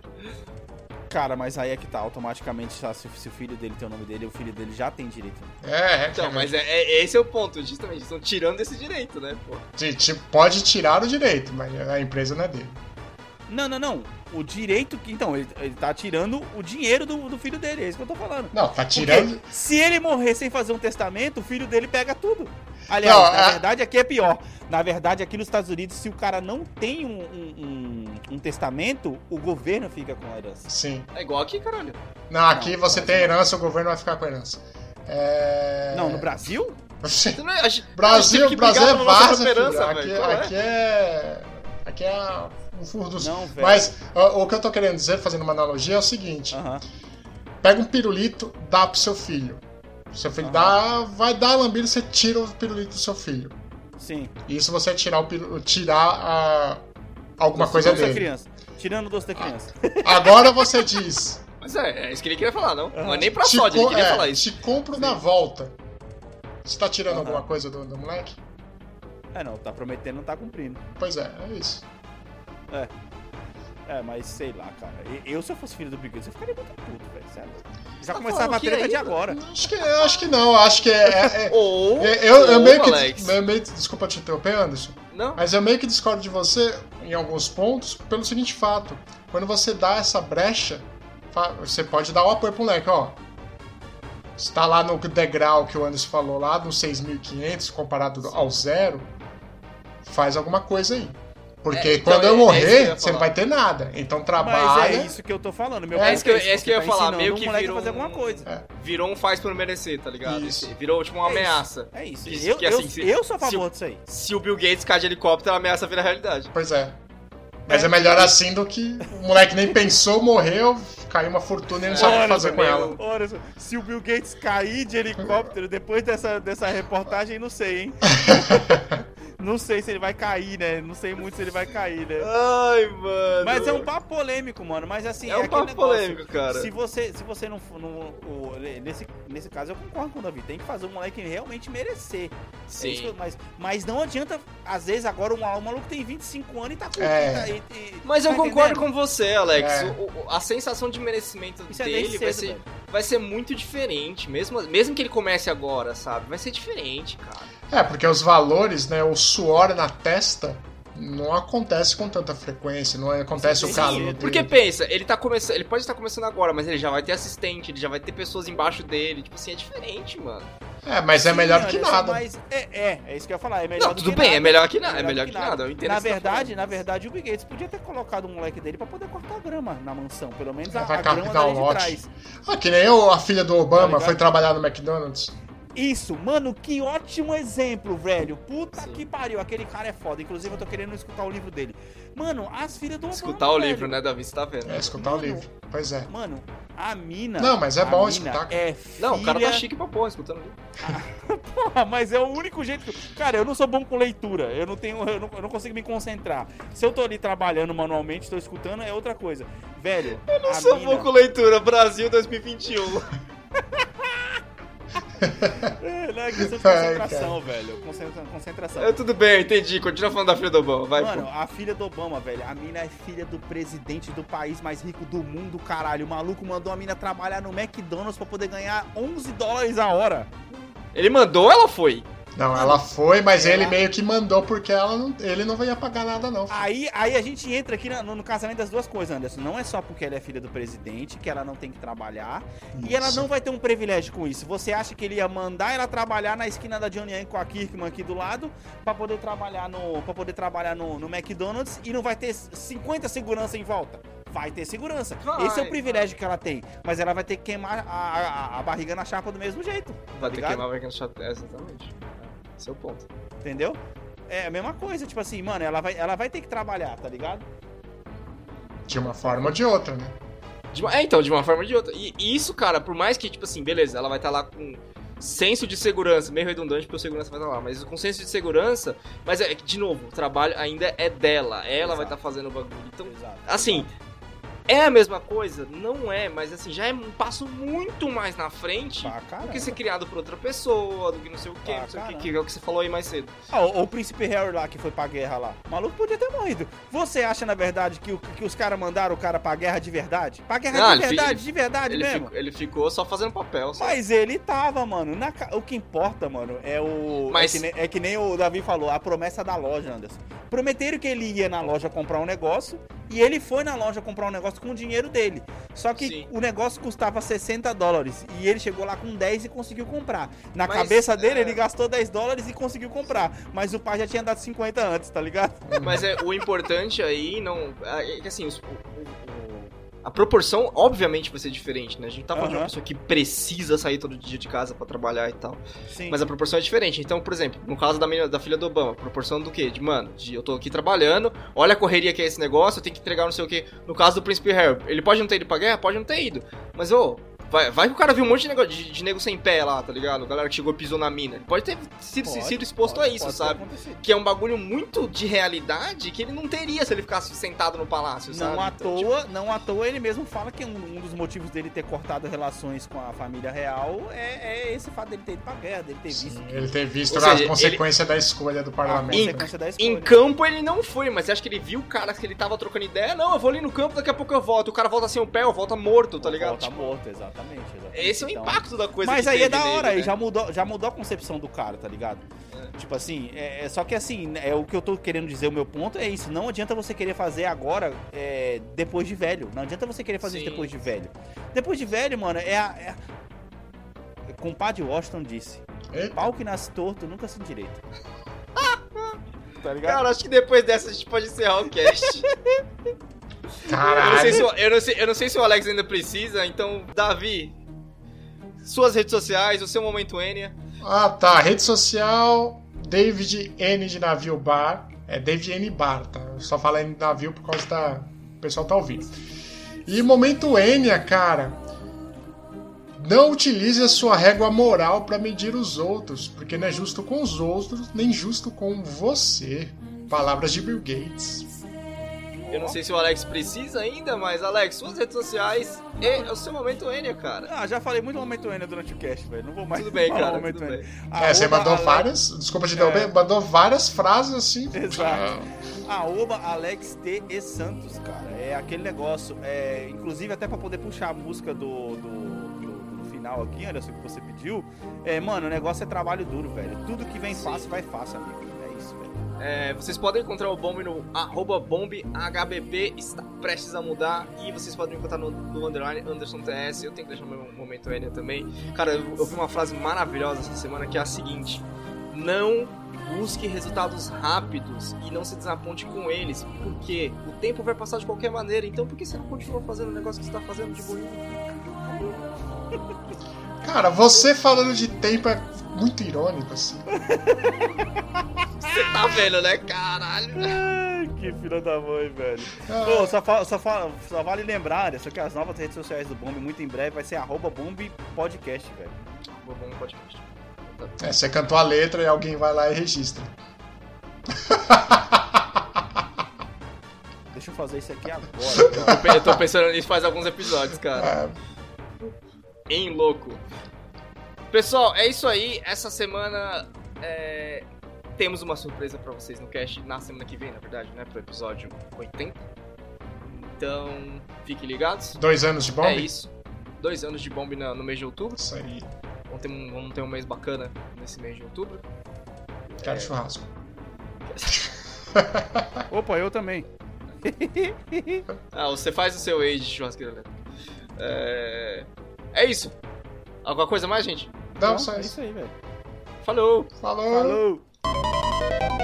Speaker 2: cara, mas aí é que tá, automaticamente, se, o filho dele tem o nome dele, o filho dele já tem direito.
Speaker 3: É, é.
Speaker 1: Então, mas é, é- esse é o ponto, justamente. Estão tirando esse direito, né, pô?
Speaker 3: Ti- Pode tirar o direito, mas a empresa não é dele.
Speaker 2: Não, não, não. O direito que. Então, ele, ele tá tirando o dinheiro do, do filho dele, é isso que eu tô falando.
Speaker 3: Não, tá
Speaker 2: Porque
Speaker 3: tirando.
Speaker 2: se ele morrer sem fazer um testamento, o filho dele pega tudo. Aliás,
Speaker 3: Não,
Speaker 2: na
Speaker 3: a-
Speaker 2: verdade aqui é pior. Na verdade, aqui nos Estados Unidos, se o cara não tem um, um- um- um testamento, o governo fica com a herança.
Speaker 3: Sim.
Speaker 1: É igual aqui, caralho.
Speaker 3: Não, aqui
Speaker 2: Não,
Speaker 3: você tem herança, o governo vai ficar com a herança. É...
Speaker 2: Não, no Brasil?
Speaker 1: Você não é-
Speaker 3: Brasil, Brasil é
Speaker 1: esperança,
Speaker 3: Aqui,
Speaker 1: velho. Qual é?
Speaker 3: aqui é. Aqui é o
Speaker 2: Não, velho.
Speaker 3: Mas ó, o que eu tô querendo dizer, fazendo uma analogia, é o seguinte: pega um pirulito, dá pro seu filho. Seu filho dá, vai dar a lambida, você tira o pirulito do seu filho.
Speaker 2: Sim.
Speaker 3: E se você tirar o piru- tirar a- alguma coisa
Speaker 2: doce da
Speaker 3: dele.
Speaker 2: criança. Tirando o doce da criança.
Speaker 3: Agora você diz.
Speaker 1: Mas é, é isso que ele queria falar, não? Não é
Speaker 2: Ah.
Speaker 1: nem pra
Speaker 3: te,
Speaker 1: sódio, ele queria
Speaker 3: é,
Speaker 1: falar isso.
Speaker 3: te compro na volta. Você tá tirando alguma coisa do, do moleque?
Speaker 2: É, não, tá prometendo, não tá cumprindo.
Speaker 3: Pois é, é isso.
Speaker 2: É, mas sei lá, cara. Eu, se eu fosse filho do Gates, eu ficaria muito puto, velho. Sério. Já
Speaker 1: tá
Speaker 2: começava a treta de
Speaker 1: ainda?
Speaker 2: agora.
Speaker 3: Acho que, eu acho que não, acho que é. é- é-
Speaker 1: Ou,
Speaker 3: é- eu, eu
Speaker 1: ou,
Speaker 3: meio que. Eu meio- desculpa te interromper, Anderson.
Speaker 1: Não?
Speaker 3: Mas eu meio que discordo de você em alguns pontos pelo seguinte fato. Quando você dá essa brecha, você pode dar o apoio pro moleque, ó. Está lá no degrau que o Anderson falou, lá no 6.500 comparado ao zero, faz alguma coisa aí. Porque
Speaker 1: É, então,
Speaker 3: quando
Speaker 1: é-
Speaker 3: eu
Speaker 1: é que eu
Speaker 3: morrer,
Speaker 1: ia
Speaker 3: você não vai ter nada. Então
Speaker 2: Mas
Speaker 3: trabalha.
Speaker 2: é isso que eu tô falando. Meu
Speaker 3: É
Speaker 1: isso que eu- é isso que eu ia
Speaker 2: tá
Speaker 1: falar, meio que virou
Speaker 2: fazer
Speaker 1: um-
Speaker 2: alguma coisa.
Speaker 1: Virou um faz por merecer, tá ligado?
Speaker 3: Isso.
Speaker 1: Esse- Virou tipo uma
Speaker 2: É isso.
Speaker 1: ameaça.
Speaker 2: É isso.
Speaker 1: Isso,
Speaker 2: eu,
Speaker 1: que,
Speaker 2: eu,
Speaker 1: assim, se-
Speaker 2: eu sou a favor
Speaker 1: o-
Speaker 2: disso aí.
Speaker 1: Se o Bill Gates cai de helicóptero, a ameaça vira realidade.
Speaker 3: Pois é. Mas
Speaker 2: É.
Speaker 3: é melhor assim do que o moleque nem pensou, morreu, cair uma fortuna e ele não sabe o que fazer com
Speaker 1: meu.
Speaker 3: ela.
Speaker 2: Olha só, se o Bill Gates cair de helicóptero depois dessa, dessa reportagem, não sei, hein? não sei se ele vai cair, né? Não sei muito se ele vai cair, né?
Speaker 1: Ai, mano.
Speaker 2: Mas é um papo polêmico, mano. Mas assim,
Speaker 1: É um
Speaker 2: aquele
Speaker 1: papo
Speaker 2: negócio.
Speaker 1: polêmico, cara.
Speaker 2: Se você, se você não, for- não o- nesse, nesse caso eu concordo com o Davi, tem que fazer o moleque realmente merecer. É isso
Speaker 1: Sim.
Speaker 2: eu- mas, mas não adianta, às vezes agora o maluco, tem 25 anos e tá com
Speaker 3: É.
Speaker 2: e- e-
Speaker 1: Mas eu
Speaker 2: tá
Speaker 1: concordo
Speaker 2: entendendo?
Speaker 1: com você, Alex.
Speaker 3: É.
Speaker 1: O- a sensação de merecimento
Speaker 2: Isso é
Speaker 1: dele
Speaker 2: desde
Speaker 1: vai, ser,
Speaker 2: velho.
Speaker 1: vai ser muito diferente. Mesmo, mesmo que ele comece agora, sabe? Vai ser diferente, cara.
Speaker 3: É, porque os valores, né, o suor na testa não acontece com tanta frequência, não acontece o
Speaker 2: Sim,
Speaker 3: calor
Speaker 2: sim,
Speaker 3: dele.
Speaker 1: Porque pensa, ele tá começando. Ele pode estar começando agora, mas ele já vai ter assistente, ele já vai ter pessoas embaixo dele. Tipo assim, é diferente, mano.
Speaker 3: É, mas é
Speaker 2: Sim,
Speaker 3: melhor que nada.
Speaker 2: Mas é, é, é isso que eu ia falar. É melhor
Speaker 1: Não,
Speaker 2: do
Speaker 1: tudo
Speaker 2: que
Speaker 1: bem,
Speaker 2: nada.
Speaker 1: é melhor que nada, é melhor que nada, entendo
Speaker 2: Na
Speaker 1: o que você tá
Speaker 2: verdade,
Speaker 1: falando.
Speaker 2: na verdade, o Bill Gates podia ter colocado o moleque dele pra poder cortar grama na mansão. Pelo menos a,
Speaker 3: Vai
Speaker 2: a grama
Speaker 3: o
Speaker 2: de
Speaker 3: lote.
Speaker 2: trás.
Speaker 3: Ah, que nem eu, a filha do Obama
Speaker 2: Tá
Speaker 3: foi trabalhar no McDonald's.
Speaker 2: Isso, mano, que ótimo exemplo, velho. Puta
Speaker 1: Sim.
Speaker 2: que pariu, aquele cara é foda. Inclusive, eu tô querendo escutar o livro dele. Mano, as filhas do
Speaker 1: Escutar
Speaker 2: Obama,
Speaker 1: o livro,
Speaker 2: velho.
Speaker 1: né, Davi? Você tá vendo?
Speaker 3: É, escutar o
Speaker 2: Mano.
Speaker 3: livro. Pois é.
Speaker 2: Mano, a mina.
Speaker 3: Não, mas é bom
Speaker 2: mina
Speaker 3: escutar.
Speaker 2: É filha...
Speaker 1: Não, o cara tá chique pra porra, escutando o livro.
Speaker 2: Porra, mas é o único jeito. que- Cara, eu não sou bom com leitura. Eu não tenho. Eu não, eu não consigo me concentrar. Se eu tô ali trabalhando manualmente, tô escutando, é outra coisa. Velho, eu
Speaker 1: Eu sou bom com leitura, Brasil 2021.
Speaker 2: É, né, questão de
Speaker 3: Ai,
Speaker 2: concentração, velho. Concentra- Concentração.
Speaker 1: É, tudo bem, eu entendi. Continua falando da filha do Obama, vai,
Speaker 2: Mano,
Speaker 1: pô.
Speaker 2: a filha do Obama, velho. A mina é filha do presidente do país mais rico do mundo, caralho. O maluco mandou a mina trabalhar no McDonald's pra poder ganhar 11 dólares a hora.
Speaker 1: Ele mandou ou ela foi?
Speaker 3: Não, ela foi, mas
Speaker 2: ela-
Speaker 3: ele meio que mandou porque ela não, ele não ia pagar nada, não.
Speaker 2: Aí, aí a gente entra aqui na- no, no casamento das duas coisas, Anderson. Não é só porque ela é filha do presidente que ela não tem que trabalhar. E ela não vai ter um privilégio com isso. Você acha que ele ia mandar ela trabalhar na esquina da Johnny Young com a Kirkman aqui do lado pra poder trabalhar no para poder trabalhar no, no McDonald's e não vai ter 50 segurança em volta? Vai ter segurança.
Speaker 1: Vai,
Speaker 2: Esse é o privilégio que ela tem. Mas ela vai ter que queimar a, a- a barriga na chapa do mesmo jeito.
Speaker 1: Vai ter que queimar a vergonha no chat. É, exatamente. Esse é o ponto.
Speaker 2: Entendeu? É a mesma coisa. Tipo assim, mano, ela vai, ela vai ter que trabalhar, tá ligado?
Speaker 3: De uma forma ou de outra, né?
Speaker 1: De uma- é, então, de uma forma ou de outra. E e isso, cara, por mais que, tipo assim, beleza, ela vai estar lá com senso de segurança, meio redundante porque o segurança vai estar lá, mas com senso de segurança, mas é que, de novo, o trabalho ainda é dela, ela vai
Speaker 2: Exato.
Speaker 1: estar fazendo o bagulho. Então,
Speaker 2: Exato.
Speaker 1: assim, é a mesma coisa? Não é, mas assim, já é um passo muito mais na frente
Speaker 2: Pra
Speaker 1: do que ser criado por outra pessoa, do que não sei o que,
Speaker 2: Pra
Speaker 1: não sei o que, que é o que você falou aí mais cedo.
Speaker 2: Ah, o, o príncipe Harry lá que foi pra guerra lá. O maluco podia ter morrido. Você acha, na verdade, que, o- que os caras mandaram o cara pra guerra de verdade? Pra guerra
Speaker 1: Não,
Speaker 2: de verdade,
Speaker 1: ele-
Speaker 2: de verdade
Speaker 1: Ele,
Speaker 2: mesmo?
Speaker 1: ficou, ele ficou só fazendo papel. Só.
Speaker 2: Mas ele tava, mano. Na O que importa, mano, é o.
Speaker 1: Mas-
Speaker 2: É, que nem, é que nem o Davi falou, a promessa da loja, Anderson. Prometeram que ele ia na loja comprar um negócio e ele foi na loja comprar um negócio com o dinheiro dele. Só que
Speaker 1: Sim.
Speaker 2: o negócio custava 60 dólares e ele chegou lá com 10 e conseguiu comprar. Na
Speaker 1: Mas,
Speaker 2: cabeça dele,
Speaker 1: é-
Speaker 2: ele gastou 10 dólares e conseguiu comprar. Mas o pai já tinha dado 50 antes, tá ligado?
Speaker 1: Mas é, o importante aí não. É que assim, o- a proporção, obviamente, vai ser diferente, né? A gente tá falando de uma pessoa que precisa sair todo dia de casa pra trabalhar e tal.
Speaker 2: Sim.
Speaker 1: Mas a proporção é diferente. Então, por exemplo, no caso da, menina, da filha do Obama, proporção do quê? De, mano, de eu tô aqui trabalhando, olha a correria que é esse negócio, eu tenho que entregar não sei o quê. No caso do Príncipe Harry, ele pode não ter ido pra guerra? Pode não ter ido. Mas, ô. Vai, vai que o cara viu um monte de, negócio, de, de nego sem pé lá, tá ligado? A galera que chegou e pisou na mina. Ele pode ter sido,
Speaker 2: Pode,
Speaker 1: sido exposto
Speaker 2: pode,
Speaker 1: a isso, sabe? Que é um bagulho muito de realidade que ele não teria se ele ficasse sentado no palácio, sabe?
Speaker 2: Não à
Speaker 1: Então, tipo,
Speaker 2: toa, não à toa ele mesmo fala que um, um dos motivos dele ter cortado relações com a família real é, é esse fato dele ter ido pra guerra, dele ter visto
Speaker 3: Sim, ele ter visto
Speaker 1: Ou
Speaker 3: a
Speaker 1: seja,
Speaker 3: consequência da escolha do parlamento.
Speaker 2: consequência da escolha.
Speaker 1: Em campo ele não foi, mas você acha que ele viu o cara que ele tava trocando ideia? Não, eu vou ali no campo, daqui a pouco eu volto. O cara volta sem o pé, ou volta morto, tá ligado?
Speaker 2: Tá
Speaker 1: Tipo,
Speaker 2: morto, exatamente, exatamente.
Speaker 1: esse é o
Speaker 2: Então-
Speaker 1: impacto da coisa
Speaker 2: Mas aí é da hora, aí
Speaker 1: né?
Speaker 2: já mudou, já mudou a concepção do cara, tá ligado? Tipo assim, é, é- só que assim, é o que eu tô querendo dizer, o meu ponto é isso. Não adianta você querer fazer agora, é, depois de velho. Não adianta você querer fazer isso depois de velho. Depois de velho, mano, é a. É a... Compadre Washington disse:
Speaker 3: Eita.
Speaker 2: pau que nasce torto nunca se endireita. tá ligado?
Speaker 1: Cara, acho que depois dessa a gente pode encerrar o cast. eu, não sei
Speaker 3: Caralho.
Speaker 1: se o, eu, não sei, eu não sei se o Alex ainda precisa, então, Davi, suas redes sociais, o seu momento Enia.
Speaker 3: Ah, tá. Rede social, David N de Navio Bar. É David N Bar, tá? Eu só falo N de navio por causa da. O pessoal tá ouvindo. E momento Enya, cara. Não utilize a sua régua moral para medir os outros, porque não é justo com os outros, nem justo com você. Palavras de Bill Gates.
Speaker 1: Eu não sei se o Alex precisa ainda, mas Alex, suas redes sociais e o seu momento Enya, cara.
Speaker 2: Ah, já falei muito momento Enya durante o cast, velho. Não vou mais
Speaker 1: Tudo bem,
Speaker 2: falar
Speaker 1: cara,
Speaker 2: momento
Speaker 1: tudo bem.
Speaker 3: é, você mandou
Speaker 2: Alex-
Speaker 3: várias. Desculpa te interromper,
Speaker 2: É.
Speaker 3: mandou várias frases assim.
Speaker 2: Exato. Arroba Alex T. E Santos, cara. É aquele negócio. É, inclusive, até pra poder puxar a música do, do, do- do final aqui, olha só que você pediu. É, mano, o negócio é trabalho duro, velho. Tudo que vem fácil, vai fácil, amigo. É
Speaker 1: vocês podem encontrar o Bomb no arroba bombhbb, está prestes a mudar. E vocês podem encontrar no, no underline Anderson TS. Eu tenho que deixar meu momento Enya também. Cara, eu, eu vi uma frase maravilhosa essa semana que é a seguinte: Não busque resultados rápidos e não se desaponte com eles, porque o tempo vai passar de qualquer maneira. Então, por que você não continua fazendo o negócio que você tá fazendo de boinha?
Speaker 3: Cara, você falando de tempo é muito irônico, assim.
Speaker 1: Você tá vendo, né? Caralho.
Speaker 2: Ai, que filha da mãe, velho.
Speaker 3: Ah,
Speaker 2: Ô, só, fa- só, fa- só vale lembrar, só que as novas redes sociais do Bomb, muito em breve, vai ser arroba Bomb Podcast, velho.
Speaker 1: Arroba Bomb Podcast.
Speaker 3: é, você cantou a letra e alguém vai lá e registra.
Speaker 2: Deixa eu fazer isso aqui agora.
Speaker 1: Eu pe- Eu tô pensando nisso faz alguns episódios, cara.
Speaker 3: É,
Speaker 1: em louco. Pessoal, é isso aí. Essa semana é, temos uma surpresa pra vocês no cast na semana que vem, na verdade, né? Pro episódio 80. Então, fiquem ligados.
Speaker 3: dois anos de bomba?
Speaker 1: É isso. Dois anos de bomb na- no mês de outubro.
Speaker 3: Isso aí.
Speaker 1: Vamos ter, um, vamos ter um mês bacana nesse mês de outubro.
Speaker 3: Quero churrasco.
Speaker 2: Opa, eu também.
Speaker 1: Ah, você faz o seu age de churrasqueira elétrica. É... É isso. Alguma coisa mais, gente?
Speaker 3: Não, só.
Speaker 2: É isso aí, velho.
Speaker 1: Falou.
Speaker 3: Falou.
Speaker 2: Falou.